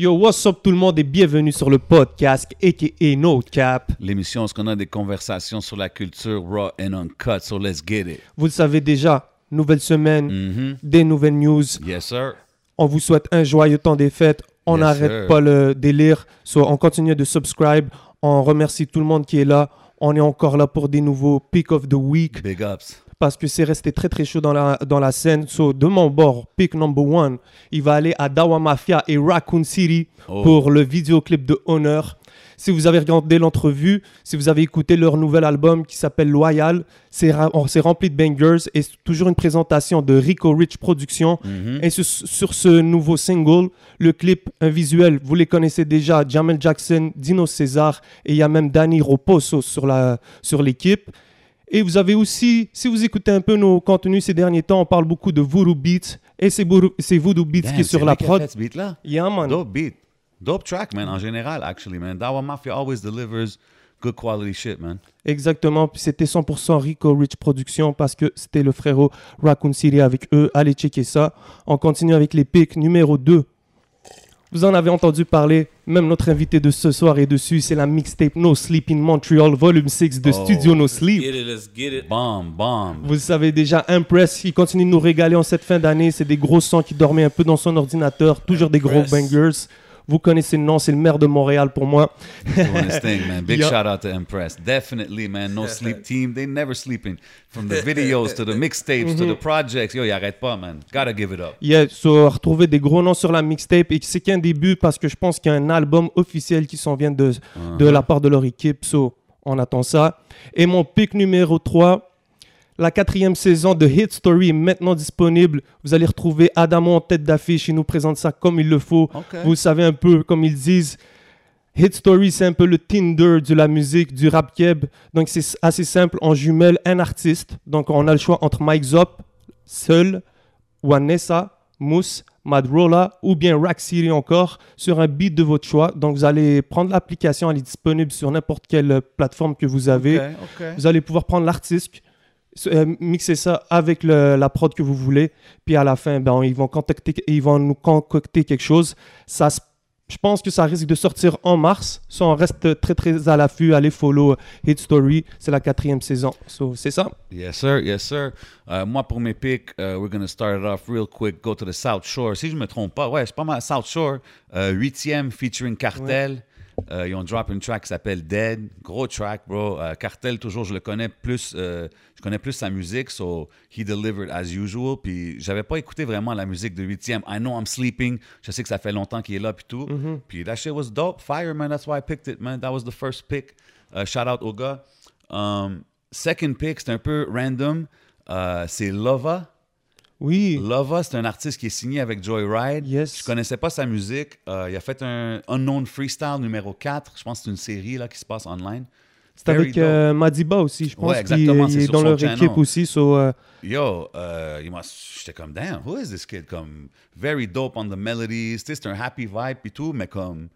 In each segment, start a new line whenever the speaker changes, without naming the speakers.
Yo, what's up tout le monde et bienvenue sur le podcast aka No Cap.
L'émission, où on a des conversations sur la culture raw and uncut, so let's get it.
Vous le savez déjà, nouvelle semaine,
Mhm.
des nouvelles news.
Yes, sir.
On vous souhaite un joyeux temps des fêtes. On n'arrête pas le délire. So, on continue de subscribe. On remercie tout le monde qui est là. On est encore là pour des nouveaux pick of the week
Big ups.
Parce que c'est resté très très chaud dans la, dans la scène. So, de mon bord, pick number one, il va aller à Dawa Mafia et Raccoon City
Oh.
pour le vidéoclip de Honor. Si vous avez regardé l'entrevue, si vous avez écouté leur nouvel album qui s'appelle Loyal, c'est rempli de bangers et toujours une présentation de Rico Rich Productions.
Mhm.
Et sur, sur ce nouveau single, le clip, un visuel, vous les connaissez déjà, Jamel Jackson, Dino César et il y a même Danny Roposo sur la- sur l'équipe. Et vous avez aussi, si vous écoutez un peu nos contenus ces derniers temps, on parle beaucoup de Voodoo Beats et c'est Voodoo, Beats
Damn,
qui est sur la prod.
fait ce beat-là?
Yeah, man.
Dope beat. Dope track, man, en général, actually, man. Dawa Mafia always delivers good quality shit, man.
Exactement, puis c'était 100% Rico Rich Productions parce que c'était le frérot Raccoon City avec eux. Allez checker ça. On continue avec les pics numéro 2. Vous en avez entendu parler, même notre invité de ce soir est dessus, c'est la mixtape No Sleep in Montreal, volume 6 de
Oh.
Studio No Sleep.
Get it, let's get it.
Bomb, bomb.
Vous le savez déjà, Impress, il continue de nous régaler en cette fin d'année. C'est des gros sons qui dormaient un peu dans son ordinateur, toujours des gros bangers. Vous connaissez le nom, c'est le maire de Montréal pour moi.
Doing his thing, man. Big
Yeah.
shout out to Impress. Definitely, man. No sleep team. They never sleeping. From the videos to the mixtapes to
Mm-hmm.
the projects. Yo, il arrête pas, man. Gotta give it up.
Yeah, so, retrouver des gros noms sur la mixtape et c'est qu'un début parce que je pense qu'il y a un album officiel qui s'en vient de, de la part de leur équipe. So, on attend ça. Et mon pic numéro 3, la quatrième saison de Hit Story est maintenant disponible. Vous allez retrouver Adamo en tête d'affiche. Il nous présente ça comme il le faut. Vous savez un peu, comme ils disent. Hit Story, c'est un peu le Tinder de la musique, du rap keb. Donc, c'est assez simple. On jumelle un artiste. Donc, on a le choix entre Mike Zop, seul, Wanessa, Mousse, Madrola ou bien Rack City encore sur un beat de votre choix. Donc, vous allez prendre l'application. Elle est disponible sur n'importe quelle euh, plateforme que vous avez. Vous allez pouvoir prendre l'artiste, euh, mixer ça avec le- la prod que vous voulez, puis à la fin, ben, ils, vont contacter, ils vont nous concocter quelque chose. Ça, se- je pense que ça risque de sortir en mars. Ça, on reste très très à l'affût. Allez follow Hit Story, c'est la quatrième saison. So, c'est ça.
Yes, sir. Yes, sir. Euh, moi, pour mes picks, euh, we're going to start it off real quick. Go to the South Shore. Si je me trompe pas, ouais, c'est pas mal South Shore. Euh, Huitième featuring Cartel. Euh, ils ont drop une track qui s'appelle Dead. Gros track, bro. Euh, Cartel, toujours, je le connais plus. euh, je connais plus sa musique, so he delivered as usual. Puis j'avais pas écouté vraiment la musique de Huitième. I know I'm sleeping. Je sais que ça fait longtemps qu'il est là, puis tout. Puis that shit was dope. Fire, man. That's why I picked it, man. That was the first pick. Uh, shout out au gars. Um, second pick, c'est un peu random. Euh, c'est Lova.
Oui.
Lova, c'est un artiste qui est signé avec Joyride.
Yes.
Je connaissais pas sa musique. Euh, il a fait un Unknown Freestyle numéro 4. Je pense que c'est une série là, qui se passe online.
C'est avec euh, Madiba aussi, je pense.
Ouais, exactement,
Il, est dans leur
channel.
équipe aussi. So, euh,
Yo, euh, j'étais comme, damn, who is this kid? Comme, very dope on the melodies. C'est un happy vibe et tout, mais comme,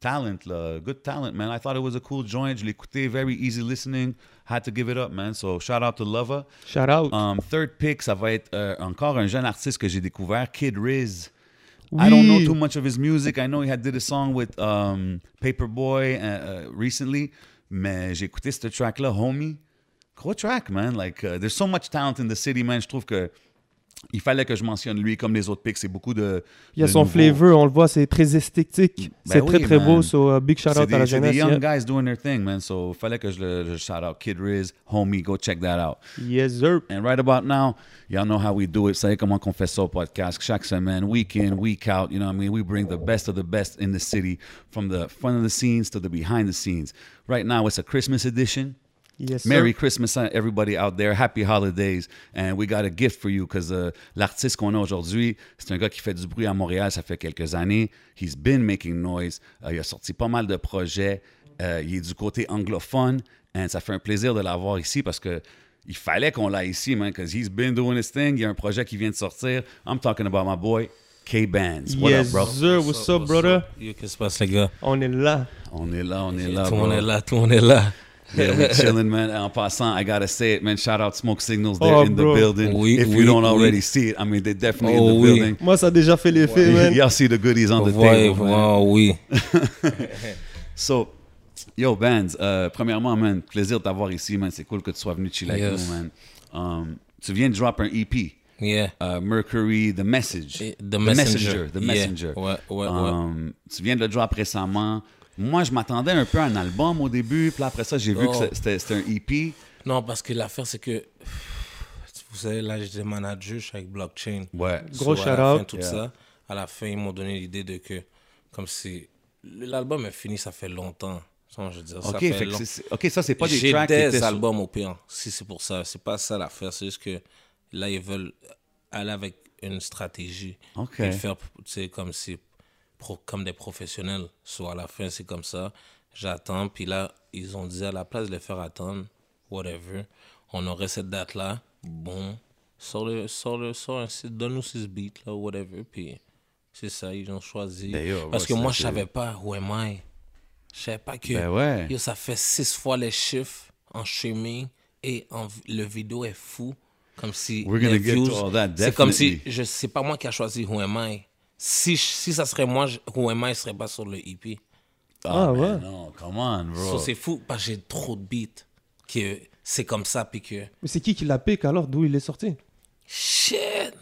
talent, là, good talent, man. I thought it was a cool joint. Je very easy listening. Had to give it up, man. So, shout out to Lova.
shout out.
Um, third pick, ça va être euh, encore un jeune artiste que j'ai découvert, Kid Riz. I don't know too much of his music. I know he had did a song with um, Paperboy uh, uh, recently, mais j'ai écouté cette track-là, Homie. Gros track, man. Like, uh, there's so much talent in the city, man. Je trouve que il fallait que je mentionne lui, comme les autres picks. C'est beaucoup de.
Il y a son
nouveaux-
flavor, on le voit, c'est très esthétique.
Ben
c'est
oui,
très très beau. So, uh, big shout out à la
des, c'est des
jeunesse.
young
yeah.
guys doing their thing, man. So, fallait que je le, je shout out. Kid Riz, Homie, go check that out.
Yes, sir.
And right about now, y'all know how we do it. Vous savez comment qu'on fait ça au podcast. Chaque semaine, week in, week out. You know what I mean? We bring the best of the best in the city, from the front of the scenes to the behind the scenes. Right now, it's a Christmas edition.
Yes.
Merry Christmas, uh, everybody out there. Happy holidays. And we got a gift for you because uh, l'artiste qu'on a aujourd'hui, c'est un gars qui fait du bruit à Montréal, ça fait quelques années. He's been making noise. Uh, il a sorti pas mal de projets. Uh, il est du côté anglophone. And ça fait un plaisir de l'avoir ici parce que il fallait qu'on l'aille ici, man, because he's been doing his thing. Il y a un projet qui vient de sortir. I'm talking about my boy, K-Bands. What
yes,
up, bro?
sir. What's up, brother?
Yo, qu'est-ce qui se passe, les gars?
On est là.
On est là, on est là,
tout le monde est là, tout le monde est là.
Yeah, we chilling, man. En passant, I gotta say it, man. Shout out Smoke Signals. They're
Oh,
in
bro.
the building.
Oui,
if
oui,
you don't
oui.
already see it, I mean, they're definitely
Oh,
in the
oui.
building.
Moi, ça a déjà fait l'effet, man.
Y'all see the goodies on the
Ouais,
table, man.
ouais, oui.
So, yo, Bands, euh, premièrement, man, plaisir de t'avoir ici, man. C'est cool que tu sois venu chiller avec
Yes.
nous, man. Um, tu viens de drop un EP,
Yeah.
uh, Mercury, The Message.
Et The Messenger.
The
Yeah.
Messenger.
Ouais, ouais, ouais.
Um, Tu viens de le drop récemment. Moi, je m'attendais un peu à un album au début, puis après ça, j'ai vu
Oh.
que c'était c'était un EP.
Non, parce que l'affaire, c'est que. Vous savez, là, j'étais manager, je suis avec Blockchain.
Ouais.
Gros
So, à la fin, tout
Yeah.
ça. À la fin, ils m'ont donné l'idée de que, comme si. L'album est fini, ça fait longtemps. Ça, je veux dire, ça
Ok,
fait
fait
long-
c'est- c'est- ok, ça, c'est pas des
J'ai
tracks qui
des
étaient
albums au pire. Si c'est pour ça, c'est pas ça l'affaire. C'est juste que là, ils veulent aller avec une stratégie.
Ok.
Et le faire, tu sais, comme si, pro- comme des professionnels. Soit à la fin, c'est comme ça. J'attends. Puis là, ils ont dit à la place de les faire attendre, whatever, on aurait cette date-là. Bon, sors le, sors le, un site, donne-nous ce beat là, whatever. Puis c'est ça, ils ont choisi.
Ben, yo,
Parce que moi, je savais pas où am I. Je savais pas que.
Ben ouais.
Yo, ça fait six fois les chiffres en streaming et en, le vidéo est fou. Comme si. C'est comme si. Je sais pas moi qui a choisi Who Am I. Si, si ça serait moi, je- Who Am I serait pas sur le EP.
Ah,
man,
ouais.
Non, come on, bro.
So, c'est fou parce que j'ai trop de beats. Que c'est comme ça, puis que.
Mais c'est qui qui l'a piqué alors? D'où il est sorti?
Shit!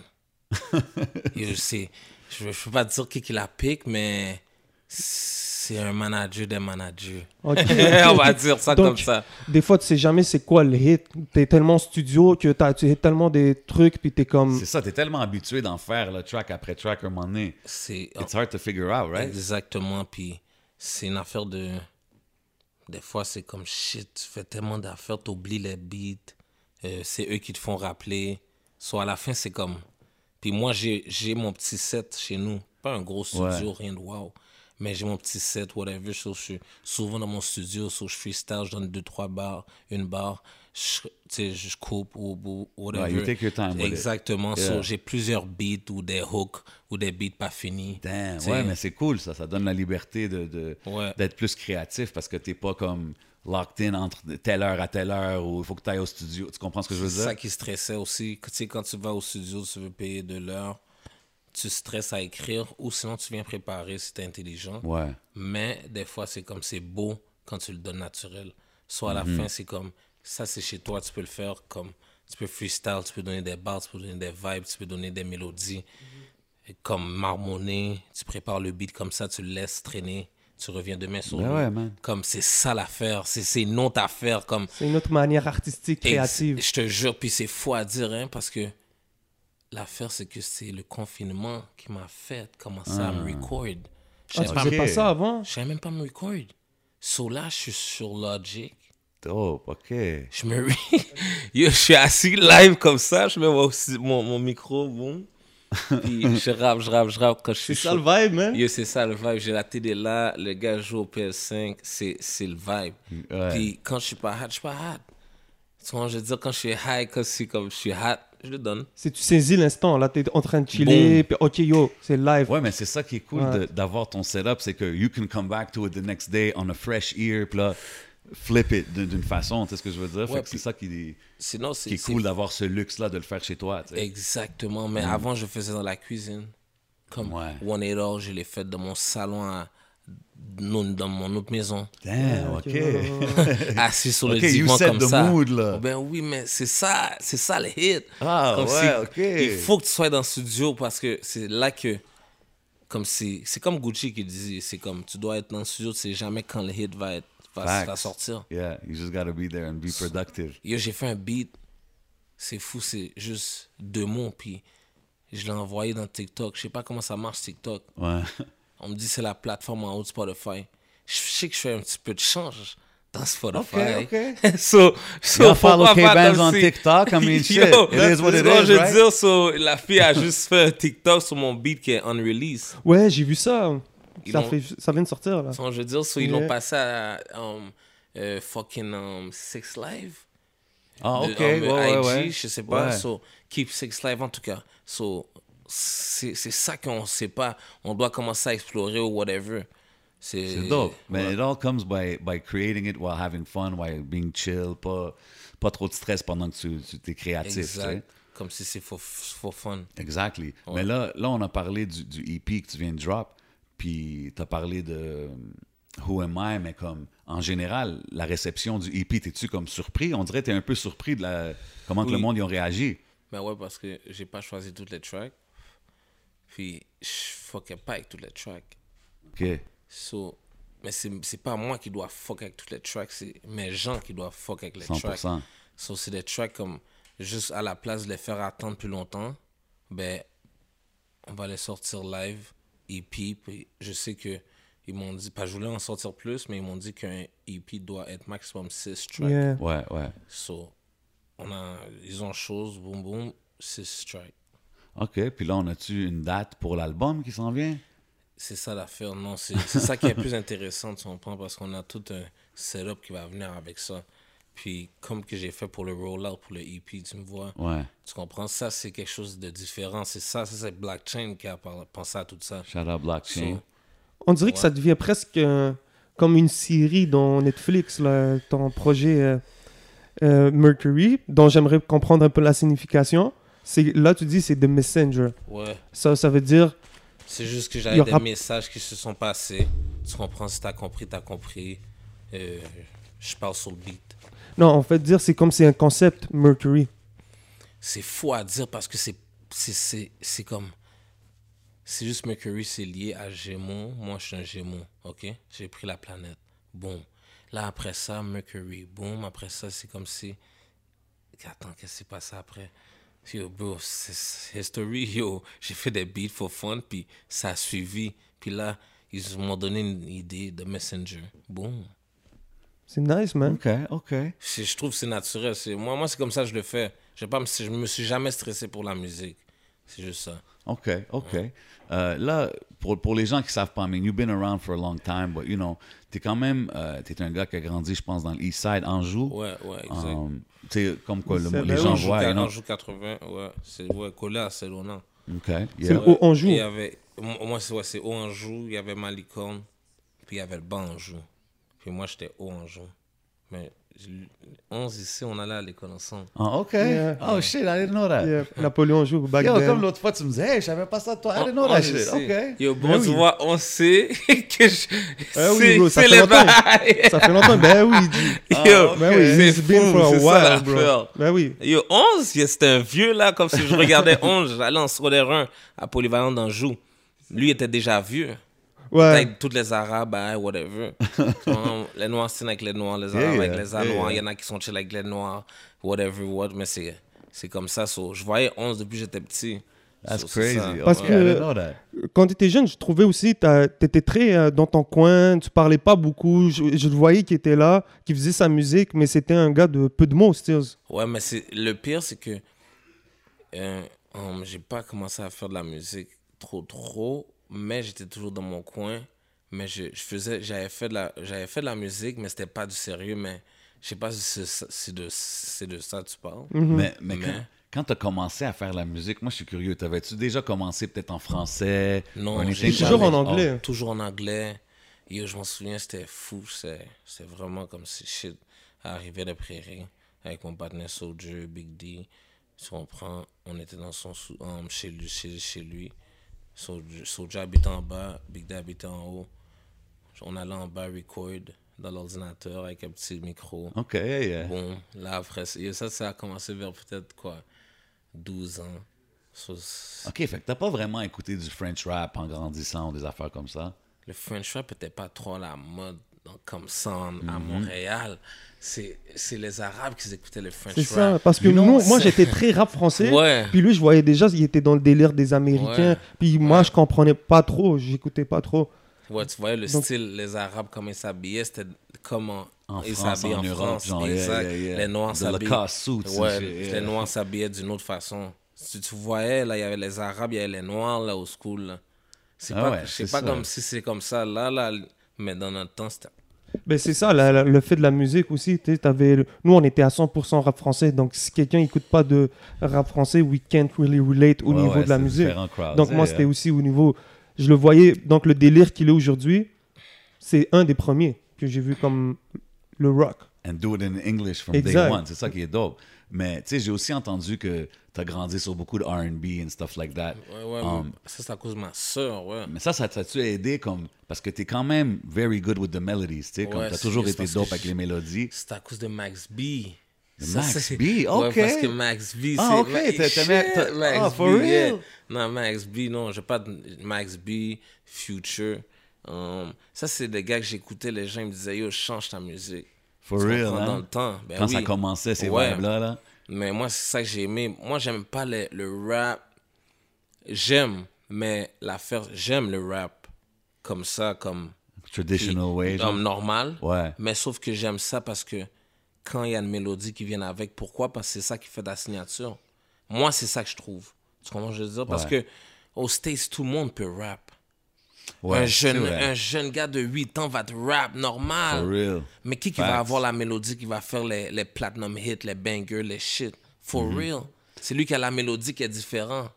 Je sais. Je, je peux pas dire qui qui la pique, mais. C'est un manager des managers.
Ok.
On va dire ça
Donc,
comme ça.
Des fois, tu sais jamais c'est quoi le hit. T'es tellement studio que t'as- tu hits tellement des trucs, puis t'es comme.
C'est ça, t'es tellement habitué d'en faire, le track après track, un moment donné.
C'est.
It's hard to figure out, right?
Exactement. Puis c'est une affaire de. Des fois, c'est comme shit, tu fais tellement d'affaires, t'oublies les beats. Euh, c'est eux qui te font rappeler. Soit à la fin, c'est comme. Puis moi, j'ai j'ai mon petit set chez nous. Pas un gros studio, rien de wow. Mais j'ai mon petit set, whatever. So, je suis souvent dans mon studio, so, je freestyle, je donne deux, trois barres, une barre. Je, je coupe ou, whatever.
Ouais, you take your time.
Exactement. So,
Yeah.
j'ai plusieurs beats ou des hooks ou des beats pas finis.
Damn, ouais, mais c'est cool, ça. Ça donne la liberté de, de-
Ouais.
d'être plus créatif parce que t'es pas comme locked in entre telle heure à telle heure ou il faut que tu ailles au studio. Tu comprends ce que je veux
C'est
dire?
ça qui stressait aussi. Tu sais, quand tu vas au studio, tu veux payer de l'heure, tu stresses à écrire ou sinon tu viens préparer si tu es intelligent.
Ouais.
Mais des fois, c'est comme c'est beau quand tu le donnes naturel. Soit à la
Mhm.
fin, c'est comme ça, c'est chez toi, tu peux le faire comme tu peux freestyle, tu peux donner des bars, tu peux donner des vibes, tu peux donner des mélodies. Comme marmonner, tu prépares le beat comme ça, tu le laisses traîner, tu reviens demain sur
Ben
lui.
ouais, man.
Comme c'est ça l'affaire, c'est c'est une autre affaire. Comme
C'est une autre manière artistique, créative.
Je te jure, puis c'est fou à dire, hein, parce que l'affaire, c'est que c'est le confinement qui m'a fait commencer à me record. Je
Ah, tu
pas,
ça avant?
Je savais même pas me record. So là, je suis sur Logic.
Dope, ok.
Je me Yo, je suis assis live comme ça, je mets mon, mon, mon micro, boum. Puis je rappe, je rappe, je rappe quand je suis
C'est ça le vibe, man?
Yo, c'est ça le vibe. J'ai la télé là, le gars joue au PS5, c'est c'est le vibe.
Ouais.
Puis quand je suis pas hot, je suis pas hot. Tu vois, je veux dire, quand je suis high, quand c'est comme je suis hot, je le donne.
C'est tu saisis l'instant. Là, t'es en train de chiller, puis ok, yo, c'est live.
Ouais, mais c'est ça qui est cool
Ouais.
de- d'avoir ton setup, c'est que you can come back to it the next day on a fresh ear, puis là, flip it d'une façon, tu sais ce que je veux dire? Fait
Ouais,
que c'est ça qui,
Sinon, c'est
qui est
c'est
cool d'avoir ce luxe-là de le faire chez toi.
Exactement. Mais avant, je faisais dans la cuisine. Comme
Ouais.
One Eight All, je l'ai fait dans mon salon, à, non, dans mon autre maison.
Damn, ok.
Assis sur le
Ok, you
divan
set
comme
the
ça.
mood, là.
Ben oui, mais c'est ça, c'est ça le hit.
Ah,
Comme
ouais,
si-
ok.
Il faut que tu sois dans le studio parce que c'est là que, comme si, c'est comme Gucci qui disait, c'est comme, tu dois être dans le studio, tu sais jamais quand le hit va, être, va, va sortir.
Yeah, you just gotta be there and be productive.
Yo, j'ai fait un beat. C'est fou, c'est juste deux mots. Puis je l'ai envoyé dans TikTok. Je sais pas comment ça marche TikTok.
Ouais.
On me dit c'est la plateforme en haut de Spotify. Je sais que je fais un petit peu de change dans Spotify.
Ok, ok.
so, so
Y'all follow K-Bands on TikTok? I mean, shit,
Yo,
it is what it is,
je veux
right?
dire. So, la fille a juste fait un TikTok sur mon beat qui est on release.
Ouais, j'ai vu ça.
Ils
Ça, fait, ça vient de sortir, là.
So, je veux dire, so, ils l'ont passé à um, euh, fucking um, Six Live.
Ah,
de-
ok,
um,
ouais, ouais,
IG,
ouais.
je sais pas.
Ouais.
So, Keep Six Live en tout cas. So, c'est c'est ça qu'on sait pas. On doit commencer à explorer ou whatever. C'est
dope. Mais
ouais.
it all comes by, by creating it while having fun, while being chill, pas, pas trop de stress pendant que tu, tu es créatif. tu sais.
Exact. Comme si c'est for, for fun.
Exactly. Mais là, là, on a parlé du, du EP que tu viens de drop, puis tu as parlé de euh, Who Am I, mais comme en général, la réception du EP, t'es-tu comme surpris? On dirait que t'es un peu surpris de la, comment que le monde y a réagi.
Mais ouais, parce que j'ai pas choisi toutes les tracks. Puis je fuckais pas avec toutes les tracks.
OK.
So, mais c'est c'est pas moi qui dois fuck avec toutes les tracks, c'est mes gens qui doivent fuck avec les tracks.
100%.
So, c'est des tracks comme, juste à la place de les faire attendre plus longtemps, ben, on va les sortir live, EP, puis je sais que ils m'ont dit, pas je voulais en sortir plus, mais ils m'ont dit qu'un EP doit être maximum 6 tracks.
Yeah.
Ouais, ouais.
So, on a, ils ont chose, boum boum, 6 tracks.
OK. Puis là, on a-tu une date pour l'album qui s'en vient?
C'est ça l'affaire, non, c'est ça qui est plus intéressant, tu comprends, parce qu'on a tout un setup qui va venir avec ça. Puis, comme que j'ai fait pour le rollout, pour le EP, tu me vois,
Ouais.
tu comprends, ça c'est quelque chose de différent. C'est ça, ça c'est Blockchain qui a pensé à tout ça.
Shout out Blockchain.
So,
On dirait que ça devient presque euh, comme une série dans Netflix, là, ton projet euh, euh, Mercury, dont j'aimerais comprendre un peu la signification. C'est là tu dis c'est The Messenger.
ouais,
Ça ça veut dire
c'est juste que j'avais
aura-
des messages qui se sont passés. Tu comprends, si t'as compris, t'as compris. Euh, je parle sur le beat.
non en fait dire c'est comme c'est un concept Mercury.
c'est fou à dire parce que c'est c'est comme c'est juste Mercury c'est lié à Gémeaux moi je suis un Gémeaux ok? J'ai pris la planète bon là après ça Mercury boum après ça c'est comme si attends qu'est-ce qui s'est passé après? Yo bro history yo j'ai fait des beats for fun puis ça a suivi puis là ils m'ont donné une idée de Messenger boum
C'est nice man.
OK, OK.
je trouve que c'est naturel. C'est, moi, moi c'est comme ça que je le fais. Je ne je me suis jamais stressé pour la musique. C'est juste ça.
OK, OK. Euh, là, pour, pour les gens qui savent pas, I mean, you've been around for a long time, but you know, t'es quand même, euh, t'es un gars qui a grandi, je pense, dans le East Side, Anjou.
Ouais, ouais, exact.
Um, sais, comme quoi, le-
C'est
les gens voient, you know.
Anjou 80, ouais. C'est ouais, collé à Célona.
OK,
C'est
yeah.
le haut Anjou.
Il y avait, moi, c'est, ouais, c'est haut Anjou, il y avait Malicorne, puis il y avait le bas Anjou. Puis moi, j'étais haut Anjou. Mais 11 ici, on allait à l'école ensemble.
Ah, OK.
Yeah.
Oh, shit, I didn't know that.
Yeah, Napoléon joue back
Yo,
then.
comme l'autre fois, tu me disais, hey, je savais pas ça de toi. I didn't know that shit. OK.
Yo, bon,
Ben
tu
oui.
vois, on sait que je...
Ah oui,
c'est,
bro, ça fait longtemps. Ça fait longtemps. Ben oui.
Ah,
Yo,
ok.
Ben oui,
c'est
it's been for a while, bro. Ben oui.
Yo, 11, yeah, c'était un vieux là, comme si je regardais 11, j'allais en secondaire 1 à Polyvalent d'Anjou. Lui était déjà vieux.
Ouais.
Avec toutes les Arabes, hein, whatever. Les Noirs signent avec les Noirs, les Arabes
Yeah,
avec les Arabes,
yeah,
il y en a qui sont chill avec les Noirs, whatever, what, mais c'est, c'est comme ça. so, je voyais 11 depuis que j'étais petit.
That's
So, c'est ça.
crazy.
Parce que-. Quand tu étais jeune, je trouvais aussi que tu étais très euh, dans ton coin, tu parlais pas beaucoup. Je, je le voyais qui était là, qui faisait sa musique, mais c'était un gars de peu de mots, Stills.
Ouais, mais c'est le pire, c'est que euh, um, j'ai pas commencé à faire de la musique trop trop, mais j'étais toujours dans mon coin. Mais je, je faisais, j'avais fait de la, j'avais fait de la musique, mais c'était pas du sérieux. Mais je sais pas si c'est de, c'est de ça que tu parles.
Mais, mais,
Mais-
quand, quand tu as commencé à faire la musique, moi, je suis curieux. T'avais-tu déjà commencé peut-être en français?
Non, j'ai
Toujours en
Oh.
anglais.
Toujours en anglais. Yo, je m'en souviens, c'était fou. C'est c'est vraiment comme si shit arrivait de prairie avec mon partenaire Soldier, Big D. Si on prend, on était dans son sous, um, chez lui. Chez, chez lui. Soldier, Soldier habitait en bas, Big D habitait en haut. On allait en bas record dans l'ordinateur avec un petit micro.
OK, yeah, yeah.
Bon, là après, ça, ça a commencé vers peut-être quoi, 12 ans. So,
OK, fait que t'as pas vraiment écouté du French rap en grandissant ou des affaires comme ça?
le French rap était pas trop à la mode donc, comme ça en-
Mhm.
à Montréal. C'est c'est les Arabes qui écoutaient le French
C'est ça,
rap.
parce que nous, moi j'étais très rap français.
Ouais.
Puis lui, je voyais déjà, il était dans le délire des Américains.
Ouais.
Puis moi, je comprenais pas trop, j'écoutais pas trop.
Ouais, tu voyais le
Donc-
style, les Arabes, comment ils s'habillaient, c'était comment
En
ils
France,
s'habillaient
en
en,
Europe,
France.
genre,
exact.
yeah, yeah.
Les Noirs
The
s'habillaient. Ouais, les Noirs s'habillaient d'une autre façon. Si tu voyais, là, il y avait les Arabes, il y avait les Noirs, là, au school. là. C'est
Ah
pas,
ouais,
pas comme si c'est comme ça, là, là, mais dans notre temps, c'était.
Ben c'est ça, la- la- le fait de la musique aussi. tu sais, t'avais le- Nous, on était à 100% rap français. Donc, si quelqu'un écoute pas de rap français, we can't really relate au
Ouais,
niveau
ouais,
de la musique. Donc, moi, c'était aussi au niveau. Je le voyais, donc le délire qu'il est aujourd'hui, c'est un des premiers que j'ai vu comme le rock.
And do it in English from day
Exact.
one. C'est ça qui est dope. Mais tu sais, j'ai aussi entendu que tu as grandi sur beaucoup de RB and stuff like that.
Ouais, ouais,
Um,
ça, c'est à cause de ma soeur, ouais.
Mais ça, ça t'a-tu aidé comme. Parce que t'es quand même very good with the melodies, tu sais. Comme
Ouais,
t'as
c'est
toujours été dope avec les mélodies.
C'est à cause de Max B.
Max B,
Ouais,
ok.
parce que Max B, c'est...
Ah, ok, t'aimais-
Max
ah,
B, yeah. Non, Max B, non, j'ai pas de... Max B, Future. Um, ça, c'est des gars que j'écoutais, les gens ils me disaient, yo, change ta musique.
For real, hein?
Dans le temps. Ben
Quand ça commençait, ces
Ouais.
vibes-là, là.
Mais moi, c'est ça que j'ai aimé. Moi, j'aime pas le, le rap. J'aime, mais l'affaire, j'aime le rap comme ça, comme,
Traditional way. genre.
comme normal.
Ouais.
Mais sauf que j'aime ça parce que quand il y a une mélodie qui vient avec, pourquoi? Parce que c'est ça qui fait ta signature. Moi, c'est ça que je trouve. Tu comprends ce que je veux dire? Parce
Ouais.
que au States, tout le monde peut rap.
Ouais,
un, jeune, un jeune gars de 8 ans va te rap normal.
For real.
Mais qui, qui
Facts.
va avoir la mélodie qui va faire les, les platinum hits, les bangers, les shit? For
Mm-hmm.
real. C'est lui qui a la mélodie qui est différente.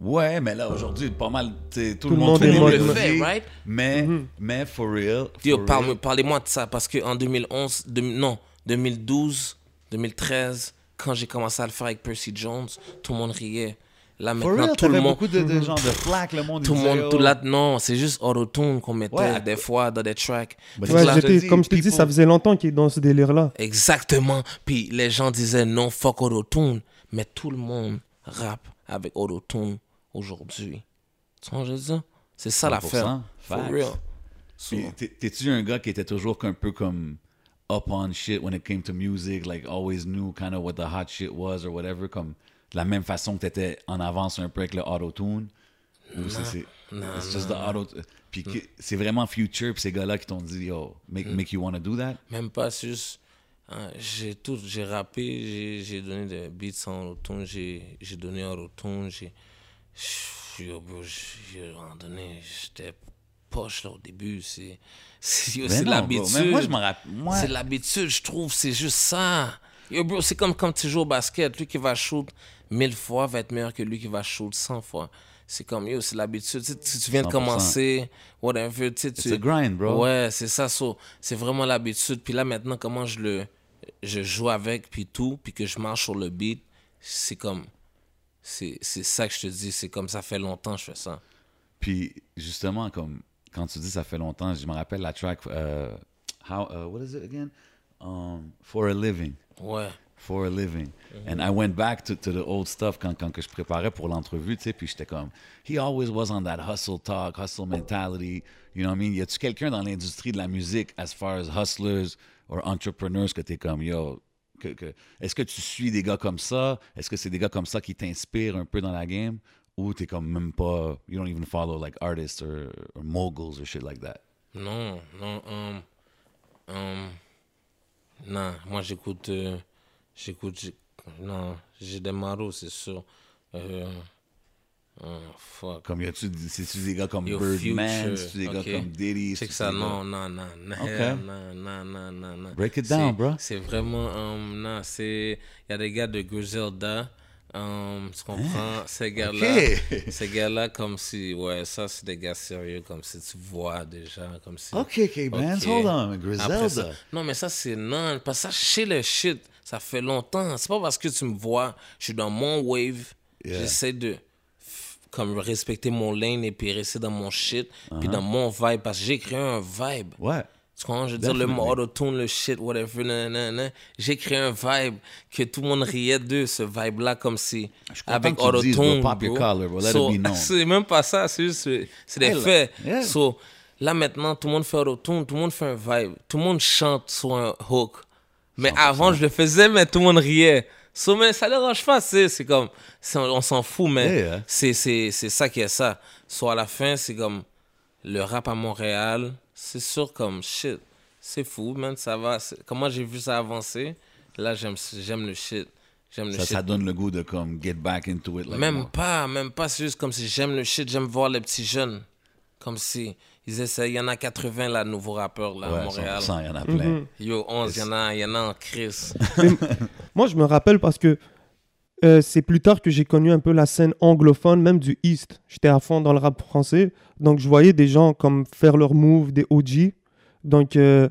Ouais, mais là, aujourd'hui, pas mal, tout,
Tout
le
le
monde
monde
fait
right?
Mais, mais for real.
Parle-
real.
parlez-moi de ça, parce qu'en 2011, 2000 non, 2012, 2013, quand j'ai commencé à le faire avec Percy Jones, tout le monde riait. Là,
For
maintenant,
real,
tout le monde...
beaucoup de, de gens de flack, le monde.
Tout le monde, tout
oh,
là, non, c'est juste autotune qu'on mettait
Ouais.
des fois dans des tracks.
Bah,
Ouais,
là-
je dis,
comme je te dis, ça faisait longtemps qu'il est dans ce délire-là.
Exactement. Puis les gens disaient non, fuck autotune. Mais tout le monde rappe avec autotune aujourd'hui. Tu vois, je veux dire? C'est ça
100%,
l'affaire. For real.
T'es-tu un gars qui était toujours un peu comme up on shit when it came to music, like always knew kind of what the hot shit was or whatever, comme de la même façon que t'étais en avance un peu avec le auto-tune? C'est- c'est it's just the auto Puis que- c'est vraiment Future, puis ces gars-là qui t'ont dit, yo, make,
Mm.
make you want to do that?
même pas c'est juste. hein, j'ai tout, j'ai rappé, j'ai- donné des beats en autotune, j'ai j'ai donné en autotune, j'ai. Yo, bro, donné, j'étais poche là au début. C'est l'habitude.
mais moi, je me rappelle- moi-
C'est l'habitude, je trouve, c'est juste ça. Yo, bro, c'est comme quand tu joues au basket. Lui qui va shoot mille fois va être meilleur que lui qui va shoot 100 fois. C'est comme, yo, c'est l'habitude. Tu, sais, tu- viens de
100%.
commencer, whatever. Tu sais, tu-
a grind, bro.
Ouais, c'est ça. so, c'est vraiment l'habitude. Puis là, maintenant, comment je le je joue avec, puis tout, puis que je marche sur le beat, c'est comme. C'est ça que je te dis. C'est comme ça fait longtemps que je fais ça.
Puis justement, comme quand tu dis ça fait longtemps, je me rappelle la track euh, How uh, what is it again? Um, for a living.
Ouais.
For a living.
Mm-hmm.
And I went back to, to the old stuff quand, quand que je préparais pour l'entrevue, tu sais, puis j'étais comme, he always was on that hustle talk, hustle mentality. You know what I mean? Y a-tu quelqu'un dans l'industrie de la musique, as far as hustlers or entrepreneurs, que t'es comme, yo, que, que- est-ce que tu suis des gars comme ça? Est-ce que c'est des gars comme ça qui t'inspirent un peu dans la game? Ou t'es comme même pas, you don't even follow like artists or, or moguls or shit like that?
Non, non, um, um, non, moi j'écoute, euh, j'écoute, non, j'ai des maros, c'est sûr. Euh, euh, fuck.
Comme y a-tu, des gars comme Birdman? C'est-tu des gars comme Diddy?
C'est ça, non, non, non, non, non, non, non, non, non.
Break it down, bro.
C'est vraiment, um, non, c'est, il y a des gars de Griselda, um, tu comprends, ces gars-là,
Hein?
Ces gars-là comme si, ouais, ça c'est des gars sérieux, comme si tu vois déjà, comme si.
Ok,
Ok.
hold on, Griselda.
ça- non, mais ça, c'est non. Parce que ça, chez le shit, ça fait longtemps. C'est pas parce que tu me vois, je suis dans mon wave,
Yeah.
j'essaie de comme respecter mon lane et puis rester dans mon shit, puis
Uh-huh.
dans mon vibe, parce que j'ai créé un vibe.
Ouais.
Tu comprends? Je veux dire, le
Definitely.
auto-tune, le shit, whatever. J'ai créé un vibe que tout le monde riait de, ce vibe-là, comme si. Avec auto-tune. So. C'est même pas ça, c'est juste, c'est des faits.
yeah.
So, là, maintenant, tout le monde fait auto-tune, tout le monde fait un vibe, tout le monde chante sur un hook. Mais avant, je le faisais, mais tout le monde riait. So, mais ça dérange pas, c'est c'est comme, on s'en fout, mais
Yeah,
c'est ça qui est ça. Soit à la fin, c'est comme le rap à Montréal, c'est sûr comme shit. C'est fou, man, ça va. c'est- Comment j'ai vu ça avancer? Là, j'aime j'aime le shit. J'aime le
Ça,
shit.
ça donne le goût de comme get back into it. Like,
Même
more.
pas, même pas. C'est juste comme si j'aime le shit, j'aime voir les petits jeunes. Comme si ils essaient. Il y en a 80 là, nouveaux rappeurs là, à Montréal.
100%, il y en a plein.
Yo, 11, il y en a, il y en a en crise.
Moi, je me rappelle parce que euh, c'est plus tard que j'ai connu un peu la scène anglophone, même du East. J'étais à fond dans le rap français. Donc, je voyais des gens comme faire leur move, des OG. Donc, euh,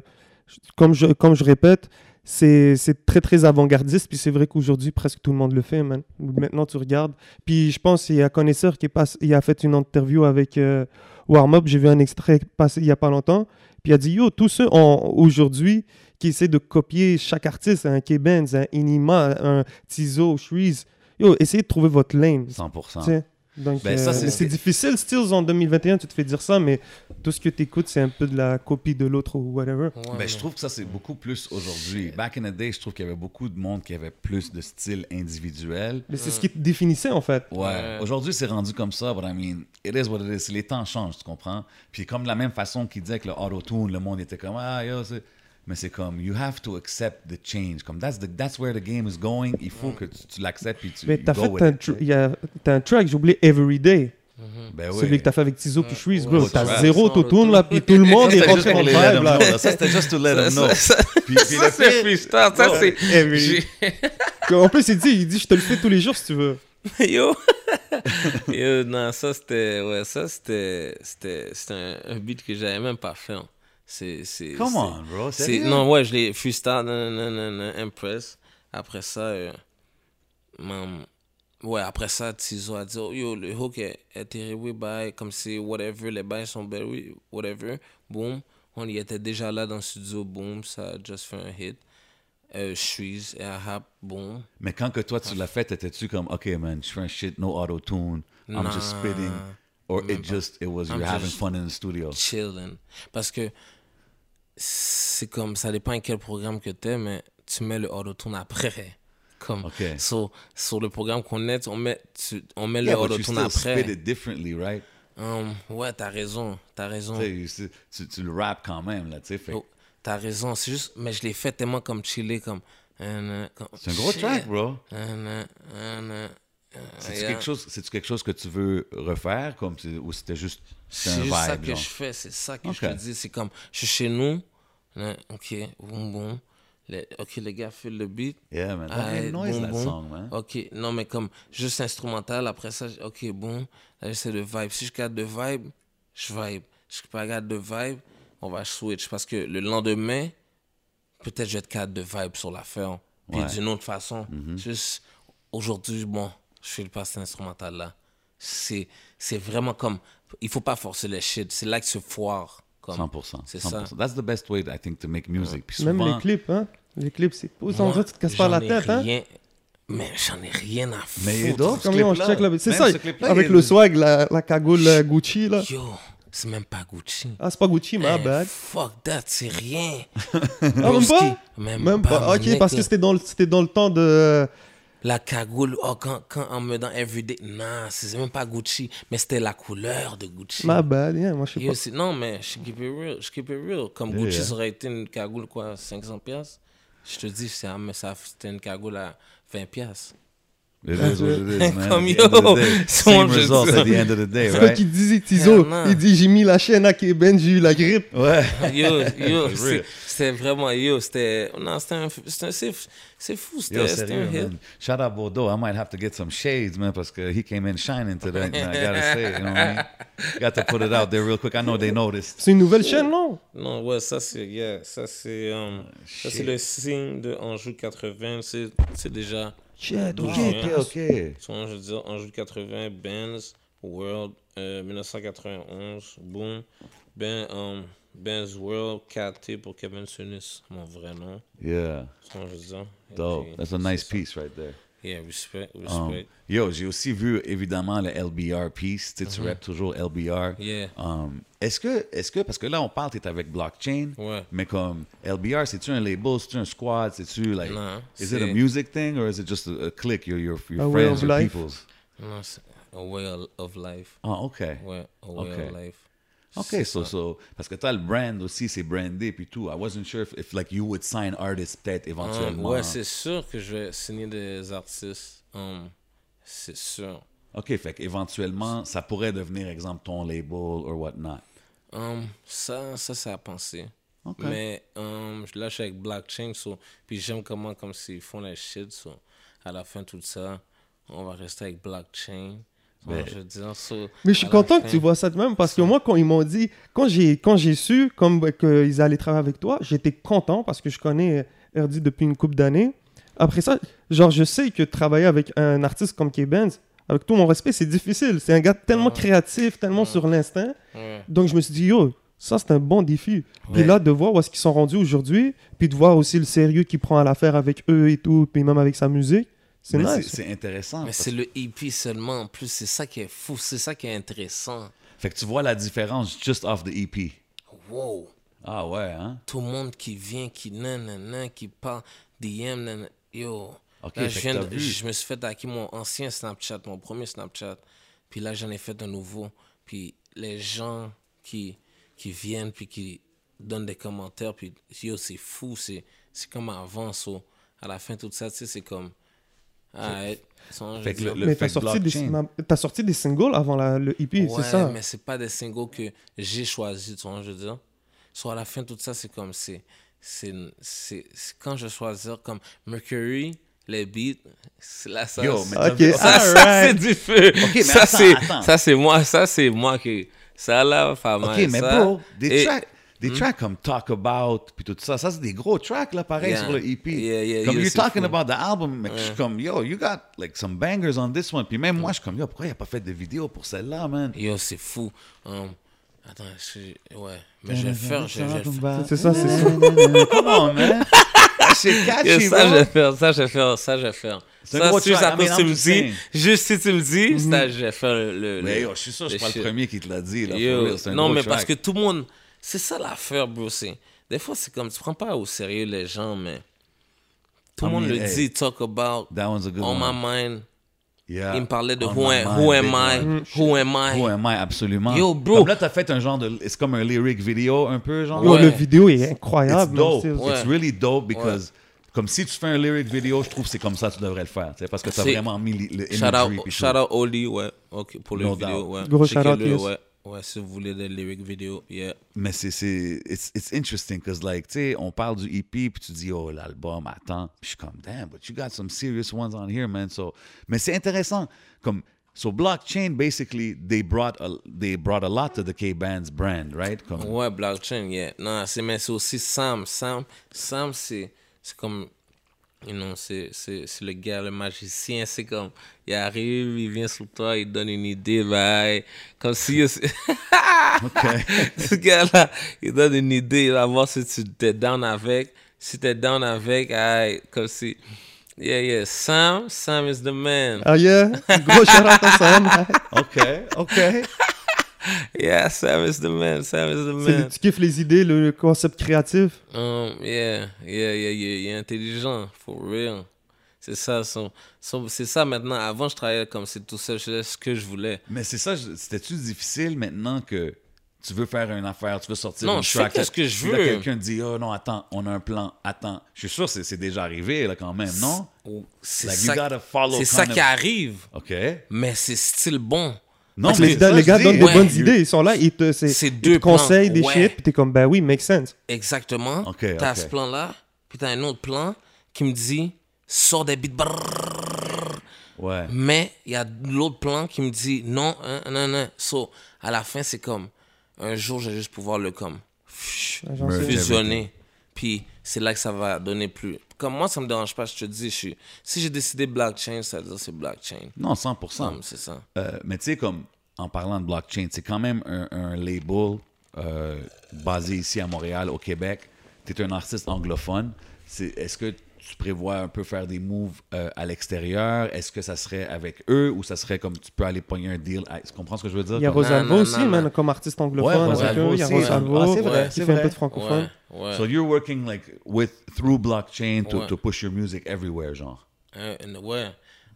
comme, je, comme je répète, c'est très, très avant-gardiste. Puis c'est vrai qu'aujourd'hui, presque tout le monde le fait. Maintenant, tu regardes. Puis je pense qu'il y a Connaisseur qui passe, il a fait une interview avec euh, Warm Up. J'ai vu un extrait passer il y a pas longtemps. Puis il a dit, yo, tous ceux en- aujourd'hui qui essaient de copier chaque artiste, un K-Benz, un Inima, un Tizo, Shreeze, yo, essayez de trouver votre lane.
100%.
Tu sais. Donc,
Ben,
euh,
c'est
difficile, Stills, en 2021, tu te fais dire ça, mais tout ce que tu écoutes, c'est un peu de la copie de l'autre ou whatever.
Ouais,
Ben, je trouve que ça, c'est beaucoup plus aujourd'hui. Back in the day, je trouve qu'il y avait beaucoup de monde qui avait plus de style individuel.
Mais c'est ce qui te définissait, en fait.
Ouais.
Ouais.
Aujourd'hui, c'est rendu comme ça, but I mean, it is what it is. Les temps changent, tu comprends? Puis comme de la même façon qu'il disait que le auto-tune, le monde était comme, ah, yo, c'est... Mais c'est comme, you have to accept the change. Comme, that's, the, that's where the game is going. Il faut que tu, tu l'acceptes puis tu
Mais
you
t'as fait
with
un, tr- y a- t'as un track, j'ai oublié Everyday.
Ben oui.
Celui que t'as fait avec Tizo puis Shreeze, bro.
ouais,
T'as zéro
Sans
autotune, là, puis tout le monde est rentré
juste let
vibe,
them
là.
Ça, c'était just to let them know. Puis,
ça, c'est freestyle. Ça, c'est.
En plus, il dit, il dit, je te le fais tous les jours si tu veux.
Yo! Yo, non, ça c'était. Ouais, ça c'était. C'était c'était un, un beat que j'avais même pas fait. hein. C'est. c'est-
Come on, bro.
c'est-? Non, ouais, je l'ai nan, Impress. Après ça, euh, man, ouais, après ça, Tizo a dit, oh, yo, le hook est, est terrible, bye, comme c'est whatever, les bails sont belles, oui, whatever. Boom. On y était déjà là dans le studio, boom, ça a just fait un hit. Euh, Shreeze et Ahab, boom.
Mais quand que toi, tu l'as fait, t'étais-tu comme, OK, man, je fais un shit, no auto-tune, I'm just
Nah.
spitting. Or it just, it was,
I'm
you're having
just-
fun in the studio?
chilling. Parce que c'est comme, ça dépend quel programme que t'es, mais tu mets le auto-tune après. Comme,
Ok.
so, sur le programme qu'on est, on met, tu- on met
Yeah,
le auto-tune après.
spit it differently, right?
Hum, ouais, t'as raison, t'as raison.
Tu Tu, tu le rap quand même, là, tu sais. fait-
Oh, t'as raison, c'est juste, mais je l'ai fait tellement comme chiller, comme. euh, comme-
C'est un gros
shit.
track, bro.
Euh, euh,
C'est-tu
yeah.
quelque, chose, quelque chose que tu veux refaire, comme, c'est- ou c'était juste c'est
ça que
genre?
je fais, c'est ça que je te dis. C'est comme, je suis chez nous, là, ok, boum boum. Les- ok, les gars filent le beat.
Yeah, man.
Ah,
made noise,
boum,
that
boum.
song, man.
Ok, non, mais comme juste instrumental, après ça, ok, bon, là j'essaie de vibe. Si je garde de vibe, je vibe. Si je pas garde de vibe, on va switch. Parce que le lendemain, peut-être je vais être cadre de vibe sur l'affaire. Puis
Ouais.
d'une autre façon. Juste aujourd'hui, bon, je fais le passé instrumental là. C'est c'est vraiment comme. Il faut pas forcer les shit. C'est là que se foire. Comme,
100%.
C'est
100%.
ça.
That's the best way, I think, to make music. Puis
Même
souvent,
les clips, hein. Les clips, c'est pas. Dirait que tu te casses pas la tête, hein.
Mais j'en ai rien à foutre.
Mais d'autres.
C'est ça,
ce
avec le swag, la, la cagoule euh, Gucci, là.
Yo, c'est même pas Gucci.
Ah, c'est pas Gucci, ma
Eh,
bad.
Fuck that, c'est rien.
Ah, même pas?
Même,
Même pas. Ok, parce que c'était dans, le- c'était dans le temps de.
La cagoule, oh, quand, quand on me dans Everyday, non, c'est même pas Gucci, mais c'était la couleur de Gucci.
Ma bad, yeah, moi je sais pas.
non, mais je keep it real, je keep it real. Comme
Yeah,
Gucci, ça aurait été une cagoule, quoi, 500 piastres. Je te dis, c'était une cagoule à 20 piastres.
It is what it is, man.
Comme yo,
Same
jeu
results
de-
at the end of the day,
C'est
right?
qu'il disait, Tizo
non.
Il dit J'ai mis la chaîne à Keben, j'ai eu la grippe.
Ouais.
Yo, yo, c'est- c'était vraiment, yo, c'était, non, c'était un, c'est c'est fou, c'était un hit.
Shout out Bordeaux. I might have to get some shades, man, parce que he came in shining today. I gotta say, you know what I mean? Got to put it out there real quick. I know they noticed.
C'est une nouvelle chaîne, non?
Non, ouais, ça c'est, yeah, ça c'est, um, ça c'est le signe de Anjou 80, c'est, c'est déjà,
Shit,
ok,
Ok, ok.
son, je veux dire, Anjou 80, Benz, World, euh, 1991, boom, ben, um, Benz World, KT pour Kevin Sunis, mon vrai nom,
Yeah,
son, je veux dire. Et
dope. That's a nice piece right there.
Yeah, respect,
Um,
respect.
yo, j'ai aussi vu évidemment le LBR piece. Tu sais, tu rappes toujours LBR.
Yeah.
Um, est-ce que, est-ce que, parce que là on parle, t'es avec blockchain,
Ouais.
mais comme LBR, c'est-tu un label, c'est-tu un squad, c'est-tu like,
Non,
is it a
c'est-
music thing or is it just a, a clique, your, your, your
A
friends, your
life?
people's?
Non, c'est a way of- of life.
Ah, ok.
Ouais, a way
Ok.
of life.
Ok, so, so, parce que toi, le brand aussi, c'est brandé, puis tout. I wasn't sure if, if, like, you would sign artists peut-être
Um,
éventuellement.
ouais, c'est sûr que je vais signer des artistes. Um, c'est sûr.
Ok, fait qu'éventuellement, ça pourrait devenir, exemple, ton label or whatnot.
Um, ça, ça, c'est à penser. Mais um, là, je suis avec Blockchain, so, puis j'aime comment comme s'ils font les shit. so, à la fin, tout ça, on va rester avec Blockchain.
Mais-
Je veux dire, so,
Mais je suis content que tu vois ça de même parce que moi, quand ils m'ont dit, quand j'ai, quand j'ai su comme qu'ils allaient travailler avec toi, j'étais content parce que je connais RD depuis une couple d'années. Après ça, genre, je sais que travailler avec un artiste comme K-Benz, avec tout mon respect, c'est difficile. C'est un gars tellement
Ouais.
créatif, tellement
Ouais.
sur l'instinct.
Ouais.
Donc, je me suis dit, yo, ça, c'est un bon défi. Puis là, de voir où est-ce qu'ils sont rendus aujourd'hui, puis de voir aussi le sérieux qu'il prend à l'affaire avec eux et tout, puis même avec sa musique, c'est nice.
C'est intéressant.
Mais
parce
c'est le EP seulement. En plus, c'est ça qui est fou. C'est ça qui est intéressant.
Fait que tu vois la différence just off the EP.
Wow.
Ah ouais, hein?
Tout le monde qui vient, qui nanana, qui parle, DM, nanana. Yo.
Ok,
Là, je, viens de-
vu.
je me suis fait hacker mon ancien Snapchat, mon premier Snapchat. Puis là, j'en ai fait un nouveau. Puis les gens qui, qui viennent, puis qui donnent des commentaires, puis yo, c'est fou. C'est c'est comme avant. so, à la fin, tout ça, tu sais, c'est comme. Ah,
Fait que le-
Mais t'as sorti, sorti des singles avant la- le EP,
Ouais,
c'est ça?
mais c'est pas des singles que j'ai choisi, tu vois, je veux dire? Soit à la fin, tout ça, c'est comme, c'est, c'est, quand je choisis comme Mercury, les beats, c'est là, ça,
Yo,
ça,
mais t'as
Ok,
vu-
ça,
alright.
ça, c'est du feu.
mais
ça,
attends,
c'est,
attends.
ça, c'est moi, ça, c'est moi qui, ça là, pas mal.
Ok, mais
ça.
bro, des
Et-
tracks, des tracks comme Talk About, puis tout ça, ça c'est des gros tracks là, pareil
Yeah.
sur le EP.
Yeah, yeah,
comme
yeah,
you're talking
fou.
about the album, mais je suis comme yo, you got like some bangers on this one. Puis même moi, je suis comme yo, pourquoi il a pas fait de vidéo pour celle-là, man?
Yo, c'est fou. Um, attends, je- ouais, mais je vais le faire, je, vais le faire.
C'est ça, c'est ça.
Come on, man. C'est catchy,
ça, je vais faire, ça, je vais faire, ça, je vais faire. Ça, juste à cause tu me
just
dis, juste si tu me dis, ça, je vais faire le. le-
Mais yo, je suis sûr, je suis pas le premier qui te l'a dit, là.
non, mais parce que tout le monde. C'est ça l'affaire, bro. c'est- Des fois, c'est comme. Tu prends pas au sérieux les gens, mais. Tout le monde
mean,
le
hey,
dit, talk about.
That one's a good
On
one.
my mind.
Yeah.
Il me parlait de who, am, who am I?
one.
Who am I?
Who am I, absolument.
Yo, bro.
Comme là, t'as fait un genre de. C'est comme un lyric vidéo, un peu, genre?
Yo,
Ouais.
le vidéo est
It's
incroyable.
dope.
man, c'est-
Ouais.
It's really dope because. Comme si tu fais un lyric vidéo, je trouve que c'est comme ça que tu devrais le faire. tu sais, Parce que t'as vraiment mis le
Shout out, shout out Oli, ouais. Ok, pour le
No
vidéo,
doubt.
ouais.
Gros shout out,
ouais. Ouais, si vous voulez des lyric vidéo, yeah.
Mais c'est, c'est, it's, it's interesting because, like, tu sais, on parle du EP, puis tu dis, oh, l'album, attends. Puis je suis comme, damn, but you got some serious ones on here, man. So, mais c'est intéressant. Comme, so blockchain, basically, they brought a, they brought a lot to the K-Band's brand, right? Comme,
Ouais, blockchain, yeah. Non, c'est, mais c'est aussi Sam. Sam, Sam c'est, c'est comme, you know, c'est, c'est, c'est le gars, le magicien. C'est comme, il arrive, il vient sur toi, il donne une idée, bye. Comme si,
OK.
ce gars-là, il donne une idée, il va voir si tu t'es down avec. Si t'es down avec, aïe, comme si, yeah, yeah, Sam, Sam is the man.
Ah yeah? Gros shout out à Sam.
OK, OK.
Yeah, Sam is the man, Sam is the man.
Tu kiffes les idées, le concept créatif.
Um, yeah, yeah, yeah, yeah, il est intelligent, for real. C'est ça, son, son- c'est ça maintenant. Avant, je travaillais comme c'est tout seul, je faisais ce que je voulais.
Mais c'est ça, c'était-tu difficile maintenant que tu veux faire une affaire, tu veux sortir
Non,
une
je
track,
qu'est-ce que je veux.
quelqu'un dit, oh non, attends, on a un plan, attends. Je suis sûr que c'est, c'est déjà arrivé, là, quand même, non?
C'est
Like,
ça,
you gotta follow
c'est ça qui arrive,
OK.
mais c'est style bon.
Non,
que les,
ça,
les gars donnent des
Ouais.
bonnes idées. Ils sont là, ils te, c'est-
C'est
ils
deux
te conseillent
plans,
des
ouais.
shit, puis t'es comme, ben oui, make sense.
Exactement.
Ok,
t'as
ok.
ce plan-là, puis t'as un autre plan qui me dit sors des beats. brrrr.
Ouais.
Mais il y a l'autre plan qui me dit non, hein, non, non. So, à la fin, c'est comme un jour, je vais juste pouvoir le comme fusionner. Puis c'est là que ça va donner plus. Comme moi, ça me dérange pas, je te dis, je suis... si j'ai décidé blockchain, ça veut dire c'est blockchain.
Non, 100%.
Comme, c'est ça.
Euh, mais tu sais, comme en parlant de blockchain, c'est quand même un, un label euh, basé ici à Montréal, au Québec. Tu es un artiste anglophone. C'est- Est-ce que tu prévois un peu faire des moves euh, à l'extérieur? Est-ce que ça serait avec eux ou ça serait comme tu peux aller pogner un deal? Ah, Tu comprends ce que je veux dire?
Il y a Rosalvo aussi,
non,
man,
non.
comme artiste
Ouais,
anglophone. avec
Rosalvo
eux. Il y a
aussi.
Rosalvo
Ah, c'est vrai,
qui
c'est
fait un
vrai.
peu de francophone.
Ouais, ouais.
So you're working like with through blockchain to,
Ouais.
to push your music everywhere, genre.
Euh, ouais.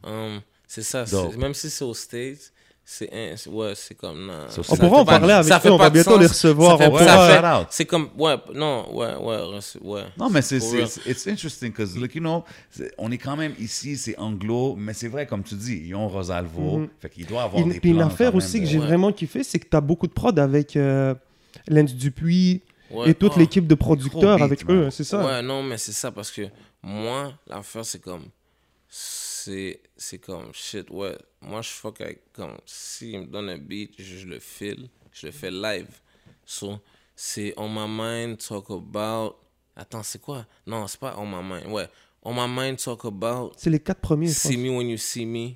Um, c'est ça. Même si c'est aux States, c'est un- ouais, c'est comme non.
So
On pourra en
fait pas-
parler avec
ça
eux,
fait
on va bientôt
sens.
les recevoir.
Ça fait-
on
ça
pourra-.
C'est comme ouais, non, ouais, ouais, ouais.
Non, mais c'est, it's interesting because, like, you know, c'est- on est quand même ici, c'est anglo, mais c'est vrai, comme tu dis, ils ont Rosalvo, fait qu'il doit avoir
Et
des
puis une
plans
affaire
quand même
aussi
de-
que j'ai
Ouais.
vraiment kiffé, c'est que tu as beaucoup de prod avec euh, Lens Dupuis
Ouais.
et toute
Ah.
l'équipe de producteurs
beat,
avec
man.
eux, c'est ça?
Ouais, non, mais c'est ça parce que moi, l'affaire, c'est comme. c'est c'est comme shit, ouais. Moi, je fuck avec, comme, s'il me donne un beat, je, je le file, je le fais live. So, c'est On My Mind, Talk About. Attends, c'est quoi? Non, c'est pas On My Mind. Ouais. On My Mind, Talk About.
C'est les quatre premiers,
See. Me When You See Me.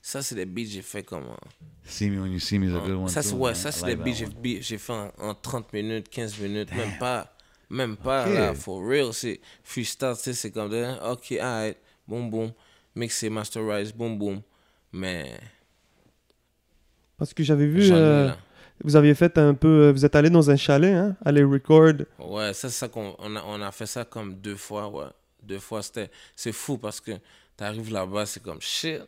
Ça, c'est des beats que j'ai fait comme. en-
See me when you see me is a good one.
Ça, c'est ouais,
man.
ça,
I
c'est
like
des beats que j'ai- j'ai fait en, en 30 minutes, 15 minutes, même pas. Même pas, là, for real. C'est freestyle, c'est comme de, ok, alright, boum, boum, mixé, masterize, boum, boum. Mais,
Parce que j'avais vu, euh, vous aviez fait un peu, euh, vous êtes allé dans un chalet, hein, aller record.
Ouais, ça, c'est ça qu'on on a, on a fait ça comme deux fois, ouais. Deux fois, c'était... C'est fou parce que t'arrives là-bas, c'est comme shit.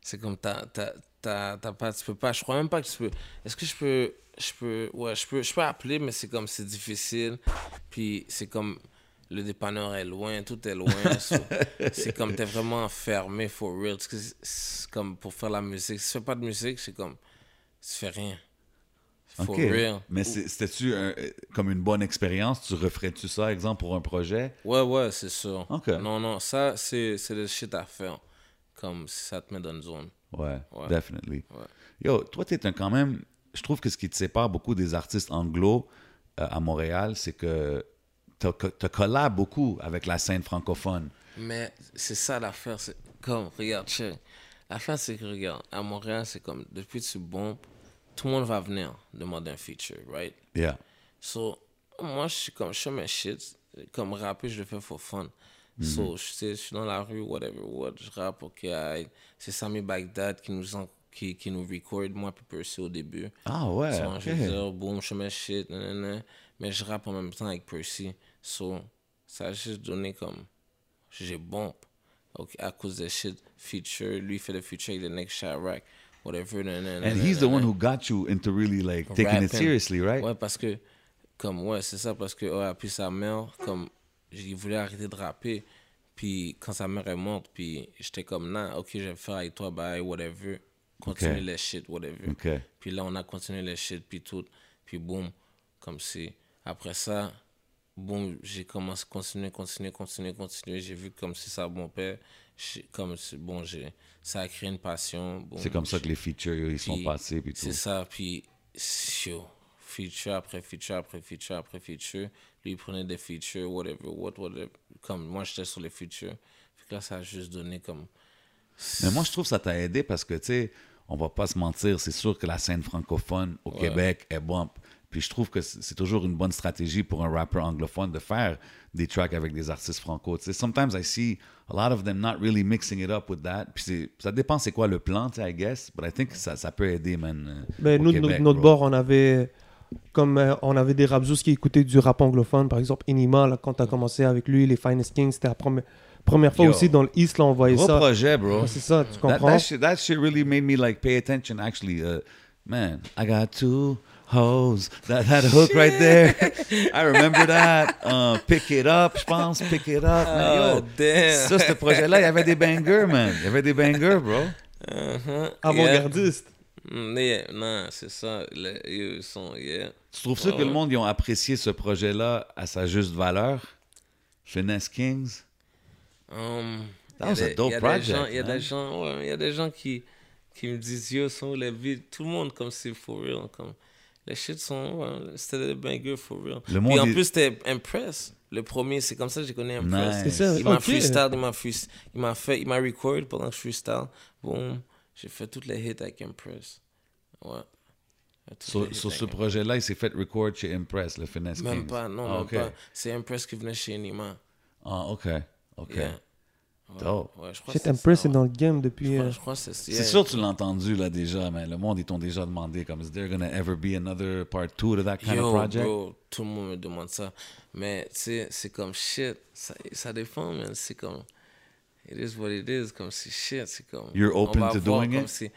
C'est comme t'as... t'as, t'as, t'as pas... Tu peux pas... Je crois même pas que tu peux... Est-ce que je peux... Je peux... Ouais, je peux, je peux appeler, mais c'est comme... C'est difficile. Puis c'est comme... Le dépanneur est loin, tout est loin. so, c'est comme t'es vraiment enfermé for real. Parce que c'est- comme pour faire la musique. Si tu fais pas de musique, c'est comme... Tu fais rien. For real.
Mais c'était-tu un- comme une bonne expérience? Tu referais-tu ça, exemple, pour un projet?
Ouais, ouais, c'est sûr.
Ok.
Non, non, ça, c'est le shit à faire. Comme si ça te met dans une zone.
Ouais,
Ouais.
definitely.
Ouais.
Yo, toi, t'es un quand même. Je trouve que ce qui te sépare beaucoup des artistes anglo euh, à Montréal, c'est que t'as as collabé beaucoup avec la scène francophone.
Mais c'est ça l'affaire. C'est comme, regarde, check. L'affaire, c'est que, regarde, à Montréal, c'est comme, depuis que tu bombes, tout le monde va venir demander un feature, right?
Yeah.
So, moi, je suis comme, je fais mes shit. Comme rapper, je le fais for fun. So, je, suis dans la rue, whatever, what, je rappe, ok. C'est Sami Bagdad qui nous, en- qui, qui nous record, moi, puis Percy au début.
Ah ouais.
So,
ok.
Je veux dire, boum, je mes shit, nanana, mais je rappe en même temps avec Percy. So, ça a juste donné comme. J'ai bombe. Ok, à cause de shit, feature. Lui fait le feature avec le next Chirac, whatever. nanana,
And he's the
nanana.
one who got you into really like taking it
Rapping.
seriously, right?
Ouais, parce que, comme, ouais, c'est ça, parce que, ouais, puis sa mère, comme, il voulait arrêter de rapper. Puis quand sa mère est morte, puis j'étais comme, non, ok, je vais faire avec toi, bye, whatever. Continue
Ok.
les shit, whatever. Puis là, on a continué les shit, puis tout. Puis boum, comme si. Après ça, boum, j'ai commencé à continuer, continuer, continuer, continuer. J'ai vu comme si ça bon père. Comme si, bon, j'ai, ça a créé une passion.
C'est comme ça que les features, ils sont
puis
passés. Puis tout.
C'est ça, puis yo, feature après feature après feature après feature. Lui, il prenait des features, whatever, what, whatever. Comme moi, j'étais sur les features. Puis là, ça a juste donné comme.
Mais moi, je trouve que ça t'a aidé parce que, tu sais, on va pas se mentir, c'est sûr que la scène francophone au Québec est bump. Puis je trouve que c'est toujours une bonne stratégie pour un rappeur anglophone de faire des tracks avec des artistes franco. Tu sais, sometimes I see a lot of them not really mixing it up with that. Puis ça dépend c'est quoi le plan, tu sais, I guess. But I think ça, ça peut aider, man. euh,
Ben,
au
nous, de
Québec,
notre,
bro.
bord, on avait, comme euh, on avait des rapzous qui écoutaient du rap anglophone, par exemple Inima, là, quand tu as commencé avec lui, les Finest Kings, c'était la première, première fois
Yo.
aussi dans l'East, là, on voyait
Gros
ça.
projet, bro.
Ouais, C'est ça, tu
That,
comprends?
that, shit, that shit really made me like pay attention. Actually, uh, man, I got two hoes. That that hook right there, I remember that. Uh, pick it up, je pense. Pick it up. Man, yo,
Oh, damn.
ça, ce projet-là, il y avait des bangers, man. Il y avait des bangers, bro.
Uh-huh,
Avant-gardiste.
yeah. Mm, yeah, non, c'est ça. Les, ils sont, yeah.
Tu trouves ça que le monde ils ont apprécié ce projet-là à sa juste valeur? Finesse Kings?
Um,
That
y a
was a
des-
dope
y a des
project,
gens- Il y a des gens, ouais, y a des gens qui, qui me disent, yo, sont où les vides? Tout le monde comme c'est for real. Comme, les shit sont, ouais, c'était des bangers for real.
Le monde
Puis en
est-
plus, c'était Impress. Le premier, c'est comme ça que j'ai connu Impress.
Nice.
C'est ça,
Il m'a
ok.
freestyle, il m'a freest- il m'a fait, il m'a record pendant que je freestyle. Boom, j'ai fait toutes les hits avec Impress. Ouais.
Sur, ce projet-là, il s'est fait record chez Impress, le Finesse
Même
Kings.
pas, non,
Ah,
même
ok.
pas. C'est Impress qui venait chez Nima.
Ah, OK. OK.
Yeah. Ouais,
Dope.
ouais, je crois ouais.
dans le game depuis.
Je crois-
euh,
je crois que c'est
C'est sûr que tu l'as entendu là déjà, mais le monde, ils t'ont déjà demandé comme, is there gonna ever be another part two to that kind
Yo,
of project?
bro, tout le monde me demande ça. Mais, tu sais, c'est comme shit. Ça, ça dépend, man. C'est comme. It is what it is. Comme si shit. C'est comme.
You're
on
open
va
to doing
comme
it?
si-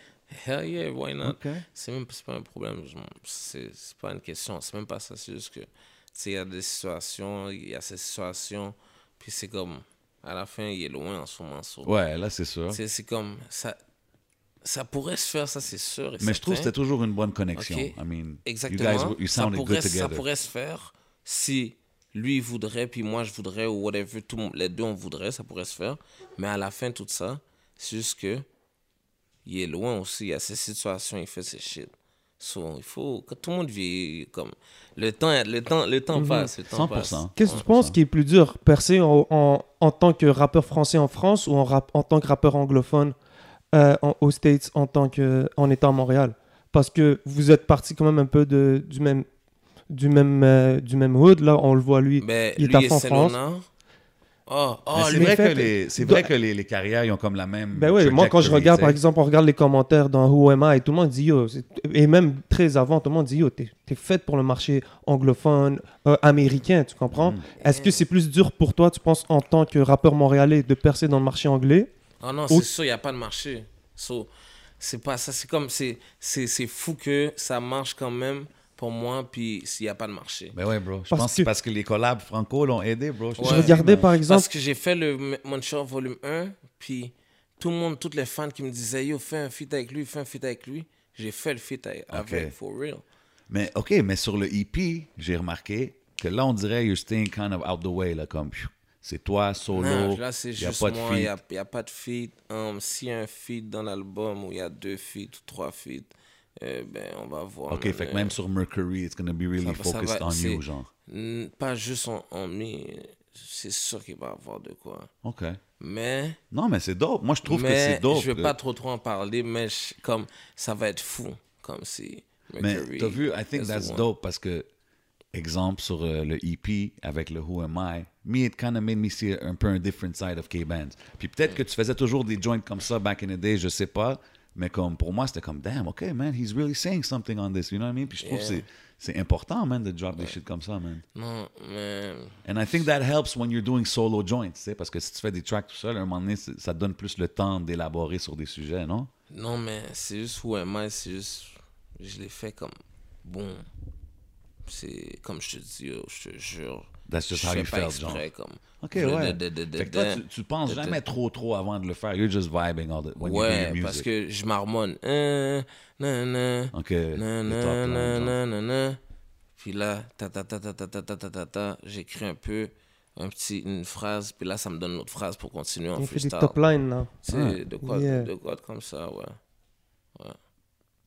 hell yeah, why not?
Ok.
C'est même c'est pas un problème. c'est pas une question. C'est même pas ça. C'est juste que, tu sais, il y a des situations. Il y a ces situations. Puis c'est comme. À la fin, il est loin en ce moment. so-
Ouais, là, c'est sûr.
C'est comme. Ça, ça pourrait se faire, ça, c'est sûr. et
Mais je trouve que c'était toujours une bonne connexion.
Ok.
I mean,
Exactement.
you guys, you
ça, pourrait, ça pourrait se faire si lui voudrait, puis moi je voudrais, ou whatever, tout, les deux on voudrait, ça pourrait se faire. Mais à la fin, tout ça, C'est juste que il est loin aussi. Il y a ses situations, il fait ses shit. So, il faut que tout le monde vit comme. Le temps, le temps, le temps passe. Le temps
100%.
passe.
Qu'est-ce que tu penses qui est plus dur, percer en, en, en tant que rappeur français en France ou en, rap- en tant que rappeur anglophone euh, en- aux States en, tant que, en étant à Montréal? Parce que vous êtes parti quand même un peu de, du même, du même, euh, du même hood, là, on le voit lui.
Mais
Il est
lui
à
est
fond en France.
Oh, oh,
c'est vrai,
fait-
que les, c'est
doit-
vrai que les, les carrières, ils ont comme la même.
Ben oui, moi quand je regarde par exemple, on regarde les commentaires dans Who Am I, tout le monde dit yo, et même très avant, tout le monde dit yo, t'es es fait pour le marché anglophone, euh, américain, tu comprends?
Mm.
Est-ce que c'est plus dur pour toi, tu penses, en tant que rappeur montréalais, de percer dans le marché anglais?
Oh non,
Ou-
c'est sûr, il n'y a pas de marché. So, c'est pas ça. C'est comme, c'est, c'est, c'est fou que ça marche quand même pour moi, puis s'il n'y a pas de marché.
Ben ouais, bro. Je
Parce
pense que c'est
que-
parce que les collabs franco l'ont aidé, bro.
Je
Ouais.
regardais par exemple,
Parce que j'ai fait le M- Montreal Volume 1, puis tout le monde, tous les fans qui me disaient, yo, fais un feat avec lui, fais un feat avec lui. J'ai fait le feat avec, avec, for real.
Mais OK, mais sur le EP, j'ai remarqué que là, on dirait you're staying kind of out the way, là, comme c'est toi, solo.
Non, là, c'est
y a
juste
pas de
moi, il n'y a, y a pas de feat. Um, S'il y a un feat dans l'album où il y a deux feats ou trois feats, euh, ben, on va voir.
OK,
mais,
fait que
euh,
même sur Mercury, it's gonna be really
ça va- ça
focused
va-
on you, genre.
mm, Pas juste en, en me, c'est sûr qu'il va y avoir de quoi.
OK.
Mais,
Non, mais c'est dope. Moi, je trouve que
mais
c'est dope.
je vais
que-
pas trop trop en parler, mais je- comme ça va être fou. Comme si
Mais
Mercury
t'as vu, I think that's dope parce que, exemple, sur euh, le EP avec le Who Am I, me, it kind of made me see un peu un different side of K-Bands. Puis peut-être que tu faisais toujours des joints comme ça back in the day, je sais pas, mais comme pour moi, c'était comme, damn, OK, man, he's really saying something on this, you know what I mean? Puis je trouve que
Yeah.
c'est- c'est important, man, de drop des shit comme ça, man.
Non, mais
And I think that helps when you're doing solo joints, tu sais, parce que si tu fais des tracks tout seul, à un moment donné, ça te donne plus le temps d'élaborer sur des sujets, non?
non, mais c'est juste Who Am I, c'est juste je l'ai fait comme bon. C'est comme je te dis, je te jure.
That's just
je
how
fais
you felt,
exprès,
genre.
comme.
OK, ouais.
de- de- de-
fait que toi,
de-
tu, tu penses
de- de-
jamais trop, trop avant de le faire. You're just vibing all the, when you
Ouais,
your music.
parce que je marmonne. Euh, nan, nan,
OK,
nan, nan. Puis là, ta ta ta ta ta ta ta ta ta ta, j'écris un peu un petit une phrase, puis là ça me donne une autre phrase pour continuer en
il fait des
freestyle.
top lines là.
C'est
Ouais.
de quoi
Yeah.
de quoi comme ça, ouais.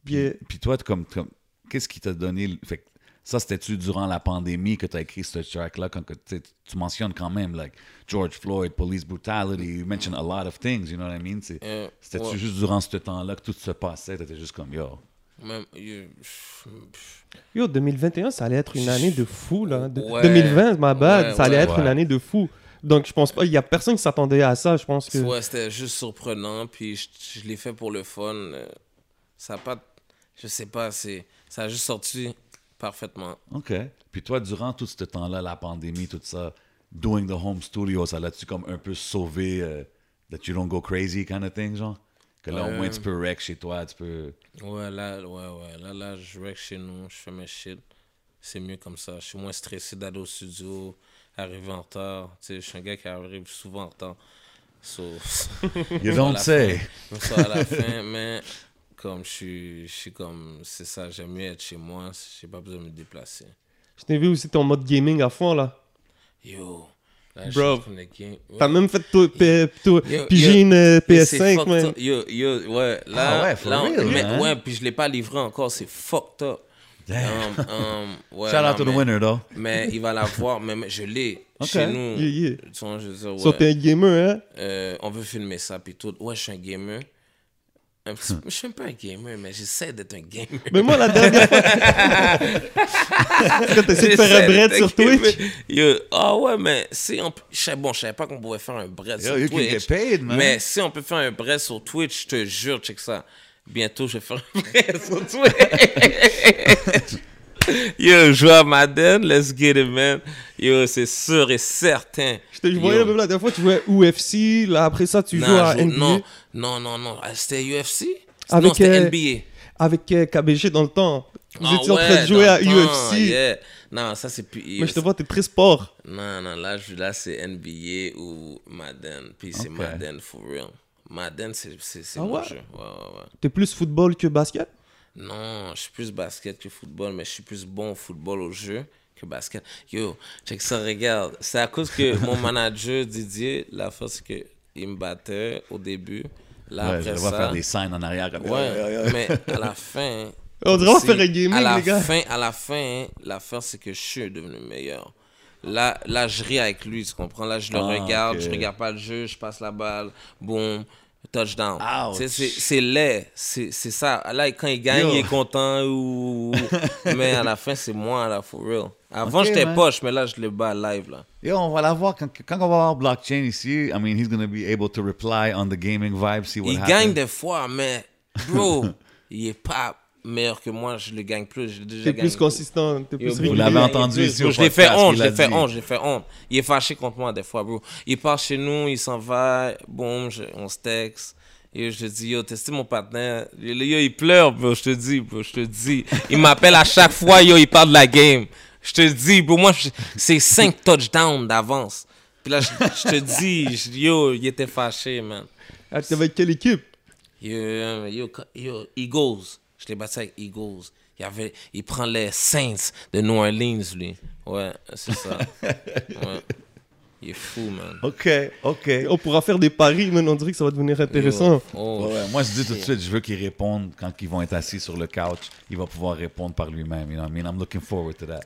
Puis, euh,
Puis toi, comme, comme- qu'est-ce qui t'a donné... le- Fait que ça, c'était-tu durant la pandémie que t'as écrit ce track-là? Quand que, tu tu mentionnes quand même, like, George Floyd, police brutality, you mention a lot of things, you know what I mean?
Euh,
C'était-tu
ouais.
juste durant ce temps-là que tout se passait? T'étais juste comme, yo...
Même, yo, pff, pff,
Yo, 2021, ça allait être une année de fou, là. De-
Ouais.
2020, ma bad,
Ouais,
ça allait
ouais.
être une année de fou. Donc, je pense pas, il y a personne qui s'attendait à ça, je pense que...
Ouais, c'était juste surprenant, puis je, je l'ai fait pour le fun. Ça a pas. Je sais pas, c'est. Ça a juste sorti parfaitement.
OK. Puis toi, durant tout ce temps-là, la pandémie, tout ça, doing the home studio, ça l'a-tu comme un peu sauvé euh, that you don't go crazy kind of thing, genre? Que là, au moins, tu peux rec chez toi, tu peux...
Ouais, là, ouais, ouais. Là, là, je rec chez nous, je fais mes shit. C'est mieux comme ça. Je suis moins stressé d'aller au studio, arriver en retard. Tu sais, je suis un gars qui arrive souvent en retard. So,
You don't say.
fin, mais comme je suis, je suis comme, c'est ça, j'aime mieux être chez moi, j'ai pas besoin de me déplacer.
Je t'ai vu aussi ton mode gaming à fond, là.
Yo, là,
Bro.
Ouais.
T'as même fait tout, p- tout-
Yo,
piger
yo,
une euh,
Mais c'est
PS5,
fucked
man.
Yo, yo, ouais, là,
Ah ouais, for
là,
real,
mais,
man.
ouais, puis je l'ai pas livré encore, c'est fucked up.
Damn.
Um, um, ouais,
Shout out to the
mais-
winner, though.
Mais il va l'avoir, mais, mais je l'ai
Ok.
chez nous.
Yeah, yeah.
Tu vois, je veux dire,
So,
ouais.
t'es un gamer, hein?
Euh, on veut filmer ça, puis tout. Ouais, je suis un gamer. Un petit... Je suis pas un gamer, mais j'essaie d'être un gamer.
Mais moi, la dernière fois... Quand t'essaies de faire un bread sur. Twitch...
Ah ouais, mais si on... peut- Je sais, bon, je savais pas qu'on pouvait faire un bread sur
you can
Twitch.
get paid, man.
Mais si on peut faire un bread sur Twitch, je te jure, check ça. Bientôt, je vais faire un bread sur Twitch. Yo, joue à Madden, let's get it, man. Yo, c'est sûr et certain.
Je te voyais même la dernière fois, tu jouais UFC, là, après ça, tu
Non,
joues à
je-
NBA.
non, non, non, non. Ah, C'était UFC?
Avec,
non, c'était
euh,
NBA.
Avec euh, KBG dans le temps. Vous
Ah
étiez en train de jouer à
temps,
UFC.
yeah. Non, ça c'est plus.
Mais je te vois, t'es très sport.
Non, non, là, je- là c'est NBA ou Madden. Puis c'est. Madden for real. Madden, c'est c'est- c'est
Ah
mon
ouais?
jeu. Ouais, ouais, ouais.
T'es plus football que basket?
Non, je suis plus basket que football, mais je suis plus bon au football au jeu que basket. Yo, check ça, regarde. C'est à cause que mon manager Didier, la fois, c'est que il me battait au début. Là,
Ouais,
après
je le vois
ça,
faire des signes en arrière. comme-
Ouais, mais à la fin.
On
c'est-
faire un gaming,
à la
les gars.
Fin, à la fin, l'affaire, c'est que je suis devenu meilleur. Là, là, je ris avec lui, tu comprends? Là, je le
Ah,
regarde,
ok.
je regarde pas le jeu, je passe la balle, boum, touchdown.
Ouch.
C'est- laid, c'est ça. Là, quand il gagne,
Yo.
il est content, ou... mais à la fin, c'est moi, là, for real. Avant,
Ok,
j'étais poche, mais là, je le bats live, là.
Yo, on va la voir quand, quand on va avoir blockchain ici. I mean, he's gonna be able to reply on the gaming vibe, see what
Il
happens.
gagne des fois, mais bro, il est pas meilleur que moi, je le gagne plus. déjà
T'es plus consistant, t'es
Yo,
plus
bro,
Vous l'avez entendu ici
bro,
au
Je l'ai fait honte, je
a
l'ai fait honte, je l'ai fait honte. Il est fâché contre moi des fois, bro. Il part chez nous, il s'en va, boum, je- on se texte. Et je dis, yo, testé mon partenaire? Yo, yo, il pleure, bro, je te dis, bro, je te dis. Il m'appelle à chaque fois, yo, il parle de la game. Je te dis, pour moi, je- c'est 5 touchdowns d'avance. Puis là, je, je te dis, je- yo, il était fâché, man.
Ah, t'es avec quelle équipe?
Yo, yo, yo, Eagles. Je l'ai battu avec Eagles. Il, avait, il prend les Saints de New Orleans, lui. Ouais, c'est ça. Ouais. Il est fou, man.
Ok, ok.
On pourra faire des paris, man. On dirait que ça va devenir intéressant.
Oh,
Ouais, moi, je dis tout de suite, je veux qu'il réponde quand ils vont être assis sur le couch. Il va pouvoir répondre par lui-même. You know what I mean? I'm looking forward to that.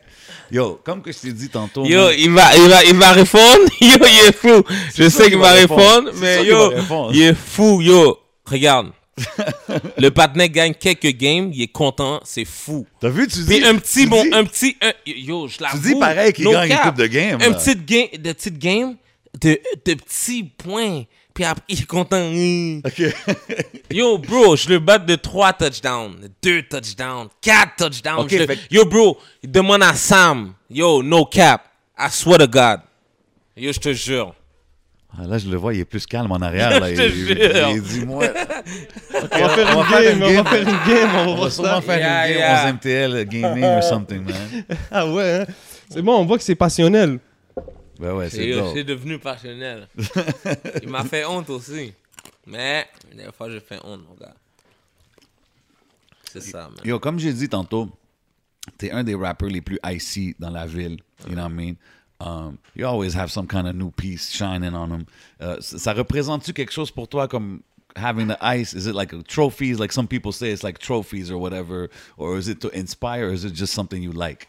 Yo, comme que je t'ai dit tantôt.
Yo,
man,
il va, il, va, il va répondre? Yo, il est fou. Je sais
qu'il va
va
répondre.
mais yo,
va répondre.
il est fou. Yo, regarde. le partenaire gagne quelques games, il est content, c'est fou.
T'as vu, tu dis.
Puis un petit,
tu
bon,
dis-
un petit, un- yo, je l'avoue.
dis pareil qu'il
no
gagne une
cap.
coupe de game,
Un petit game, de petite game, de, de petits points. Puis après, il est content. Hum.
Ok.
Yo, bro, je le bats de 3 touchdowns, 2 touchdowns, 4 touchdowns.
Ok,
Je le-
fait-
Yo, bro, il demande à Sam. Yo, no cap. I swear to God. Yo, je te jure.
Ah, là, je le vois, il est plus calme en arrière. Là.
Je te
il, il-
jure.
il dit, moi.
On va faire une game, on va faire une game, on va
On va sûrement faire
Yeah,
une game
yeah.
11 MTL gaming or something, man.
Ah ouais, hein. C'est bon, on voit que c'est passionnel.
Ben ouais, c'est
c'est devenu passionnel. il m'a fait honte aussi. Mais, des fois, je fais honte, mon gars. C'est ça, man.
Yo, comme j'ai dit tantôt, t'es un des rappers les plus icy dans la ville. You know what I mean? Um, you always have some kind of new piece shining on them. Uh, ça représente-tu quelque chose pour toi comme having the ice? Is it like trophies? Like some people say it's like trophies or whatever. Or is it to inspire or is it just something you like?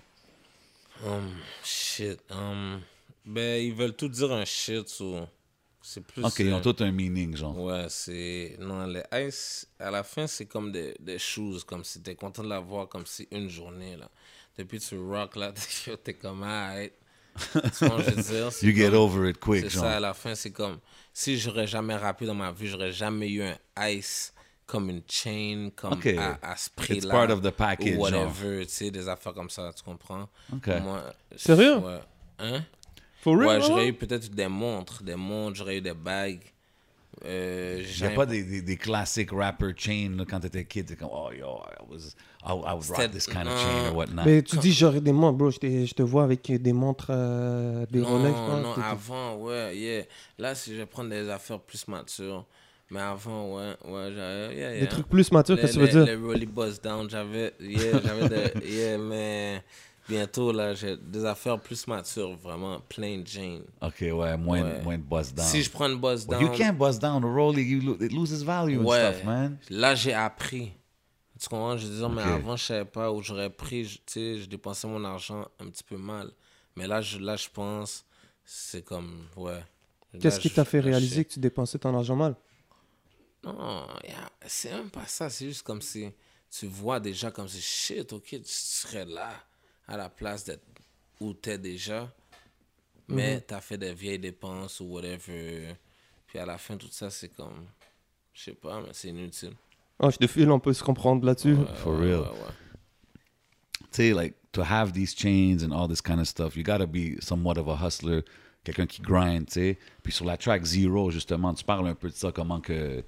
Um, shit. Um, ben, ils veulent tout dire un shit, so... C'est plus...
Ok, ils ont
euh,
tout un meaning, genre.
Ouais, c'est... Non, les ice, à la fin, c'est comme des, des choses, comme si t'es content de la voir, comme si une journée, là. Depuis tu rock, là, t'es comme. Tu que je veux dire?
You get
comme-
over it quick,
C'est ça, à la fin, c'est comme... Si j'aurais jamais rappé dans ma vie, j'aurais jamais eu un ice comme une chain, comme
Ok.
à, à ce prix-là.
It's part of the package,
Ou
genre.
whatever, tu sais, des affaires comme ça, tu comprends?
Ok.
Moi,
Sérieux?
Ouais. Hein?
For real,
Ouais, j'aurais eu peut-être des montres, des montres, j'aurais eu des bagues. Euh,
Il n'y
j'ai
a pas des, des, des classiques rapper chains là, quand t'étais kid. T'es comme, oh yo, I, was, I, I would rock this kind of chain or whatnot.
Mais tu dis j'aurais des montres, bro. Je, te vois avec des montres, euh, des
Non,
Rolex. pense.
non, avant, ouais, yeah. Là, si je prendre des affaires plus matures. Mais avant, ouais, ouais, j'avais, yeah, yeah.
Des trucs plus matures,
Les-
qu'est-ce que tu veux dire?
Les Rolly Buzz Down, j'avais, yeah, j'avais des, yeah, mais bientôt, là, j'ai des affaires plus matures, vraiment, plain Jane.
Ok, ouais, moins,
Ouais.
moins de buzz down.
Si je prends une Buzz
Well,
Down.
you can't buzz down rollie, you lo- it loses value and
Ouais.
stuff, man.
Là, j'ai appris. Tu comprends? Je disais, mais avant, je savais pas où j'aurais pris. Tu sais, je dépensais mon argent un petit peu mal. Mais là, je, là, je pense, c'est comme, ouais.
Qu'est-ce qui t'a fait réaliser que tu dépensais ton argent mal?
Non, c'est même pas ça. C'est juste comme si tu vois déjà comme si, shit, ok, tu serais là à la place d'être où t'es déjà. Mais
Mhm.
t'as fait des vieilles dépenses ou whatever. Puis à la fin, tout ça, c'est comme, je sais pas, mais c'est inutile.
Oh, je te file, on peut se comprendre là-dessus.
Ouais,
For
ouais,
real.
ouais, ouais.
Tu sais, like, to have these chains and all this kind of stuff, you gotta be somewhat of a hustler, quelqu'un qui grind, tu sais. Puis sur la track Zero, justement, tu parles un peu de ça, comment que,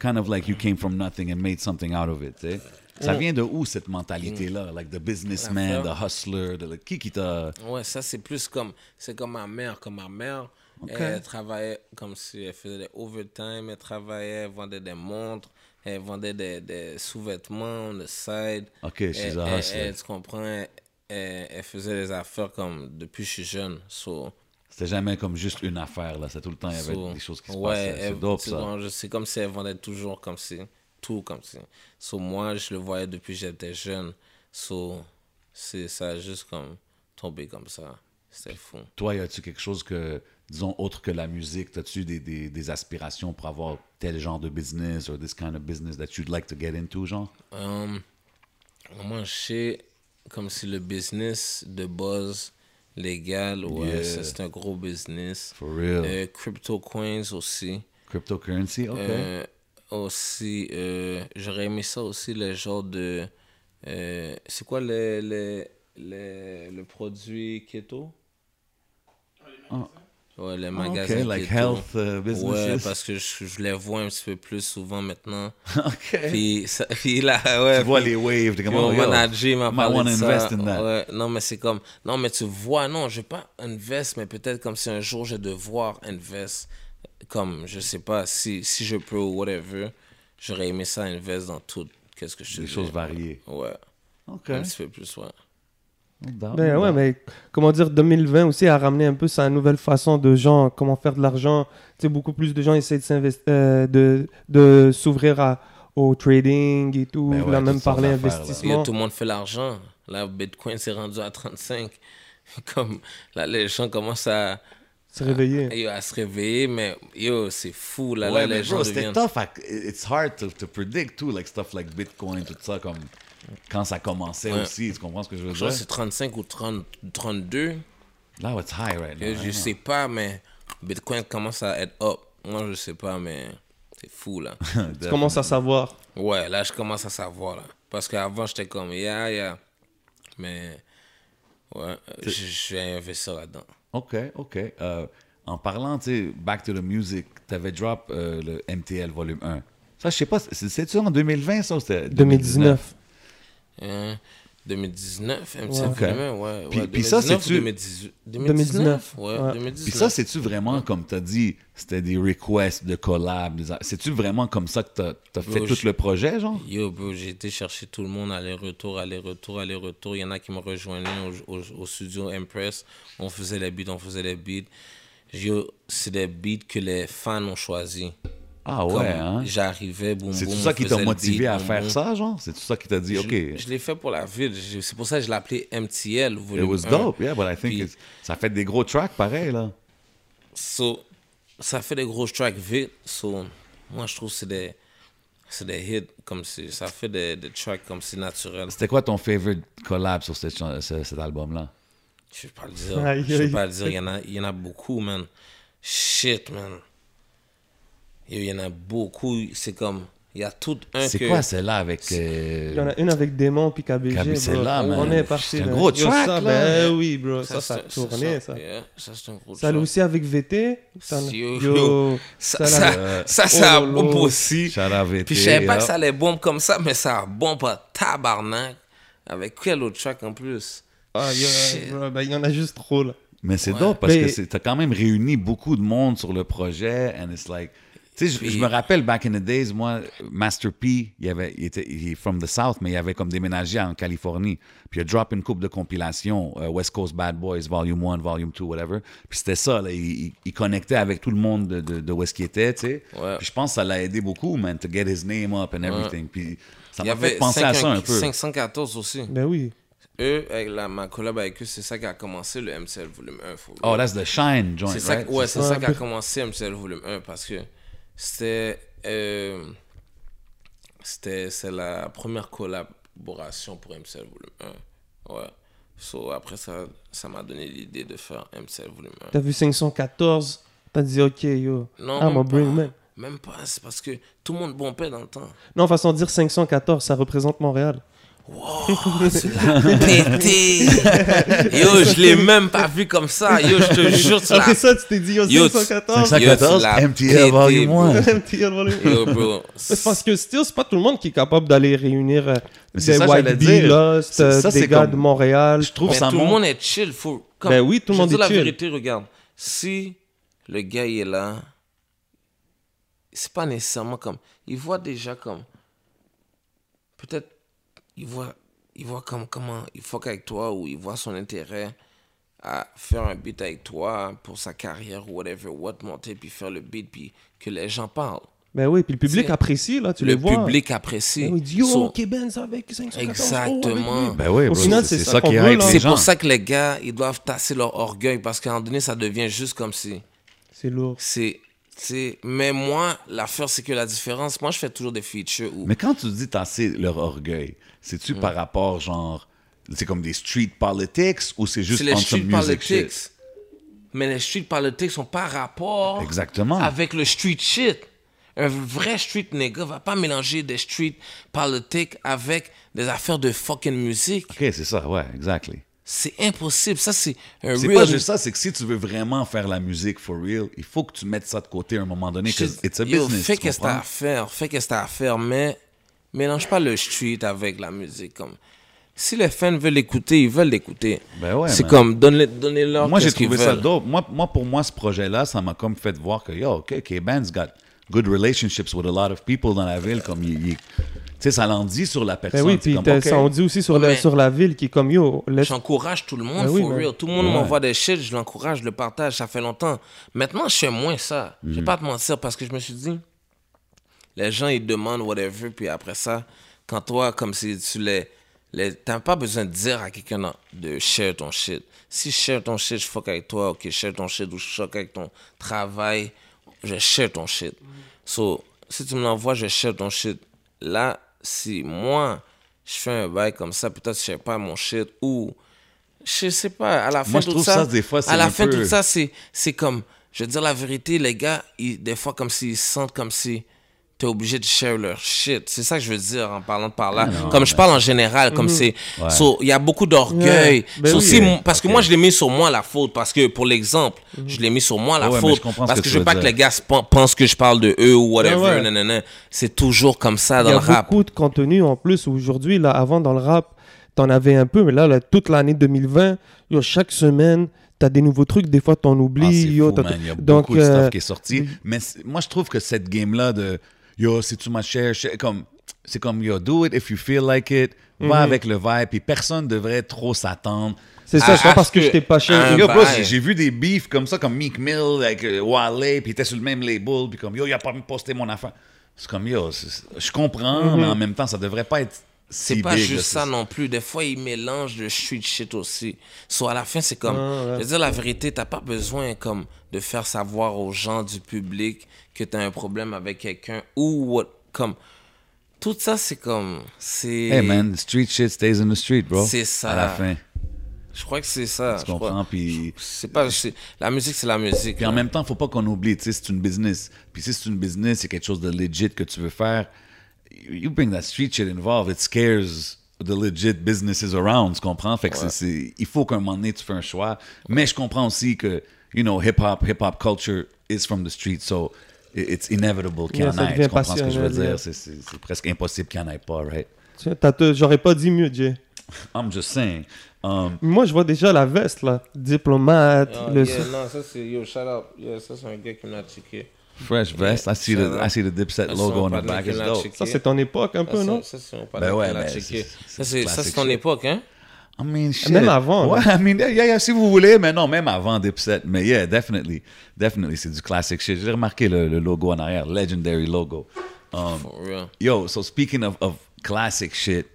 kind of like you came from nothing and made something out of it, tu sais. Ça vient de où, cette mentalité-là? Like the businessman, the hustler, the, qui qui t'a...
Ouais, ça c'est plus comme c'est comme ma mère, comme ma mère, elle travaillait comme si elle faisait des overtime, elle travaillait, elle vendait des montres, elle vendait des, des sous-vêtements, the side.
Ok, she's
Elle-
a
elle-
hustler.
elle, tu comprends, elle, faisait des affaires comme depuis que je suis jeune. So,
C'était jamais comme juste une affaire, là. C'est tout le temps, il y avait
So,
des choses qui se
ouais,
passaient. C'est dope, ça.
C'est comme si elle vendait toujours comme si. Tout comme si. So, moi, je le voyais depuis que j'étais jeune. So, c'est ça juste comme tombé comme ça. C'était fou.
Toi, y a-tu quelque chose que, disons, autre que la musique, as-tu des, des, des aspirations pour avoir tel genre de business or this kind of business that you'd like to get into, genre?
Um, moi, je sais comme si le business de buzz légal, ouais,
Yeah.
ça, c'est un gros business.
For real.
Euh, crypto coins aussi.
Cryptocurrency, OK.
Euh, aussi, euh, j'aurais aimé ça aussi, le genre de. euh, c'est quoi le, le, le, le produit keto? Ouais, les
Ah,
magasins
OK, like
keto.
health uh,
Ouais, parce que je, je les vois un petit peu plus souvent maintenant.
OK.
Puis, ça, puis là, ouais.
tu vois
puis-
les waves, t'es
puis
comme,
mon
oh,
manager m'a parlé de ça.
invest in that.
Ouais, non, mais c'est comme... Non, mais tu vois, non, je vais pas invest, mais peut-être comme si un jour je vais devoir invest. Comme, je sais pas, si, si je peux ou whatever, j'aurais aimé ça invest dans tout. Qu'est-ce que je te
Des choses variées.
Ouais,
OK.
un petit peu plus, ouais.
Ben ouais,
doubt.
mais comment dire, 2020 aussi a ramené un peu sa nouvelle façon de gens, comment faire de l'argent. Tu sais, beaucoup plus de gens essaient de s'invest- euh, de, de s'ouvrir à- au trading et tout.
Ben ouais,
là, même parler.
Yo,
investissement.
tout le monde fait l'argent. Là, Bitcoin s'est rendu à 35. Comme, là, les gens commencent à,
Se réveiller.
yo, à se réveiller, mais yo, c'est fou. Là,
Ouais,
là
mais
les gens
bro, c'était
deviennent...
tough. à- It's hard to, to predict, too, like stuff like Bitcoin, tout ça, comme quand ça commençait
Ouais.
aussi. Tu comprends ce que je veux
Je crois
dire?
que c'est 35 ou 30, 32.
Là, it's high right now.
Je, je sais pas, mais Bitcoin commence à être up. Moi, je sais pas, mais c'est fou, là.
Tu commences à savoir.
ouais, là, je commence à savoir, là. Parce qu'avant, j'étais comme, yeah, yeah. Mais, ouais, je je vais investir là-dedans.
OK, OK. Euh, en parlant, tu sais, back to the music, t'avais drop euh, le MTL volume 1. Ça, je sais pas, c'est- c'est-tu en 2020, ça, ou c'était
2019.
Hein, 2019, un petit
Ouais.
peu, ouais.
Puis-
ouais,
puis ça,
2019 ou
c'est-tu-
2018? 2019, ouais,
Ouais.
2019.
Puis ça, c'est-tu vraiment, comme t'as dit, c'était des requests de collab? des C'est-tu vraiment comme ça que t'as as fait
Bro,
tout le projet, genre?
Yo, bro, j'ai été chercher tout le monde, aller-retour, aller-retour, aller-retour. Il y en a qui me rejoignaient au, au- au studio Impress. On faisait les beats, on faisait les beats. Yo, c'est des beats que les fans ont choisis.
Ah
Comme
ouais, hein?
J'arrivais, boum,
C'est tout ça qui t'a motivé
beat,
à
boum,
faire
boum.
ça, genre? C'est tout ça qui t'a dit,
Je,
OK,
je l'ai fait pour la ville. C'est pour ça que je l'ai appelé MTL.
it
volume
was
1.
dope, yeah, but I think
Puis-
it's- ça fait des gros tracks pareil, là.
So, ça fait des gros tracks vite. So, moi, je trouve que c'est des, c'est des hits comme si, ça fait des, des tracks comme si naturels.
C'était quoi ton favorite collab sur cette chan- ce- cet album-là?
Je vais pas le dire. Je vais pas le dire. Il y en a, il y en a beaucoup, man. Shit, man. Il y en a beaucoup. C'est comme, il y a tout un
C'est
que...
quoi celle-là avec... euh,
Il y en a une avec Démon puis KBG.
KBG,
bro.
celle-là, man.
On est parti.
C'est un gros track,
ça,
là.
Ben oui, bro. Ça, ça, a
c'est-
tourné, ça.
yeah, ça, c'est un gros
Ça, aussi avec VT. T'en-
Yo,
Yo,
yo. Ça,
ça,
ça,
là-
ça, ça
Oh,
bombe aussi.
VT,
Puis je savais pas
yeah.
que ça allait bombe comme ça, mais ça a bombe à tabarnak. Avec quel autre track en plus?
Ah,
Shit.
bro, ben, il y en a juste trop, là.
Mais c'est
Ouais.
dope parce
Mais-
que c'est- t'as quand même réuni beaucoup de monde sur le projet and it's like tu sais je- me rappelle back in the days moi Master P il, avait, il était il est from the South mais il avait comme déménagé en Californie puis il a drop une coupe de compilation euh, West Coast Bad Boys Volume 1 Volume 2 whatever puis c'était ça là, il, connectait avec tout le monde de, de, de où est-ce qu'il était tu sais
Ouais.
puis je pense que ça l'a aidé beaucoup man to get his name up and everything puis ça
Il y
m'a fait
avait
penser à ça un
5-
peu
514 aussi.
Ben oui.
Eux, avec la, ma collab avec eux, c'est ça qui a commencé le MCL volume 1. faut-
oh that's the Shine joint
c'est ça,
right?
ouais, c'est
ça.
ça qui a commencé MCL volume 1 parce que c'était. euh, c'était c'est la première collaboration pour MCL volume 1. Ouais. So, après ça, ça m'a donné l'idée de faire MCL volume 1.
T'as vu 514. T'as dit, OK, yo.
Non,
I'm a
même
bring
pas.
man.
Même pas, c'est parce que tout le monde bombait dans le temps.
Non, façon de dire 514, ça représente Montréal.
Wow, tu l'as pété! Yo, je l'ai même pas vu comme ça. Yo, je te jure, tu
Après ça, tu t'es dit, yo,
Yo, tu-
514.
514
Yo, tu l'as
MTL Volume
bro.
1
MTL volume.
Yo, bro.
C'est parce que still, c'est pas tout le monde qui est capable d'aller réunir euh,
c'est
des
ça,
White Bee. Lost,
C'est-
euh,
ça,
des
c'est
gars
comme-
de Montréal.
je trouve
Mais
ça
tout le monde est chill. Faut, comme,
Ben oui, tout le
je
monde
te dis
est
la
chill.
vérité, regarde. Si le gars il est là, c'est pas nécessairement comme. Il voit déjà comme. Peut-être. Il voit, il voit comme, comment il fuck avec toi ou il voit son intérêt à faire un beat avec toi pour sa carrière ou whatever, what, monter puis faire le beat puis que les gens parlent.
Ben oui, puis le public
C'est-
apprécie, là, tu
le
les vois.
public apprécie.
Ben il dit, yo,
So,
avec 514.
Exactement.
Avec.
Ben oui,
Au final,
c'est
ça
ça qui les
C'est pour ça que les gars, ils doivent tasser leur orgueil parce qu'à un moment donné, ça devient juste comme si.
C'est lourd.
C'est. c'est- Mais moi, l'affaire, c'est que la différence, moi, je fais toujours des features où.
Mais quand tu dis tasser leur orgueil, c'est-tu par rapport, genre, c'est comme des street politics ou c'est juste
c'est les
on
street
some music
politics.
shit?
Mais les street politics sont pas rapport
Exactement.
avec le street shit. Un vrai street nigga va pas mélanger des street politics avec des affaires de fucking musique.
Ok, c'est ça, ouais, exactly.
C'est impossible. Ça, c'est un
C'est
real.
pas juste ça, c'est que si tu veux vraiment faire la musique for real, il faut que tu mettes ça de côté à un moment donné, parce que it's a
Yo,
business.
fais
tu
qu'est-ce que t'as à faire, fais qu'est-ce que t'as à faire, mais mélange pas le street avec la musique. Comme si les fans veulent l'écouter, ils veulent l'écouter.
Ben ouais,
c'est comme donne-les- donnez-leur.
Moi, j'ai trouvé ça dope. Moi, moi, pour moi, ce projet-là, ça m'a comme fait voir que, yo, OK, K-Band's got good relationships with a lot of people dans la ville. Comme il, il- tu sais, ça l'en dit sur la
Ben
personne.
oui, puis ça on dit aussi sur,
Ouais,
sur la ville qui est comme yo.
J'encourage tout le monde,
Ben oui,
for
ben-
real. Tout le monde
Ouais.
m'envoie des shit, je l'encourage, je le partage, ça fait longtemps. Maintenant, je fais moins ça. Je
Mhm.
vais pas te mentir parce que je me suis dit, les gens, ils demandent whatever, puis après ça, quand toi, comme si tu les. les T'as pas besoin de dire à quelqu'un de share ton shit. Si je share ton shit, je fuck avec toi, ok, share ton shit ou je fuck avec ton travail, je share ton shit. So, si tu me l'envoies, je share ton shit. Là, si moi, je fais un bail comme ça, peut-être je share pas mon shit ou je sais pas, à la fin
Moi, je
tout
trouve
ça,
ça, des fois,
à la fin
peu-
tout ça, c'est c'est comme, je veux dire la vérité, les gars, ils, des fois comme s'ils se sentent comme si t'es obligé de share leur shit. C'est ça que je veux dire en parlant de par là.
Ah non,
comme je
mais-
parle en général, comme c'est,
Ouais.
so, il y a beaucoup d'orgueil.
Ouais, ben
So,
oui.
si
Ok,
mon- parce que moi je l'ai mis sur moi la faute parce que pour l'exemple, je l'ai mis sur moi la
Ouais, mais
faute
je
parce
que
que, je veux
veux
pas que les gars se pen- pensent que je parle de eux ou whatever.
Ouais, ouais.
nanana. C'est toujours comme ça
Il
dans
y
le
a
rap.
beaucoup de contenu en plus aujourd'hui. Là, avant, dans le rap, t'en avais un peu, mais là, là, toute l'année 2020, yo, chaque semaine, t'as des nouveaux trucs. Des fois, t'en
Ah,
oublies.
c'est
yo,
fou,
t'as-
man. Il y a
Donc,
beaucoup de
euh,
stuff qui est sorti. Mais c'est- moi, je trouve que cette game-là de yo, si tu m'as share, share, comme c'est comme yo, do it if you feel like it. Va avec le vibe. Puis personne devrait trop s'attendre.
c'est ça, c'est pas parce que
que-
je t'ai pas cher.
Yo, bro,
bye.
j'ai- vu des beefs comme ça, comme Meek Mill avec euh, Wale, puis il était sur le même label, puis comme yo, il a pas posté mon affaire. C'est comme yo, je comprends, mais en même temps, ça devrait pas être si
C'est pas
big,
juste ça non plus. Des fois, ils mélangent le street shit aussi. So, à la fin, c'est comme...
Ah, ouais.
Je veux dire la vérité, t'as pas besoin comme de faire savoir aux gens du public que t'as un problème avec quelqu'un ou what, comme... Tout ça, c'est comme... C'est...
Hey man, the street shit stays in the street, bro.
C'est ça.
À la fin,
Je crois que c'est ça.
tu
je
comprends, puis...
C'est pas... La musique, c'est la musique.
Puis en même temps, faut pas qu'on oublie, tu sais, c'est une business. Puis si c'est une business, c'est quelque chose de legit que tu veux faire. You bring that street shit involved, it scares the legit businesses around, tu comprends? Fait que c'est- c'est, il faut qu'à un moment donné, tu fais un choix. Mais je comprends aussi que, you know, hip-hop, hip-hop culture is from the street, so it's inevitable qu'il y
Yeah,
en ait. Tu comprends ce que je veux dire?
yeah.
C'est, presque impossible qu'il n'y en ait pas, right?
Tiens, t'as te- J'aurais pas dit mieux, Jay.
I'm just saying. Um,
Moi, je vois déjà la veste, là. Diplomate.
Ah,
le...
yeah, non, ça c'est... Yo, shout out. Yeah, ça c'est un gars qui m'a checké.
fresh vest. I see the, I see the Dipset
Ça,
logo on the back. It's dope.
Ça, c'est ton époque, un peu,
Ça,
non?
c'est- Ça, c'est un
Ben ouais, c'est
Ça, c'est ton époque, hein?
I mean, shit.
Même avant,
Ouais. I mean, yeah, yeah, si vous voulez, mais non, même avant Dipset. Mais yeah, definitely. Definitely, c'est du classic shit. J'ai remarqué le, le logo en arrière, legendary logo. Um,
For real.
yo, so speaking of, of classic shit,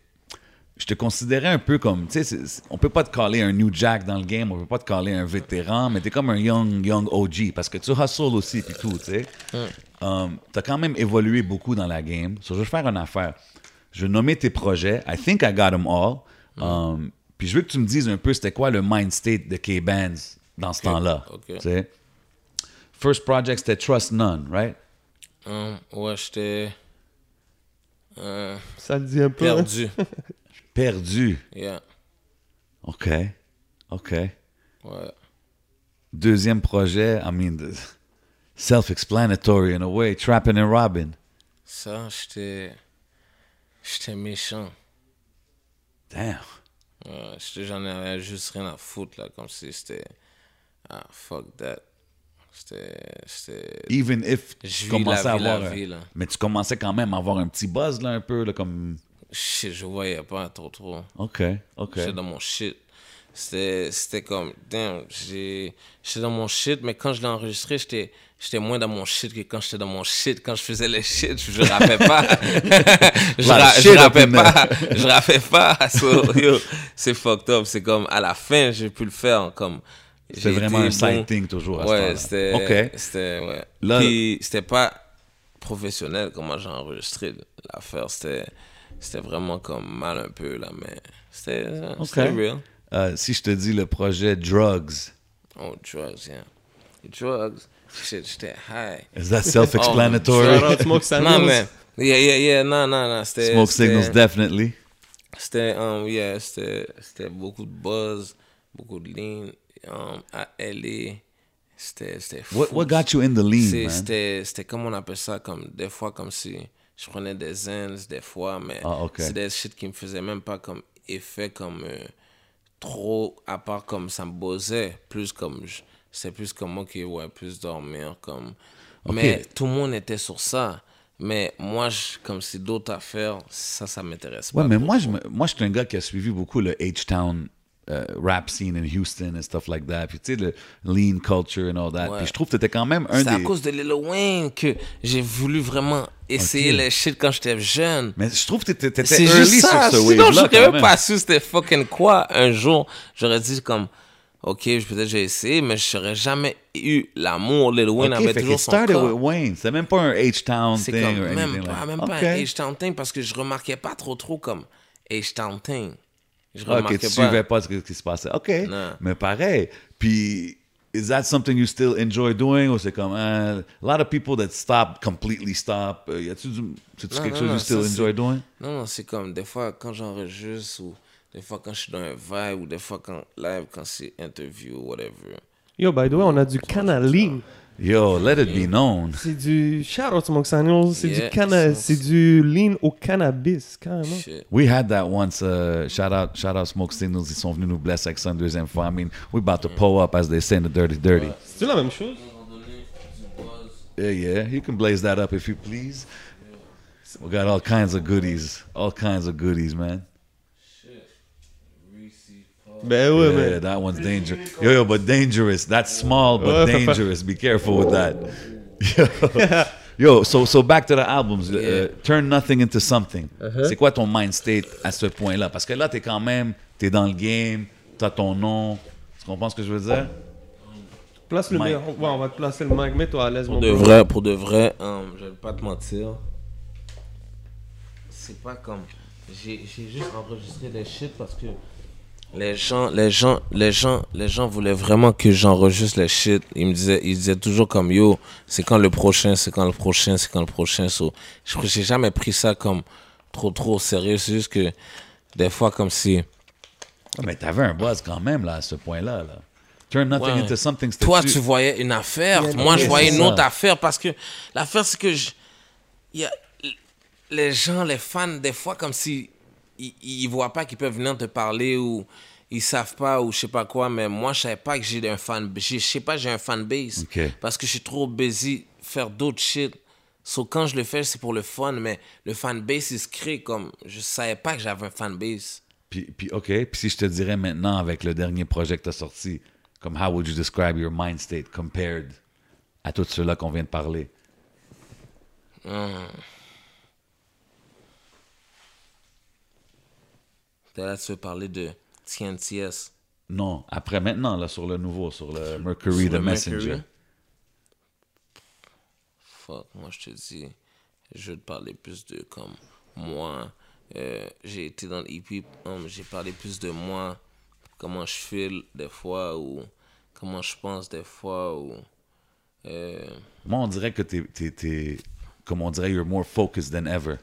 je te considérais un peu comme, tu sais, on peut pas te caller un New Jack dans le game, on peut pas te caller un vétéran, mais t'es comme un young, young OG parce que tu hustles aussi puis tout, tu sais. Um, t'as quand même évolué beaucoup dans la game. So, je vais faire une affaire. Je vais nommer tes projets. I think I got them all. Um, puis je veux que tu me dises un peu c'était quoi le mind state de K-Bands dans ce temps-là?
ok.
tu sais? First project, c'était Trust None, right?
Hum, ouais, j'étais euh,
Ça le dit un peu. hein?
perdu.
Perdu.
yeah.
OK. OK.
Ouais.
Deuxième projet, I mean, the- self-explanatory in a way, Trapping and Robbing.
Ça, j'étais. J'étais méchant.
Damn.
J'étais- J'en avais juste rien à foutre, là. Comme si c'était. Ah, fuck that. C'était. C'était.
Even if tu commençais à avoir... un-
vie, là.
mais tu commençais quand même à avoir un petit buzz, là, un peu, là, comme...
Shit, je voyais pas trop, trop.
OK, OK.
J'étais dans mon shit. c'était comme, damn, j'ai- j'étais dans mon shit, mais quand je l'ai enregistré, j'étais j'étais moins dans mon shit que quand j'étais dans mon shit. Quand je faisais le shit, je rappais pas. je, ra- je
up
rappais pas. Je rappais pas. So, c'est fucked up. C'est comme, à la fin, j'ai pu le faire. Comme,
C'est
j'ai
vraiment un side
bon.
thing toujours à
Ouais, c'était.
OK.
C'était, ouais.
Là-
Puis, c'était pas professionnel comment j'ai enregistré l'affaire. C'était, c'était vraiment comme mal un peu, là, mais c'était, c'était
OK.
real.
Euh, si je te dis le projet Drugs,
Oh, drugs, yeah. Drugs. Shit, j'étais high.
is that self-explanatory?
Oh,
Shout out Smoke
Non,
Signals.
mais. Yeah, yeah, yeah. Non, non, non. C'était.
Smoke
c'était-
Signals, definitely.
C'était, um, yeah, c'était, c'était beaucoup de buzz, beaucoup de lean. Um, à LA, c'était, c'était fou.
What, what got you in the lean,
C'est-
man?
C'était, c'était comme on appelle ça, comme des fois comme si je prenais des zens, des fois, mais
Ah, ok.
c'est des shit qui me faisaient même pas comme effet, comme euh, trop, à part comme ça me buzzait, plus comme, je- c'est plus comme, ok, ouais, plus dormir, comme. Mais tout le monde était sur ça. Mais moi, je, comme c'est d'autres affaires, ça, ça m'intéresse pas.
Ouais, mais moi, je, moi, je suis un gars qui a suivi beaucoup le H-Town euh, rap scene in Houston and stuff like that. Puis, tu sais, le lean culture and all that.
Ouais.
Puis, je trouve que t'étais quand même un
C'est à
des...
cause de Lil Wayne que j'ai voulu vraiment essayer les shit quand j'étais jeune.
Mais je trouve que t'étais early
juste ça.
sur ce
Sinon,
wave-là, quand
même
même.
pas su c'était fucking quoi. Un jour, j'aurais dit comme, ok, peut-être j'ai essayé, mais je n'aurais jamais eu l'amour. Lil Wayne
Ok,
avait
fait
toujours son
started
corps.
with Wayne. C'était même pas un H-Town
C'est
thing
comme
or
même pas,
like
même pas un H-Town thing parce que je remarquais pas trop trop comme H-Town thing. Je
Ah, Ok,
remarquais
tu
pas.
suivais pas ce qui se passait. OK,
Non.
mais pareil. Puis, is that something you still enjoy doing? Ou c'est comme, euh, a lot of people that stop, completely stop. Euh, y a-tu quelque
non,
chose
non,
you still enjoy
c'est-
doing?
Non, non, c'est comme des fois quand j'enregistre ou des fois quand je suis dans un vibe ou des fois quand live, quand c'est interview ou whatever.
Yo, by the way, on a du Cana Lean.
Yo, let it be known.
C'est du shout out Smoke Signals. C'est
Yeah,
du cana,
c'est-
c'est du lean au cannabis, carrément.
Shit.
We had that once. Uh, shout out, shout out Smoke Signals. Ils sont venus nous blesser avec ça une deuxième fois. I mean, we about to pull up, as they say in the Dirty Dirty.
C'est la même chose.
Yeah, yeah. You can blaze that up if you please. We got all kinds of goodies. All kinds of goodies, man.
Ben ouais,
Yeah,
mais.
that one's dangerous. Yo, yo, but dangerous. That's small, but
Ouais,
dangerous. Be careful with that. Yo, so so back to the albums. Uh, turn nothing into something. C'est quoi ton mind state à ce point-là? Parce que là, t'es quand même, t'es dans le game, t'as ton nom. Tu comprends ce que je veux dire?
Place le. Ouais, on va te placer le mic. Mets-toi à l'aise, mon
Pour de vrai, pour de vrai, hum, je vais pas te mentir. C'est pas comme. J'ai j'ai juste enregistré des shit parce que les gens, les gens, les gens, les gens voulaient vraiment que j'enregistre les shit. Ils me disaient, ils disaient toujours comme yo, c'est quand le prochain, c'est quand le prochain, c'est quand le prochain. So, je j'ai jamais pris ça comme trop trop au sérieux. C'est juste que des fois comme si.
Mais t'avais un buzz quand même, là, à ce point-là. Là. Turn nothing
Ouais.
into something.
Toi, tu voyais une affaire. Moi, je voyais une
ça.
autre affaire parce que l'affaire, c'est que je- il y a, les gens, les fans, des fois, comme si ils, ils voient pas qu'ils peuvent venir te parler ou ils savent pas ou je sais pas quoi. Mais moi, je savais pas que j'ai un fan. Je sais pas, j'ai un fan base
Ok.
parce que je suis trop busy faire d'autres shit. So, quand je le fais, c'est pour le fun, mais le fan base, il se crée comme. Je savais pas que j'avais un fan base.
Puis, puis, OK, puis si je te dirais maintenant, avec le dernier projet que tu as sorti, comme how would you describe your mind state compared à tout ceux-là qu'on vient de parler?
Là, tu veux parler de TNTS.
Non, après maintenant, là, sur le nouveau, sur le Mercury
Sur
The
le
Messenger.
Mercury. Fuck, moi je te dis, je veux te parler plus de comme moi. Euh, j'ai été dans l'EP, um, j'ai parlé plus de moi, comment je feel des fois, ou comment je pense des fois, ou. Euh,
Moi, on dirait que t'es, t'es, t'es- comme on dirait, you're more focused than ever.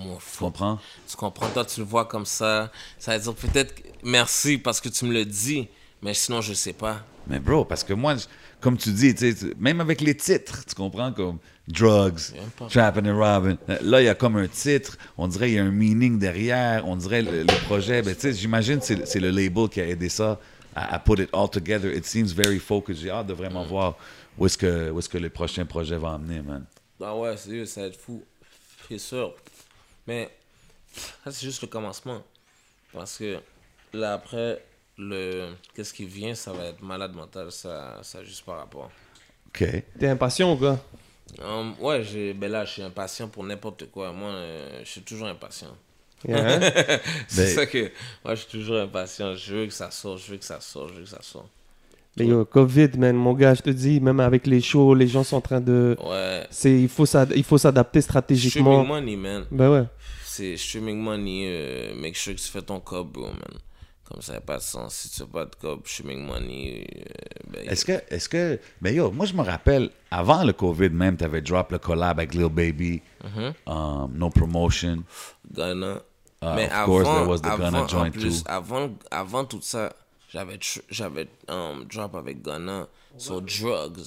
Mon
Tu comprends?
Tu comprends, toi tu le vois comme ça. Ça veut dire peut-être merci parce que tu me le dis, mais sinon je sais pas.
Mais bro, parce que moi, comme tu dis, même avec les titres, tu comprends, comme Drugs. Trapping and Robbing, là, il y a comme un titre, on dirait qu'il y a un meaning derrière, on dirait le, le projet, ben, tu sais, j'imagine que c'est, le label qui a aidé ça à, à put it all together. It seems very focused. J'ai hâte de vraiment voir où est-ce que, où est-ce que le prochain projet va emmener, man.
Ah ouais, sérieux, ça va être fou. C'est sûr. Mais ça, c'est juste le commencement. Parce que là, après, le qu'est-ce qui vient, ça va être malade mental, ça, ça juste par rapport.
OK.
T'es impatient ou quoi?
Um, ouais, j'ai, ben là, je suis impatient pour n'importe quoi. Moi, euh, je suis toujours impatient.
Yeah?
C'est
Ben-
ça que. Moi, je suis toujours impatient. Je veux que ça sorte, je veux que ça sorte, je veux que ça sorte.
Mais yo, Covid, man, mon gars, je te dis, même avec les shows, les gens sont en train de.
Ouais.
C'est, il faut s'ad- il faut s'adapter stratégiquement.
Streaming money, man.
Ben ouais.
C'est streaming money. euh, make sure que tu fais ton cob, bro, man. Comme ça, y a pas de sens. Si tu fais pas de cob, streaming money. euh, ben,
Est-ce que, est-ce que, ben yo, moi je me rappelle, avant le COVID même, t'avais drop le collab avec Lil Baby, um, No Promotion.
Ghana.
Ah,
Mais
of
avant,
course, there was the
avant,
Ghana joint
plus,
too.
avant, avant tout ça, j'avais, j'avais um, drop avec Ghana sur drugs.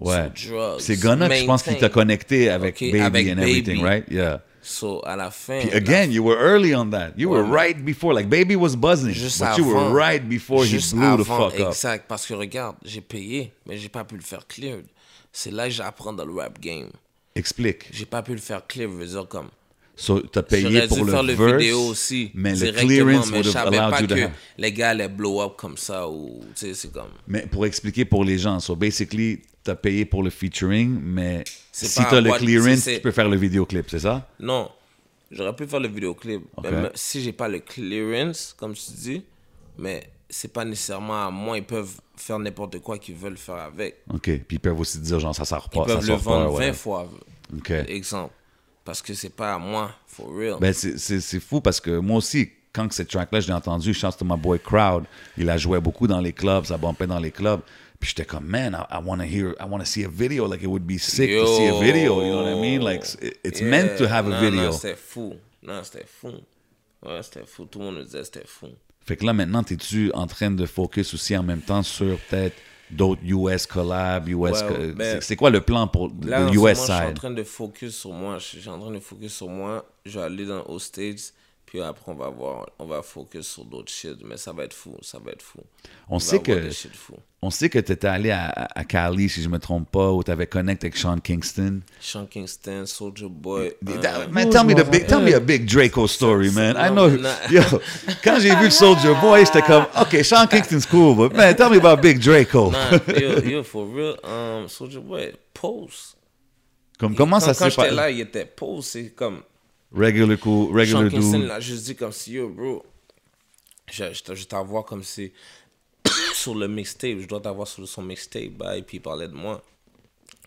Ouais. C'est Ghana que je pense qu'il t'a connecté avec Baby
avec
and everything,
Baby.
right? Yeah.
So, à la fin.
Puis
la-
again, you were early on that. You were
Ouais, mais-
right before. Like Baby was buzzing,
Juste
but you were
avant.
right before he blew the
avant,
fuck up.
Exact. Parce que regarde, j'ai payé, mais j'ai pas pu le faire clear. C'est là que j'apprends dans le rap game.
Explique.
J'ai pas pu le faire clear, je veux dire comme.
So, t'as payé pour
dû
le
faire le
verse,
vidéo aussi.
mais le clearance
mais
would
je
have allowed
pas
you to
que
have.
les gars allaient blow up comme ça ou tu sais c'est comme
Mais pour expliquer pour les gens, so basically, t'as payé pour le featuring, mais si t'as le clearance, tu peux faire le vidéoclip, c'est ça?
non j'aurais pu faire le vidéoclip
Ok.
mais si j'ai pas le clearance comme tu dis mais c'est pas nécessairement à moi ils peuvent faire n'importe quoi qu'ils veulent faire avec
OK. Puis ils peuvent aussi dire, genre, ça sort
ils
pas, ça
peuvent le
sort pas.
vendre 20
ouais.
fois
OK.
exemple parce que c'est pas à moi for real
Ben, c'est- fou parce que moi aussi, quand que cette track-là, je l'ai entendu, je chante to my boy Crowd. Il a joué beaucoup dans les clubs, ça bumpait dans les clubs. Puis j'étais comme, man, I, I want to hear, I want to see a video. Like, it would be sick to see a video. You know what I mean? Like, it- it's
Yeah.
meant to have a
Non,
video.
non c'était fou non c'était fou ouais c'était fou tout le monde me disait c'était fou
Fait que là, maintenant, t'es-tu en train de focus aussi en même temps sur peut-être d'autres US collabs, US...
Ouais,
co-
ben,
c'est- quoi le plan pour
Là,
le US
moment, je suis en
side?
train de focus sur moi. Je suis en train de focus sur moi. Je vais aller dans aux States. Puis après, on va voir. On va focus sur d'autres shit. Mais ça va être fou. Ça va être fou.
On sait que on sait que t'étais allé à, à Cali, si je me trompe pas, où t'avais connecté avec Sean Kingston.
Sean Kingston, Soldier Boy.
That-
euh,
man, tell me the big, tell me a big Draco story, man. I know. Yo, quand j'ai vu Soldier Boy, j'étais comme, OK, Sean Kingston's cool, but man, tell me about Big Draco.
man, yo, yo, for real. Um, Soldier Boy, pose.
Comme, comment
quand,
ça
Quand
s'est
j'étais
passé?
là, il était pose. C'est comme.
Regular cool, regular
Sean Kingston
dude.
l'a juste dit comme si, yo, bro, je, je, je t'envoie comme si sur le mixtape, je dois t'avoir sur son mixtape, bah, et puis il parlait de moi.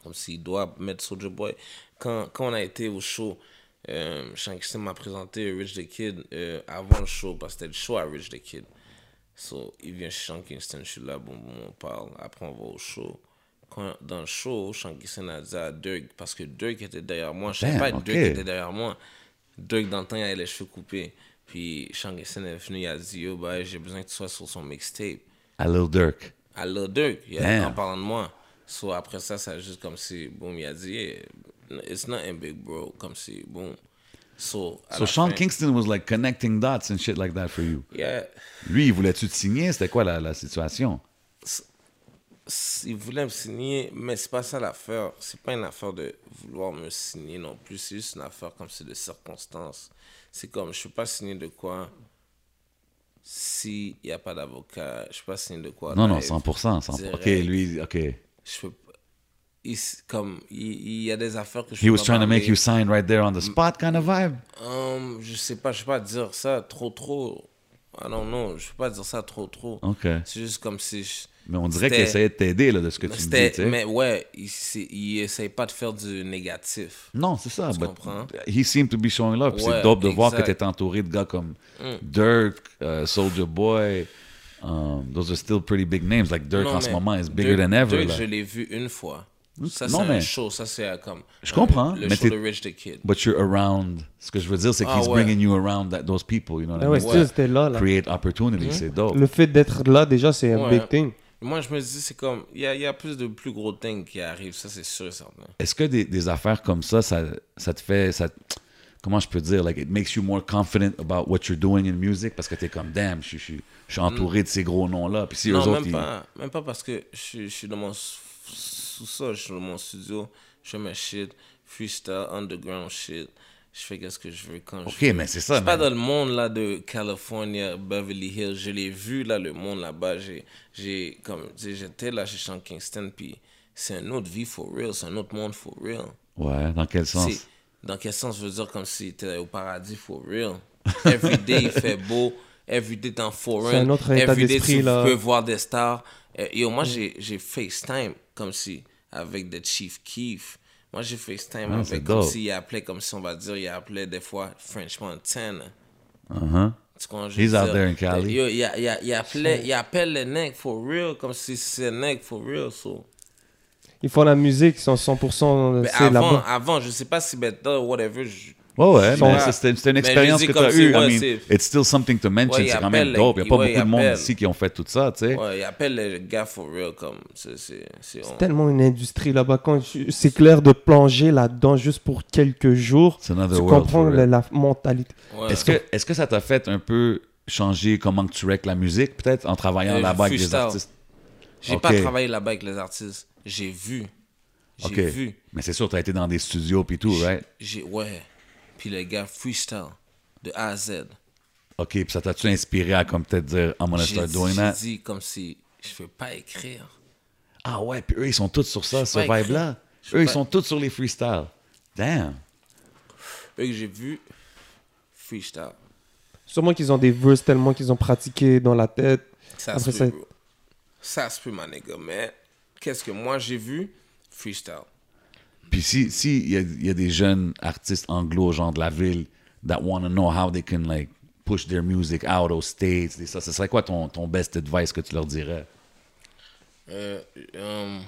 Comme s'il doit mettre Soldier Boy. Quand, quand on a été au show, euh, Sean Kingston m'a présenté Rich the Kid euh, avant le show, parce que c'était le show à Rich the Kid. So, il vient chez Sean Kingston, je suis là, bon, bon, on parle. Après, on va au show. Quand, dans le show, Sean Kingston a dit à Dirk, parce que Dirk était derrière moi. Je savais
Damn,
pas que
ok.
Dirk était derrière moi. Dirk, dans le temps, il avait les cheveux coupés. Puis Sean Kingston est venu, il a dit, yo, bah, j'ai besoin que tu sois sur son mixtape.
À Lil Durk.
À Lil Dirk, il a dit,
Damn.
en parlant de moi. So, après ça, ça a juste comme si, boum, il a dit, yeah, it's not a big bro, comme si, boum. So,
So Sean
fin,
Kingston was like connecting dots and shit like that for you.
Yeah,
Lui, il voulait-tu te signer? C'était quoi la, la situation?
Il voulait me signer, mais c'est pas ça l'affaire. C'est pas une affaire de vouloir me signer non plus. C'est juste une affaire comme c'est de circonstances. C'est comme, je peux pas signer de quoi s'il n'y a pas d'avocat. Je peux pas signer de quoi.
Non, non,
live,
100%. 100%. OK, lui, OK.
Je peux pas- il, comme, il, y a des affaires que je
He
peux
was trying to make
parler.
you sign right there on the spot kind of vibe?
Hum, je sais pas, je peux pas dire ça trop, trop. I don't know, je peux pas dire ça trop, trop.
OK.
C'est juste comme si. je-
Mais on dirait qu'il essayait de t'aider, là, de ce que tu me dis,
C'était-
tu sais.
mais ouais, il, il essaye pas de faire du négatif.
Non, c'est ça.
Tu
but
comprends?
He seemed to be showing love. Puis c'est
Ouais,
dope de voir que
exact. Mm.
t'es entouré de gars comme Dirk, uh, Soldier Boy. Um, those are still pretty big names. Like Dirk
Non,
en ce moment is bigger
Dirk-
than ever.
Dirk,
là.
je l'ai vu une fois. Ça,
non,
c'est un
mais-
show. Ça, c'est euh, comme.
Je comprends,
Le
mais
show de Rich the Kid.
But you're around. Ce que je veux dire, c'est
Ah,
he's
ouais.
bringing you around that, those people. You know what
Ah
I
ouais,
mean?
still, c'était là, là.
Create opportunity. C'est dope.
Le fait d'être là, déjà, c'est un
Ouais.
big thing.
Moi, je me dis, c'est comme. Il y a, y a plus de plus gros things qui arrivent. Ça, c'est sûr et certain.
Est-ce que des, des affaires comme ça, ça, ça te fait. Ça, comment je peux dire? Like, it makes you more confident about what you're doing in music? Parce que t'es comme, damn, je, suis- je suis entouré de ces gros noms-là. Puis si eux
non,
autres.
même
ils-
pas. Même pas parce que je, suis- je suis dans mon sous-sol, je suis dans mon studio, je fais mes shit, freestyle, underground shit. Je fais qu'est-ce que je veux quand je
Ok,
veux.
mais c'est
Je
ça,
suis pas dans le monde là de California, Beverly Hills. Je l'ai vu là, le monde là-bas. J'ai, j'ai comme, tu sais, j'étais là chez Sean Kingston, puis c'est un autre vie for real, c'est un autre monde for real.
Ouais, dans quel sens?
Dans quel sens je veux dire comme si t'étais au paradis for real. Every day il fait beau, every day t'es en foreign,
C'est un autre état
every day tu
là.
peux voir des stars. Euh, yo, moi j'ai j'ai FaceTime comme si avec the Chief Keef. Moi j'ai FaceTime
Ah,
avec comme s'il appelait comme si on va dire il appelait des fois French Montana.
Uh-huh.
Tu comprends,
He's out there in Cali.
Yo, il, a- il, a- il appelait, il appelle les nègres for real comme si c'est nègres for real. So.
Ils font la musique, ils sont 100%
Mais
c'est
avant,
là-bas.
avant, je sais pas si maintenant, whatever, je-
Ouais, ouais, c'était une
je
expérience que tu as eue.
ouais,
I mean,
c'est-
it's still something to mention.
Ouais,
c'est quand même dope. Il n'y a pas
ouais,
beaucoup de monde ici qui ont fait tout ça, tu sais.
Ouais, il appelle les gars for real comme. C'est, c'est, c'est, on-
tellement une industrie là-bas. C'est clair de plonger là-dedans juste pour quelques jours, tu
world
comprends
for
la, la mentalité.
Ouais.
Est-ce que, est que ça t'a fait un peu changer comment que tu règles la musique, peut-être, en travaillant
Euh,
là-bas avec
freestyle.
artistes?
J'ai
Ok.
pas travaillé là-bas avec les artistes. J'ai vu. J'ai
OK.
vu.
Mais c'est sûr, tu as été dans des studios puis tout, right?
J'ai, ouais. Puis les gars freestyle de A à Z.
OK, puis ça t'a-tu inspiré à comme peut-être dire, I'm gonna
J'ai
start doing
j'ai
that?
dit comme si je veux pas écrire.
Ah ouais, puis eux, ils sont tous sur ça, ce vibe-là. Eux, ils
pas.
sont tous sur les freestyles. Damn.
Eux que j'ai vu, freestyle.
Sûrement qu'ils ont des verses tellement qu'ils ont pratiqué dans la tête.
Ça
Après
se
ça-
peut, bro. Ça se peut, ma nigga. Mais qu'est-ce que moi j'ai vu? Freestyle.
Puis si si il y, y a des jeunes artistes anglo, genre de la ville, that want to know how they can like push their music out aux States, et ça, ce serait quoi ton, ton best advice que tu leur dirais?
Euh, euh,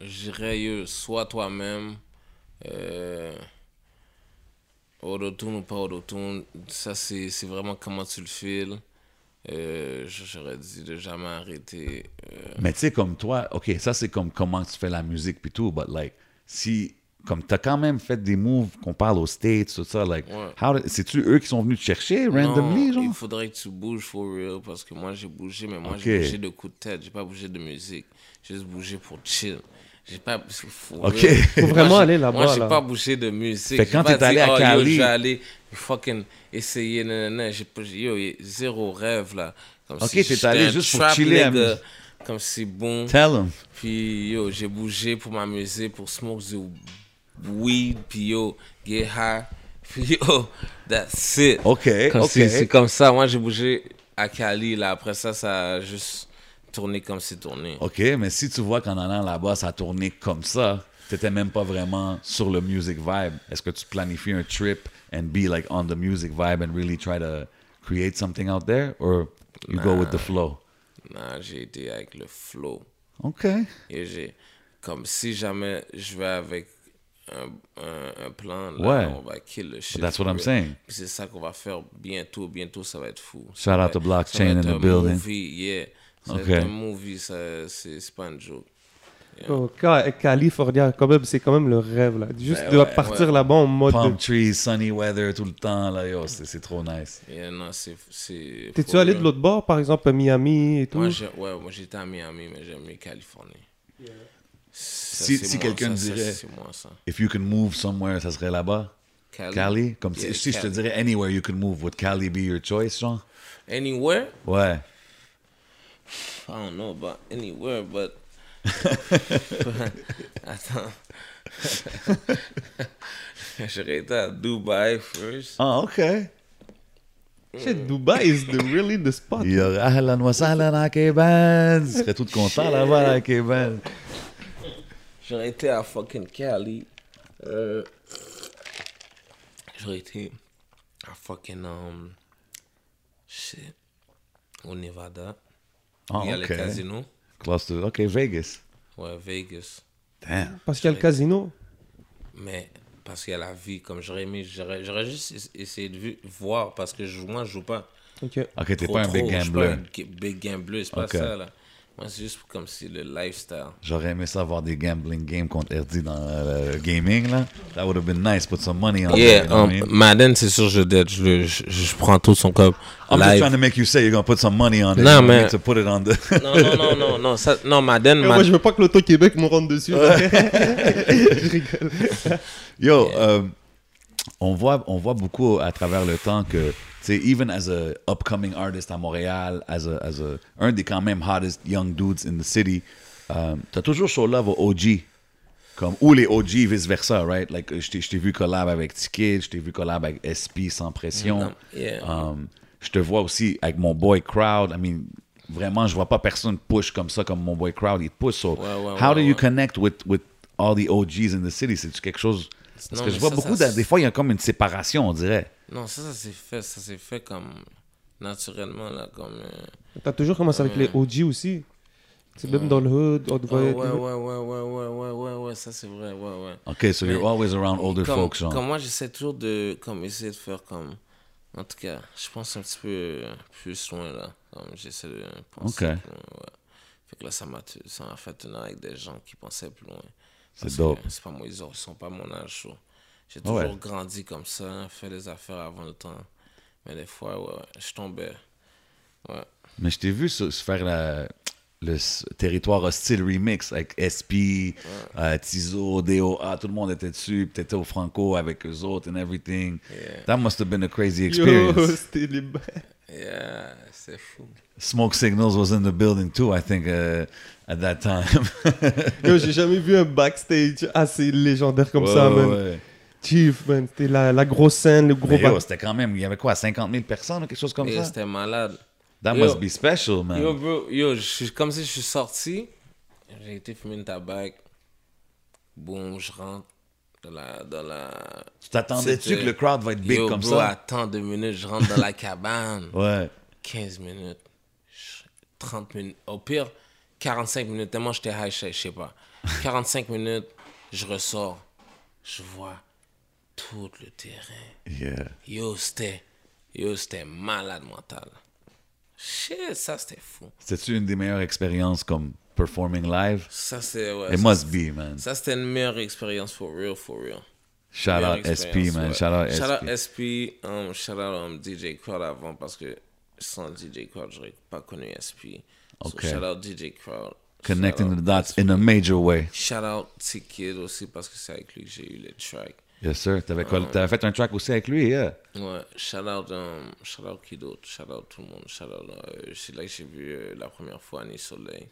je dirais, yo, sois toi-même. Euh, autotune ou pas autotune, ça c'est c'est vraiment comment tu le files. Euh, J'aurais dit de jamais arrêter. Euh,
Mais tu sais, comme toi, OK, ça c'est comme comment tu fais la musique puis tout, but like, si, comme t'as quand même fait des moves qu'on parle aux States, tout ça, like,
Ouais.
c'est-tu eux qui sont venus te chercher randomly,
non,
genre?
il faudrait que tu bouges for real parce que moi j'ai bougé, mais moi j'ai bougé de coups de tête, j'ai pas bougé de musique, j'ai juste bougé pour chill. J'ai pas. for
Ok.
real.
Faut vraiment
j'ai-
aller là-bas,
Moi j'ai
là.
pas bougé de musique.
Fait
J'ai
quand t'es allé à
oh,
Cali-
vais aller fucking essayer, nanana. J'ai pas- Yo, zéro rêve là. Comme
Ok,
si
t'es
j'étais
allé juste pour chiller à
Comme si bon.
Tell them.
Puis yo, j'ai bougé pour m'amuser, pour smoke du weed, puis yo, get high. Puis yo, that's it.
OK,
Comme
OK.
C'est comme ça. Moi, j'ai bougé à Cali. Là. Après ça, ça a juste tourné comme c'est tourné.
OK, mais si tu vois qu'en allant là-bas, ça a tourné comme ça, t'étais même pas vraiment sur le music vibe, est-ce que tu planifies un trip and be like on the music vibe and really try to create something out there? Or you go with the flow?
Non, j'ai été avec le flow.
OK.
Et j'ai... Comme si jamais je vais avec un, un, un plan, là,
Ouais.
on va kill le shit.
But that's what I'm saying.
C'est ça qu'on va faire bientôt. Bientôt, ça va être fou.
Shout
va
out to Blockchain in the
un
building.
Movie, yeah. Ça va
Ok.
être un movie, c'est, c'est pas une joke.
Oh, Ca- California, quand même, c'est quand même le rêve. Là. Juste
Ben
de
ouais,
partir
ouais.
là-bas en mode.
Palm
de-
trees, sunny weather tout le temps, là, yo, c'est c'est trop nice.
Yeah, non, c'est... c'est
T'es-tu allé de l'autre bord, par exemple, à Miami et tout?
Moi, j'ai- ouais, moi j'étais à Miami, mais j'aime mieux Californie. Ça,
Si- si
moi,
quelqu'un
ça, ça,
dirait-
C'est moi, ça.
If you can move somewhere, ça serait là-bas?
Cali?
Cali? Comme
Yeah,
si, si je te
Cali.
dirais anywhere you can move, would Cali be your choice, genre?
Anywhere?
Ouais.
I don't know about anywhere, but. Attends. J'aurais été à Dubaï first.
Ah, OK.
Shit, Dubai is the, really the spot.
Il y aurait Ahlan wa sahlan à Keban. Tu serais tout content là-bas à Keban.
J'aurais été à fucking Cali. Euh, J'aurais été à fucking. Um, shit. Au Nevada.
Ah,
Il y a le
OK.
casino.
Close to, OK, Vegas.
Ouais, Vegas.
Damn.
Parce qu'il y a le casino?
Mais parce qu'il y a la vie, comme j'aurais aimé, j'aurais juste es- essayé de voir parce que je, moi je joue pas.
Ok.
OK, t'es pas un big
je suis pas
gambler.
un big gambler, c'est pas ça là. Moi c'est juste comme si le lifestyle.
J'aurais aimé ça avoir des gambling games contre RD dans euh, le gaming, là. That would have been nice. Put some money on
Yeah, um? Madden c'est sûr je dead, je, je, je prends tout son cop
I'm just
live.
trying to make you say you're gonna put some money on it.
Non, mais-
To put it on the...
Non non non non non ça non Madden
Moi, je veux pas que l'Auto-Québec me rentre dessus. je rigole.
Yo, euh, on voit, on voit beaucoup à travers le temps que, tu sais, even as a upcoming artist à Montréal, as a, as a, un des quand même hottest young dudes in the city, um, t'as toujours show love aux OG. Comme, ou les OG, vice-versa, right? Like, je t'ai- vu collab avec Ticket, je t'ai vu collab avec SP sans pression.
Yeah.
Um, je te vois aussi avec mon boy Crowd. I mean, vraiment, je vois pas personne push comme ça, comme mon boy Crowd, il te push. So,
Ouais, ouais,
how
ouais,
do you connect with, with all the OGs in the city? C'est quelque chose... Parce
Non,
que je vois
ça,
beaucoup,
ça,
de- des fois, il y a comme une séparation, on dirait.
Non, ça, ça s'est fait, ça s'est fait comme naturellement, là, comme... euh,
T'as toujours commencé avec les OG aussi? C'est même dans le hood, on te
ah,
voyait-
ouais, ouais, ouais, ouais, ouais, ouais, ouais, ouais, ça c'est vrai, ouais, ouais.
OK, so you're
Mais-
always around older
comme,
folks, genre.
comme moi, j'essaie toujours de comme, essayer de faire comme. En tout cas, je pense un petit peu euh, plus loin là. Comme j'essaie de penser
Ok.
plus loin, ouais. Fait que là, ça m'a ça m'a fait tenir avec des gens qui pensaient plus loin.
C'est dope.
C'est pas moi, ils, ont- ils sont pas mon âge. so. J'ai
Ouais.
toujours grandi comme ça, fait des affaires avant le temps. Mais des fois, ouais, je tombais. Ouais.
Mais je t'ai vu se, faire la- le territoire hostile remix avec SP, euh, Tizo, DOA, tout le monde était dessus. Puis t'étais au Franco avec eux autres and everything.
Yeah.
That must have been a crazy
Yo,
experience.
c'était les...
Yeah, c'est fou.
Smoke Signals was in the building too, I think, uh, at that time.
Yo, j'ai jamais vu un backstage assez légendaire comme ça, man.
ouais.
Chief, man. C'était la, la grosse scène, le gros
Mais yo, c'était quand même, il y avait quoi, 50 000 personnes ou quelque chose comme ça?
c'était malade.
That
Yo.
must be special, man.
Yo, bro, yo, je suis comme si je suis sorti, j'ai été fumer une tabac, boum, je rentre dans la. Dans la
tu t'attendais-tu que le crowd va être big
yo,
comme
bro,
ça?
attends deux minutes, je rentre dans la cabane.
Ouais.
15 minutes, 30 minutes, au pire, 45 minutes, tellement j'étais high, je sais- pas. 45 minutes, je ressors, je vois tout le terrain.
Yeah.
Yo, c'était, yo, c'était malade mental. Shit, ça c'était fou.
C'était-tu une des meilleures expériences comme performing live?
Ça c'est, ouais.
It
ça,
must be, man.
Ça, c'était une meilleure expérience for real, for real.
Shout out SP, man.
ouais.
Shout out
Shout out
SP.
SP, um, shout out um, DJ Crowd avant parce que sans DJ Crowd, j'aurais pas connu SP.
Ok.
So, shout out DJ Crowd.
Connecting the dots
SP.
in a major way.
Shout out T-Kid aussi parce que c'est avec lui que j'ai eu les tracks.
Yes, sir. T'avais, t'avais fait un track aussi avec lui, yeah.
Ouais, shout out, um, shout out qui d'autre, shout out tout le monde, shout out, euh, c'est là que j'ai vu euh, la première fois Annie Soleil.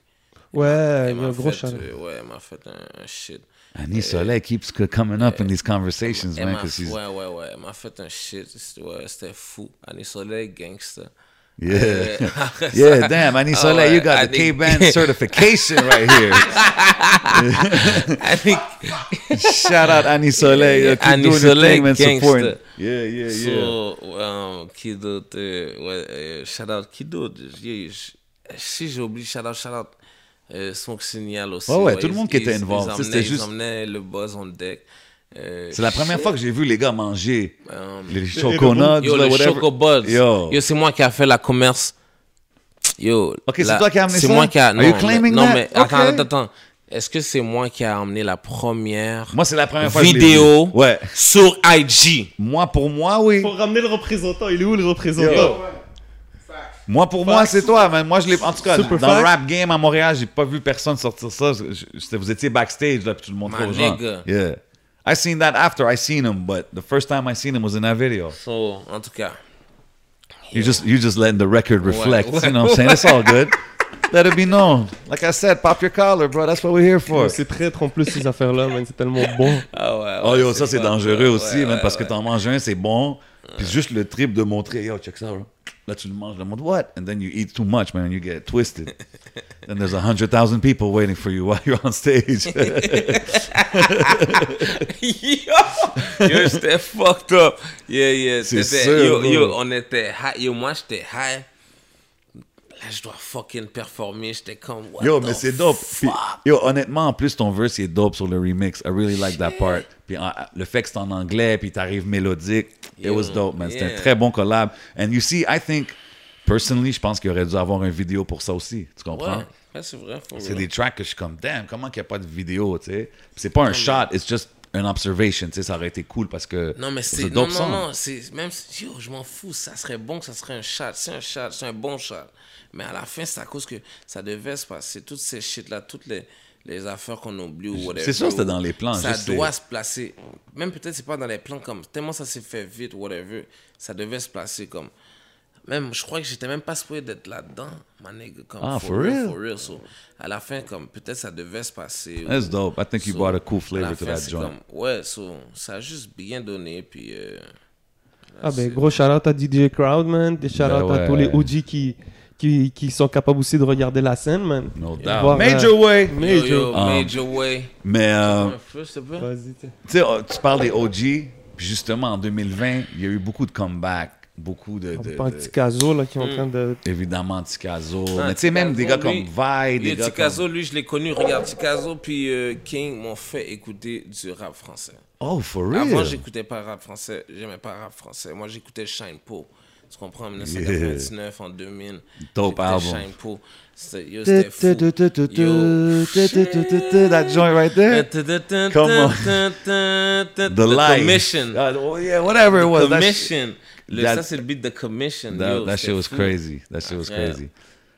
Ouais,
m'a
un gros
fait,
shout
euh, ouais, elle m'a fait un, un shit.
Annie Soleil keeps c- coming up in these conversations,
Elle
man,
m'a-
because he's...
ouais, ouais, ouais, elle m'a fait un shit, c'était ouais, c'était fou. Annie Soleil, gangster.
Yeah. Yeah, damn, Annie Soleil,
ouais,
you got the
Annie-
K-Band certification right here.
Annie,
Shout out Annie Soleil.
Yeah,
uh, keep
Annie
doing your
Soleil,
thing, man, supporting. Yeah, yeah, yeah.
So, um, ouais, euh, shout out, Yeah, je- si j'ai oublié, shout out, shout out, euh, Smoke Signal aussi.
Ouais, ouais, tout le
ils-
monde qui était involved,
Ils
c'était juste-
ils emmenaient le buzz on deck. Euh,
C'est la première fois que j'ai vu les gars manger
Um,
les choconuts,
Yo, le
whatever.
Chocobuzz.
Yo.
Yo, c'est moi qui a fait la commerce. Yo.
Ok, c'est toi qui as amené
C'est
ça?
moi qui a.
Are
Non,
you
mais,
claiming
non,
that?
mais attends, attends, attends. Est-ce que c'est moi qui a emmené la première
Moi, c'est la première fois que je l'ai
vidéo.
Ouais.
sur IG?
Moi, pour moi, oui.
Faut ramener le représentant. Il est où le représentant?
Moi, pour moi, c'est toi. Moi, je l'ai. En tout cas,
Super
dans le rap game à Montréal, j'ai pas vu personne sortir ça. Je- je- vous étiez backstage, là, puis tu le montrais aux gens.
nigga.
Yeah. I seen that after I seen him, but the first time I seen him was in that video.
So, en tout cas.
You just you just letting the record reflect.
ouais,
you know what I'm saying? It's all good. Let it be known. Like I said, pop your collar, bro. That's what we're here for.
C'est traître en plus ces affaires-là, man. C'est tellement bon.
Ah ouais.
Oh
ouais,
yo, ça c'est dangereux
ouais,
aussi,
ouais,
man, parce
ouais.
que t'en manges un, c'est bon. Puis juste le trip de montrer, yo, check ça, bro. Là, tu le manges, le monde, what? And then you eat too much, man, and you get twisted. then there's a hundred thousand people waiting for you while you're on stage.
yo, yo j'étais fucked up. Yeah, yeah.
C'est
c'était-
sûr,
Yo,
bro.
yo, on était high. Yo, moi, j'étais high. Là, je dois fucking performer. J'étais comme, what
yo,
the
mais c'est dope. Puis, yo, honnêtement, en plus, ton verse, est dope sur le remix. I really like that part. Puis en- le fait que c'est en anglais, puis t'arrives mélodique, it
Yo,
was dope, man. C'était un très bon collab. And you see, I think, personally, je pense qu'il aurait dû avoir une vidéo pour ça aussi. Tu comprends?
Ouais, ouais, c'est vrai.
des tracks que je suis comme, damn, comment qu'il n'y a pas de vidéo, tu sais? C'est pas un shot, it's just an observation, tu sais, ça aurait été cool parce que
Non, mais c'est. Non, non, non. C'est même. si- Yo, je m'en fous. Ça serait bon que ça serait un shot. C'est un shot. C'est un bon shot. Mais à la fin, c'est à cause que ça devait se passer. Toutes ces shit-là, toutes les. les affaires qu'on oublie ou whatever.
C'est sûr, c'était dans les plans,
Ça
sais.
doit se placer. Même peut-être c'est pas dans les plans comme tellement ça s'est fait vite, whatever. Ça devait se placer comme. Même, je crois que j'étais même pas supposé d'être là-dedans, ma nigga. Comme,
Ah, for real?
For real. So, à la fin, comme peut-être ça devait se passer.
That's dope. I think you
So,
brought a cool
à
flavor
la
to
fin,
that
c'est
joint.
comme- ouais, so, ça a juste bien donné. Puis. euh,
Ah ben, gros shout-out à DJ Crowd, man. Des shout-out
Ben
à tous les. OG qui, qui, qui sont capables aussi de regarder la scène, man.
No doubt.
voir,
Major
euh,
way.
Major.
yo,
Um,
Major Way.
Mais, euh, oh, tu parles des OG, puis justement, en 2020, il y a eu beaucoup de comebacks, beaucoup de... De- de-
petit caso, là, qui est en train de...
évidemment, Ticazo.
Ah,
mais tu sais, même des gars
Ticazo,
comme Vi, des gars
Tikazo,
comme...
lui, je l'ai connu. Regarde, Tikazo puis euh, King m'ont fait écouter du rap français.
Oh, for real?
Avant, j'écoutais pas rap français. J'aimais pas rap français. Moi, j'écoutais Shine Po. Tu comprends? En 1999, en 2000.
Dope
j'écoutais
album.
Shine Po. C'était yo, c'était fou.
That joint right there? Come on.
The
The light.
Commission.
Uh, oh, yeah, whatever it was.
Commission. Le-
that-
ça, c'est le beat de Commission.
That,
Yo,
that shit was
fou.
crazy. That shit was
Yeah.
crazy.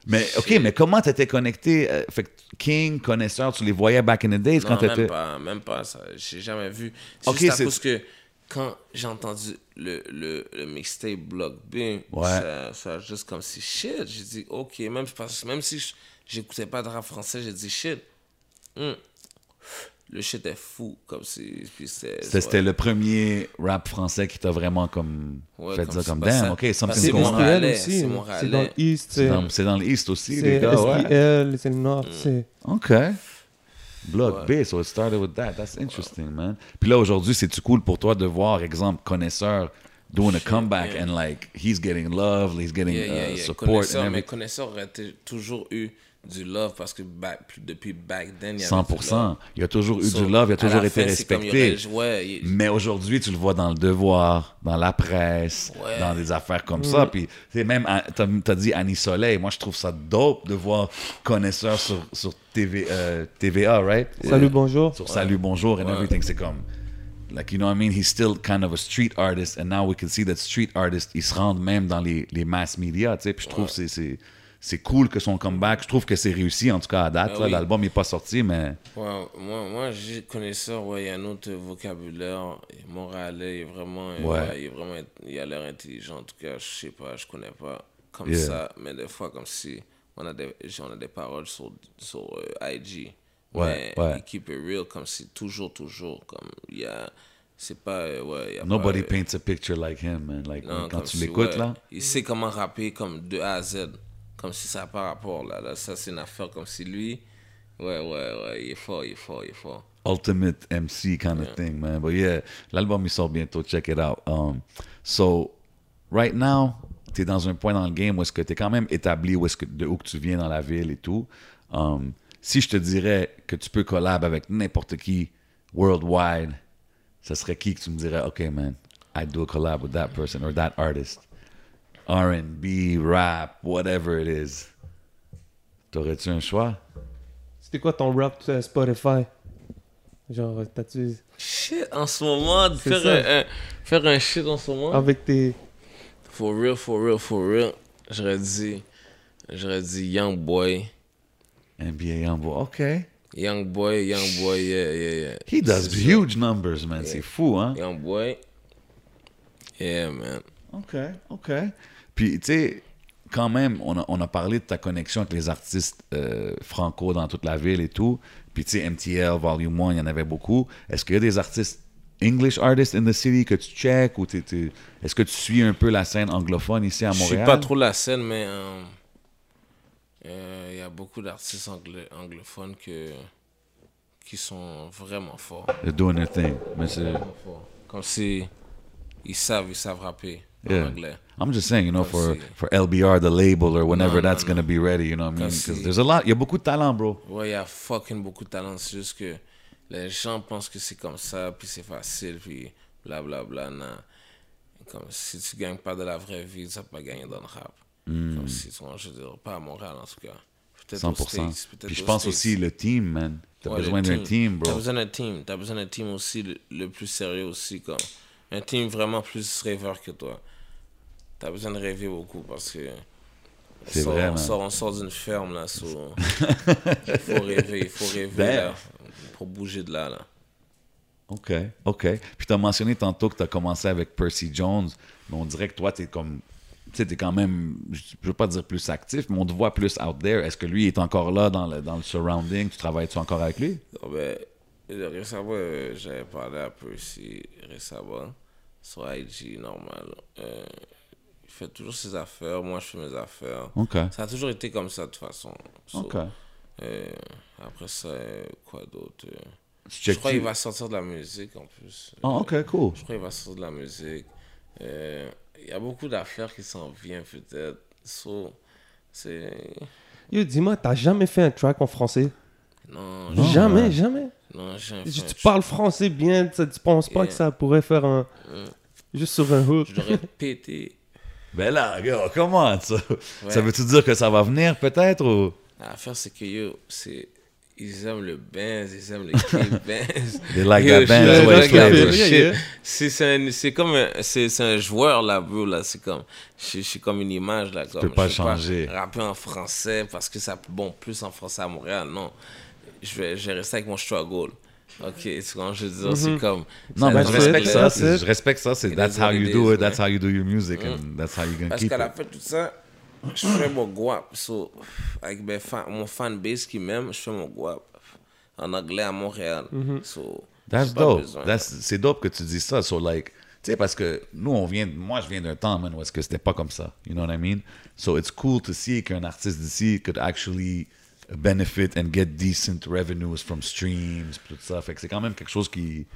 Mais, OK, mais comment t'étais connecté? euh, fait King, connaisseur, tu les voyais back in the days quand
Non, même pas, même pas, ça, j'ai jamais vu. C'est juste à cause que quand j'ai entendu le, le, le mixtape Block B,
Ouais.
ça, ça a juste comme si shit, j'ai dit ok, même, parce- même si j'écoutais pas de rap français, j'ai dit shit, hmm, le shit est fou, comme si, c'est...
C'était le premier rap français qui t'a vraiment comme
Ouais,
fait
comme
ça
c'est
comme damn,
ça.
OK, something
C'est
going on.
Aussi.
c'est
C'est dans l'East,
C'est
c'est
dans, c'est dans l'East aussi,
c'est
les gars, ouais.
STL, c'est le Nord, c'est...
OK. Block B, so it started with that. That's interesting, man. Puis là, aujourd'hui, c'est-tu cool pour toi de voir, exemple, connaisseur doing a comeback
yeah.
and like, he's getting love, he's getting
Yeah, yeah,
uh,
yeah.
support
Connaisseur,
and
mais connaisseur aurait toujours eu du love parce que back- depuis back then, il y avait du love.
100%. Il a toujours eu
So,
du love, il a toujours été
fin, comme y
respecté.
aurait- ouais, il-
Mais aujourd'hui, tu le vois dans le devoir, dans la presse,
Ouais.
dans des affaires comme ça. Puis, tu sais, même, à- t'as as dit Annie Soleil. Moi, je trouve ça dope de voir connaisseur sur, sur TV, euh, TVA, right?
Salut, bonjour.
Sur Salut, bonjour, and everything. C'est comme, like, you know what I mean? He's still kind of a street artist, and now we can see that street artists, ils se rendent même dans les, les mass media, tu sais. Puis je trouve que c'est- c'est cool que son comeback, je trouve que c'est réussi, en tout cas à date.
Ben
là.
oui.
L'album n'est pas sorti, mais
Ouais, moi, moi j'ai connaisseur, ouais, il y a un autre vocabulaire. Montréalais, il est vraiment, euh,
Ouais.
ouais, il est vraiment, il a l'air intelligent. En tout cas, je sais pas, je connais pas comme
Yeah.
ça, mais des fois, comme si on a des, on a des paroles sur, sur euh, IG.
Ouais,
mais
ouais.
il keep it real, comme si toujours, toujours, comme il y a, c'est pas, euh, ouais, y a
nobody
pas, euh,
paints a picture like him, man. Like,
non,
quand tu
si,
l'écoutes,
ouais,
là.
Il sait comment rapper comme de A à Z. Comme si ça n'a pas rapport, là. là ça, c'est une affaire comme si lui... Ouais, ouais, ouais, il est fort, il est fort, il est fort.
ultimate MC kind of thing, man. But yeah, l'album il sort bientôt, check it out. Um, so, right now, tu es dans un point dans le game où est-ce que tu es quand même établi où est-ce que, de où que tu viens dans la ville et tout. Um, si je te dirais que tu peux collab avec n'importe qui worldwide, ça serait qui que tu me dirais, OK, man, I'd do a collab with that person or that artist? R&B, rap, whatever it is. T'aurais-tu un choix?
C'était quoi ton rap sur Spotify? Genre, t'as-tu...
Shit, en ce moment, de faire un, un- faire un shit en ce moment?
Avec tes...
For real, for real, for real. J'aurais dit, j'aurais dit Young Boy.
NBA Youngboy. OK.
Young Boy, Young Boy, yeah, yeah, yeah.
He does
ça.
huge numbers, man. C'est fou, hein?
Young Boy. Yeah, man.
OK, OK. Puis, tu sais, quand même, on a, on a parlé de ta connexion avec les artistes euh, franco dans toute la ville et tout. Puis, tu sais, MTL, Volume 1, il y en avait beaucoup. Est-ce qu'il y a des artistes English artists in the city que tu check ou t'es- t'es- est-ce que tu suis un peu la scène anglophone ici à
Je suis
Montréal?
pas trop la scène, mais euh, euh, il y a beaucoup d'artistes anglo- anglophones que, qui sont vraiment forts.
They're doing their thing. Mais c'est...
Vraiment forts. Comme si ils savent, ils savent rapper
Yeah. I'm just saying, you know, for, for LBR, the label, or whenever
Non,
that's
non,
gonna
non.
be ready, you know what I mean? Because there's a lot, il y a beaucoup de talent, bro.
Ouais, il y a fucking beaucoup de talent. C'est juste que les gens pensent que c'est comme ça, puis c'est facile, puis blablabla. non. Comme si tu gagnes pas de la vraie vie, tu vas pas gagner dans le rap.
Hmm.
Comme si, tu je veux dire, pas à Montréal en tout cas. Peut-être aux
100%.
States, peut-être
Puis je pense
States.
aussi le team, man. T'as
Ouais,
besoin d'un team,
T'as
bro.
besoin d'un team. T'as besoin d'un team aussi le, le plus sérieux aussi. Comme un team vraiment plus rêveur que toi. T'as besoin de rêver beaucoup parce que
C'est vrai,
on sort, d'une ferme, là. so- il faut rêver, il faut rêver,
Ben.
là. Pour bouger de là, là.
OK, OK. Puis tu as mentionné tantôt que tu as commencé avec Percy Jones, mais on dirait que toi, tu es comme. Tu sais, quand même, je veux pas dire plus actif, mais on te voit plus out there. Est-ce que lui est encore là dans le, dans le surrounding? Tu travailles-tu encore avec lui?
Non, ben, euh, récemment, euh, j'avais parlé peu aussi récemment sur IG, normal. Euh, fait toujours ses affaires, moi je fais mes affaires.
OK.
Ça a toujours été comme ça de toute façon. So,
OK.
euh, après ça, euh, quoi d'autre euh,
Tu
Je crois qu'il va sortir de la musique en plus.
Ah, OK, cool.
Je crois qu'il va sortir de la musique. Euh, Il y a beaucoup d'affaires qui s'en viennent peut-être. So, c'est.
Yo, dis-moi, t'as jamais fait un track en français?
Non,
Non,
Jamais,
ouais.
jamais.
non, j'ai
Tu, parles français bien, tu, tu penses pas
Yeah.
que ça pourrait faire un. Juste sur un hook.
Je l'aurais pété.
Ben là, gars, comment ça?
Ouais.
Ça veut-tu dire que ça va venir peut-être ou?
L'affaire, c'est que yo, c'est. Ils aiment le Benz, ils aiment le K-Benz.
They like
Yo,
that flavor.
le
Yeah,
shit. C'est c'est un, c'est comme un, c'est, c'est un joueur là, bro, là. C'est comme, je je suis comme une image là. Comme,
peux pas
je
changer.
rapper en français parce que ça, bon, plus en français à Montréal, non. Je vais, je vais rester avec mon struggle. Ok, c'est quand je veux dire, c'est comme.
Non,
ça
mais je respecte ça. C'est-
it.
Je respecte ça. C'est
It
that's how you
it
do it. That's how you do your music, and that's how you gonna
Parce
keep
qu'à la
it.
fin de tout ça, je fais mon guap. So, avec mes fan, mon fanbase qui m'aime, je fais mon guap. En anglais à Montréal. So,
That's dope. C'est dope que tu dis ça. So like, tu sais, parce que nous, on vient, moi, je viens d'un temps, man, où est-ce que c'était pas comme ça. You know what I mean? So it's cool to see qu'un artiste d'ici could actually benefit and get decent revenues from streams, tout ça. Fait que c'est quand même quelque chose qui,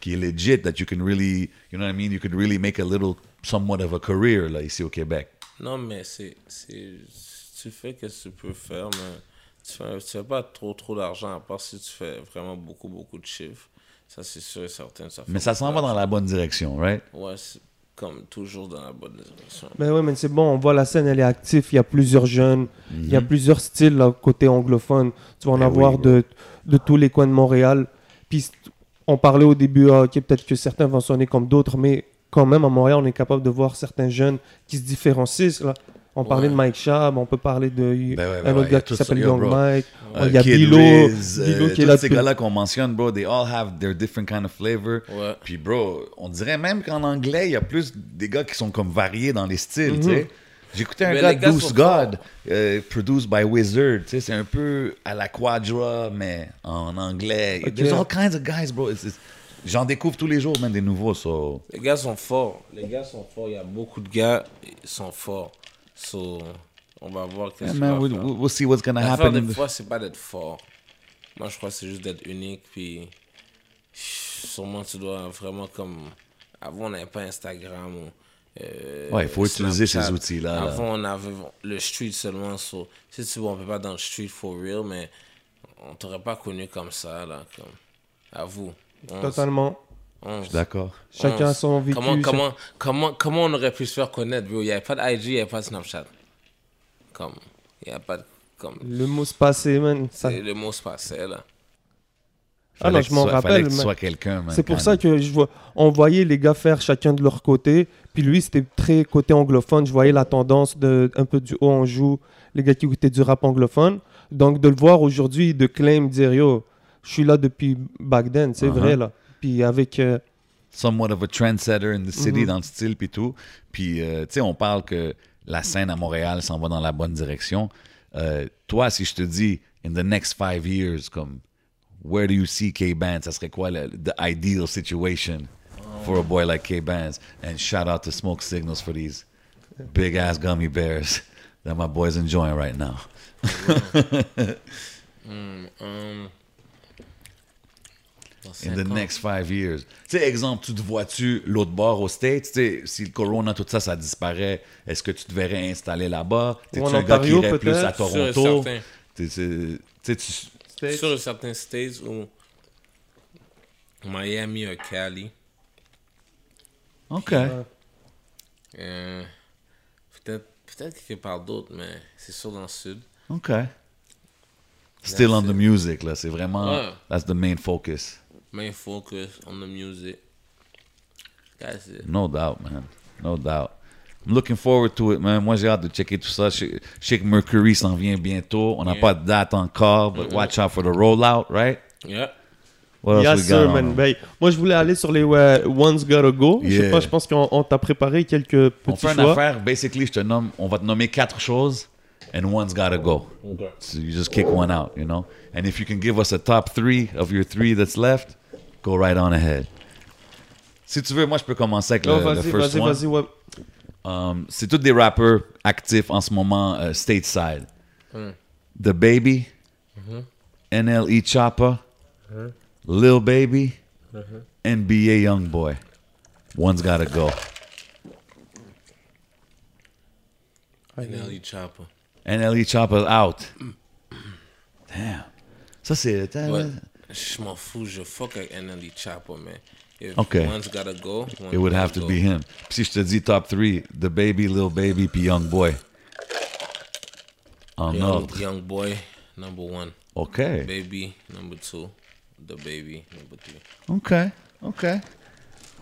qui est legit, that you can really, you know what I mean? You could really make a little, somewhat of a career, là, ici au Québec.
Non, mais c'est. Tu fais ce que tu peux faire, mais tu fais, tu fais pas trop trop d'argent, à part si tu fais vraiment beaucoup beaucoup de chiffres. Ça, c'est sûr et certain. Ça
Mais ça s'en va dans la bonne direction, right?
Ouais, c'est comme toujours dans la bonne direction.
Mais ouais, mais c'est bon, on voit la scène, elle est active. Il y a plusieurs jeunes, il y a
Mhm.
plusieurs styles là, côté anglophone. Tu vas en
Ben
avoir
oui,
de, de tous les coins de Montréal. Puis on parlait au début, ah, ok, peut-être que certains vont sonner comme d'autres, mais quand même à Montréal, on est capable de voir certains jeunes qui se différencient. Là. On parlait de. Mike Chab, on peut parler de
Ben ouais, ben
un
ouais,
autre
il y a
gars qui s'appelle Young
bro.
Mike.
Euh,
il y a Bilo,
Riz, euh,
qui est
tous
là
ces
depuis-
gars-là qu'on mentionne, bro, they all have their different kind of flavor.
Ouais.
Puis, bro, on dirait même qu'en anglais, il y a plus des gars qui sont comme variés dans les styles, tu sais. J'écoutais un
Mais
gars, Goose God, euh, produced by Wizard, tu sais, c'est un peu à la Quadra, mais en anglais.
Ok.
There's all kinds of guys, bro. It's- it's- J'en découvre tous les jours, même des nouveaux, so...
Les gars sont forts. Les gars sont forts. Il y a beaucoup de gars qui sont forts. So, on va voir qu'est-ce
Yeah, man,
va
we'll,
faire.
we'll see what's gonna happen.
des
the-
fois, c'est pas d'être fort. Moi, je crois que c'est juste d'être unique. Puis, sûrement, tu dois vraiment comme. Avant, on n'avait pas Instagram ou. euh,
Ouais, il faut utiliser ces outils-là, là.
Avant, on avait le street seulement. So, si tu veux, on peut pas dans le street for real, mais on t'aurait pas connu comme ça, là. Comme, à vous. On-
Totalement.
on-
D'accord.
Chacun a
on-
son vécu.
Comment,
chaque-
comment, comment, comment on aurait pu se faire connaître, bro? Il n'y avait pas d'IG, il n'y avait pas de Snapchat. Comme, il n'y a pas de. Comme,
Le mot se passait, man. Ça-
c'est- le mot se passait, là.
Ah non, je m'en rappelle,
quelqu'un.
C'est pour ça que je vois, on voyait les gars faire chacun de leur côté. Puis lui, c'était très côté anglophone. Je voyais la tendance de un peu du haut en joue, les gars qui écoutaient du rap anglophone. Donc de le voir aujourd'hui, de claim, dire yo, je suis là depuis back then, c'est
Uh-huh.
vrai là. Puis avec euh,
somewhat of a trendsetter in the city
Mhm.
dans le style puis tout. Puis euh, tu sais on parle que la scène à Montréal s'en va dans la bonne direction. Euh, toi si je te dis in the next five years comme where do you see K Bands, ça serait quoi le the ideal situation for a boy like K Bands? And shout out to Smoke Signals for these big ass gummy bears that my boy's enjoying right now.
Hum, hum. Dans
In the
ans.
next five years. Tu sais, exemple, tu te vois-tu l'autre bord aux States? Tu sais, si le corona, tout ça, ça disparaît, est-ce que tu te verrais installer là-bas?
Ou en
un gars qui irait plus à Toronto? Tu sais, tu...
Sur certains states où Miami ou Cali,
OK.
euh, peut-être peut-être quelque part d'autre, mais c'est sûr dans le sud.
OK. Still on the music, là. C'est vraiment...
Ouais.
That's the main focus.
Main focus on the music. That's it.
No doubt, man. No doubt. I'm looking forward to it, man. Moi, j'ai hâte de checker tout ça. Je je sais que Mercury s'en vient bientôt. On n'a
Yeah.
pas de date encore, but watch out for the rollout, right?
Yeah.
What else
Yes,
we
sir,
got
man.
on?
Ben, moi, je voulais aller sur les ouais, One's Gotta Go. Je sais
Yeah.
pas, je pense qu'on on t'a préparé quelques
On
petits
fait une
choix.
affaire, basically, je te nomme, on va te nommer quatre choses, and one's gotta go. So you just kick one out, you know? And if you can give us a top three of your three that's left, go right on ahead. Si tu veux, moi, je peux commencer avec le, oh,
le
first one.
vas-y, ouais.
Um, c'est tous des rappers actifs en ce moment euh, stateside. Hmm. The Baby, mm-hmm. NLE Choppa, mm-hmm. Lil Baby, mm-hmm. NBA Youngboy. One's gotta go.
Nelly Chopper.
NLE Choppa out. Damn. Ça, c'est.
Ouais. Je m'en fous, je fuck avec Chopper, man. If
Okay.
one's gotta go, one's
It would have to
go.
be him. Si je te dis top 3, The Baby, Lil Baby, puis Youngboy. En
Young,
ordre.
young boy, number one.
OK.
Baby, number two. The baby, number three.
OK. OK.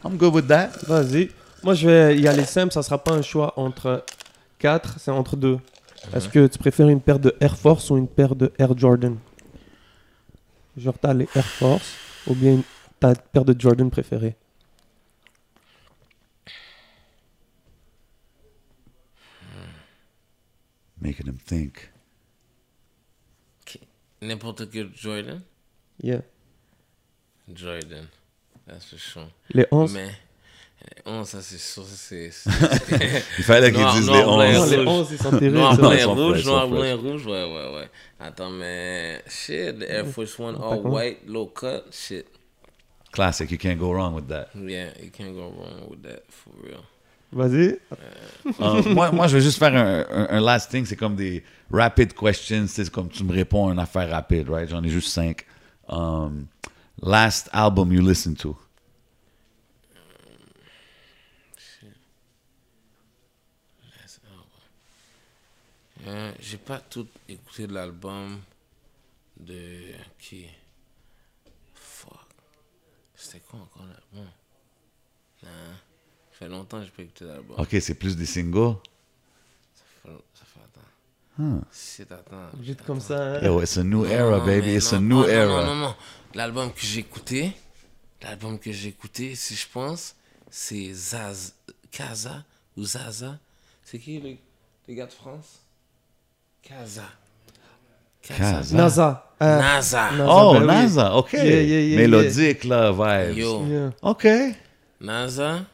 I'm good with that.
Vas-y. Moi, je vais y aller simple. Ça sera pas un choix entre 4, c'est entre deux. Est-ce que tu préfères une paire de Air Force ou une paire de Air Jordan? Genre, t'as les Air Force ou bien une- ta paire de Jordan préférée?
Making him think.
N'importe quel Jordan?
Yeah.
Jordan. That's for sure.
Les 11
Mais, 11, ça c'est sûr, ça, c'est.
Il fallait qu'ils disent les
blanc,
11.
Non, les
rouge.
11, ils sont terribles.
Noir, blanc rouge, noir, blanc rouge, ouais, ouais, ouais. Attends, mais. Shit, the Air Force One, all white, low cut, shit.
Classic. You can't go wrong with that.
Yeah, you can't go wrong with that, for real.
Vas-y.
Euh, moi, moi, je vais juste faire un, un- un last thing. C'est comme des rapid questions. C'est comme tu me réponds à une affaire rapide, right? J'en ai juste cinq. Um, last album you listened to?
Euh, J'ai pas tout écouté de l'album de. Qui? Fuck. C'était quoi encore l'album? Nah. Ça fait longtemps que j'ai pas écouté l'album.
OK, c'est plus des singles?
Ça fait, ça fait attends. Shit, attends.
Juste comme ça. hein.
Yo, it's a new era,
Non,
baby. It's
non,
a new
oh,
era.
Non, non, non. L'album que j'ai écouté, l'album que j'ai écouté, si je pense, c'est Zaz, Kaza ou Zaza. C'est qui les, les gars de France? Kaza.
Kaza.
NASA. Euh,
NASA.
NASA,
Oh,
ben oui.
NASA. OK.
Yeah, yeah, yeah,
Mélodique, là, vibes.
Yo,
Yeah.
OK.
NASA,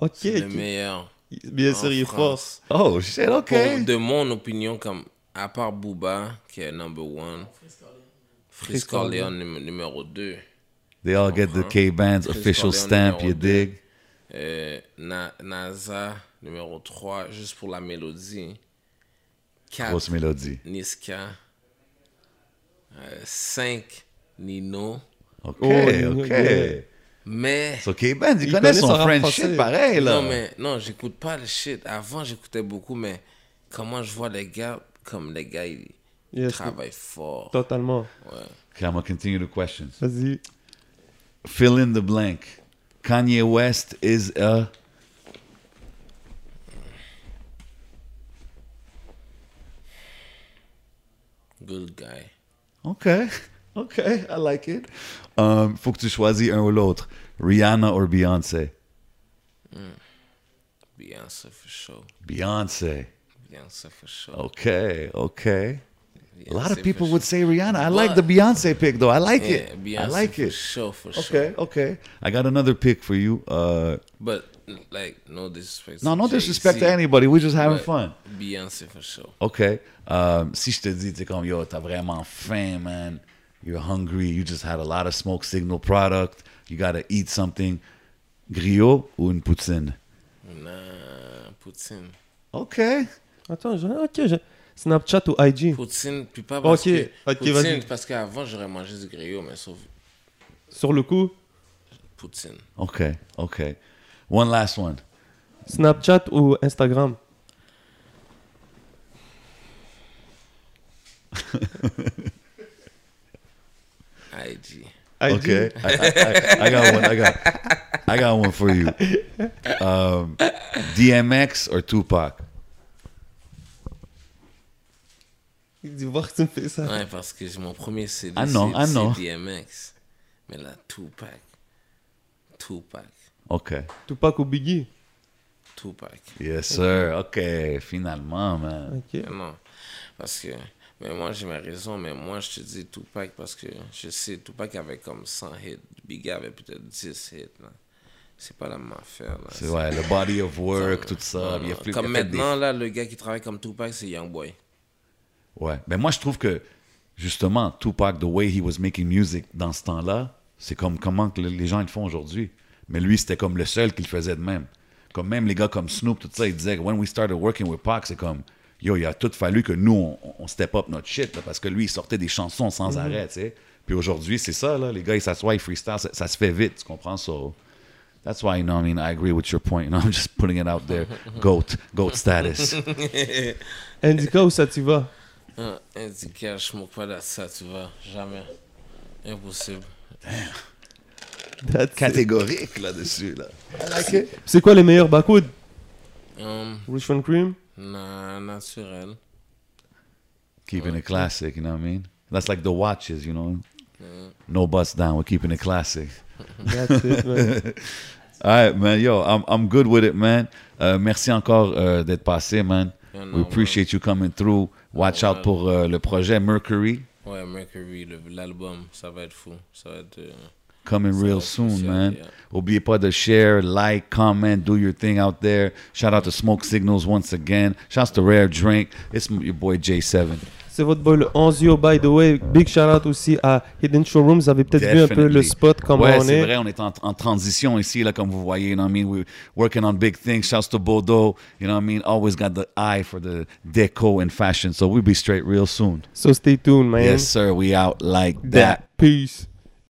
Ok.
c'est le meilleur.
Bien sûr, il.
France.
Oh, shit, OK.
Pour- de mon opinion, comme à part Booba, qui est number one, Frisk Corleone num- numéro 2.
They all get the K-Band's
Chris
official stamp, you dig?
Euh, Na- NASA, numéro 3, juste pour la mélodie. 4,
Grosse mélodie.
Niska. 5, Nino.
OK,
Oh,
OK.
Mais,
So K-Band, il,
Il
connaît
connaît
son French
français.
shit pareil, là.
non, mais, non, j'écoute pas le shit. Avant, j'écoutais beaucoup, mais comment je vois les gars, comme les gars, ils
Yes,
travaillent fort.
Totalement.
Ouais.
Okay, I'm gonna continue the questions.
Vas-y.
Fill in the blank. Kanye West is a...
Good guy.
OK, OK, I like it. Um, faut que tu choisis un ou l'autre. Rihanna or Beyoncé?
Beyonce for sure.
Beyoncé.
Beyonce for sure.
Okay, okay. A lot of people would say Rihanna. I like the Beyonce pick though. I like
Yeah,
it.
Beyonce
I like
for
it.
sure, for sure.
Okay, okay. I got another pick for you. Uh,
But like, no disrespect.
no,
to
no disrespect to anybody. We're just having fun.
Beyonce for sure.
Okay. Um, si je te dis, t'es comme, yo, t'as vraiment faim, man. You're hungry. You just had a lot of smoke signal product. You gotta eat something. Griot ou une poutine?
Nah, Poutine.
Okay.
Attends, je... ok. je- Snapchat ou IG
Poutine, puis pas parce
Ok,
que.
ok,
Poutine,
vas-y.
parce qu'avant, j'aurais mangé du griot, mais sauf
Sur le coup,
Poutine.
Okay. Okay. One last one.
Snapchat ou Instagram?
IG.
IG.
Okay, I, I, got one. I got, I got one for you. Um, DMX or Tupac?
Il dit voir que tu me fais ça.
Ouais, parce que mon premier CD,
Ah non,
c'est
ah non.
c'est DMX. Mais là, Tupac. Tupac.
OK.
Tupac ou Biggie?
Tupac.
Yes, sir. OK. Finalement, man.
Ok.
Non. Parce que. Mais moi, j'ai ma raison, mais moi, je te dis Tupac parce que je sais, Tupac avait comme 100 hits. Biggie avait peut-être 10 hits. là. C'est pas la même affaire. Là.
C'est ouais, le body of work, tout ça.
Non,
Il a
non.
fait-
Comme
il a fait des-
maintenant, là, le gars qui travaille comme Tupac, c'est Youngboy.
Ouais. Mais moi, je trouve que, justement, Tupac, the way he was making music dans ce temps-là, c'est comme comment que les gens ils le font aujourd'hui. Mais lui, c'était comme le seul qui le faisait de même. Comme même les gars comme Snoop, tout ça, ils disaient, when we started working with Pac, c'est comme, yo, il a tout fallu que nous, on, on step up notre shit, là, parce que lui, il sortait des chansons sans arrêt, tu sais. Puis aujourd'hui, c'est ça, là, les gars, ils s'assoient, ils freestyle, ça, ça se fait vite, tu comprends? So, that's why, you know, I mean, I agree with your point. You know, I'm just putting it out there. Goat, goat status.
Indica ou Sativa?
Ah, Indica, je moque pas de ça, tu vois. Jamais. Impossible.
It.
Catégorique là-dessus, là.
C'est quoi les meilleurs backwoods
Um,
Richmond Cream?
Na- naturel.
keeping it classic, you know what I mean? That's like the watches, you know? No bust down, we're keeping it classic.
That's it, man.
All right, man. Yo, I'm, I'm good with it, man. Euh, merci encore euh, d'être passé, man.
Yeah,
We appreciate you coming through. Watch out pour euh, le projet Mercury.
Ouais, Mercury, l'album, ça va être fou. Ça va être.
Coming
Ça
real
va
soon,
spécial,
man.
yeah.
Oubliez pas de share, like, comment, do your thing out there. Shout out to Smoke Signals once again. Shout out to Rare Drink. It's your boy J7.
C'est votre boy le 11 yo, by the way. Big shout out aussi à Hidden Showroom. Vous avez peut-être vu un peu le
Definitely.
spot, comment
ouais,
on
c'est vrai, on est en, en transition ici, là, comme vous voyez. You know what I mean? We're working on big things. Shouts to Bodo. You know what I mean? Always got the eye for the deco and fashion. So we'll be straight real soon.
So stay tuned, man.
Yes, sir. We out like that.
Peace.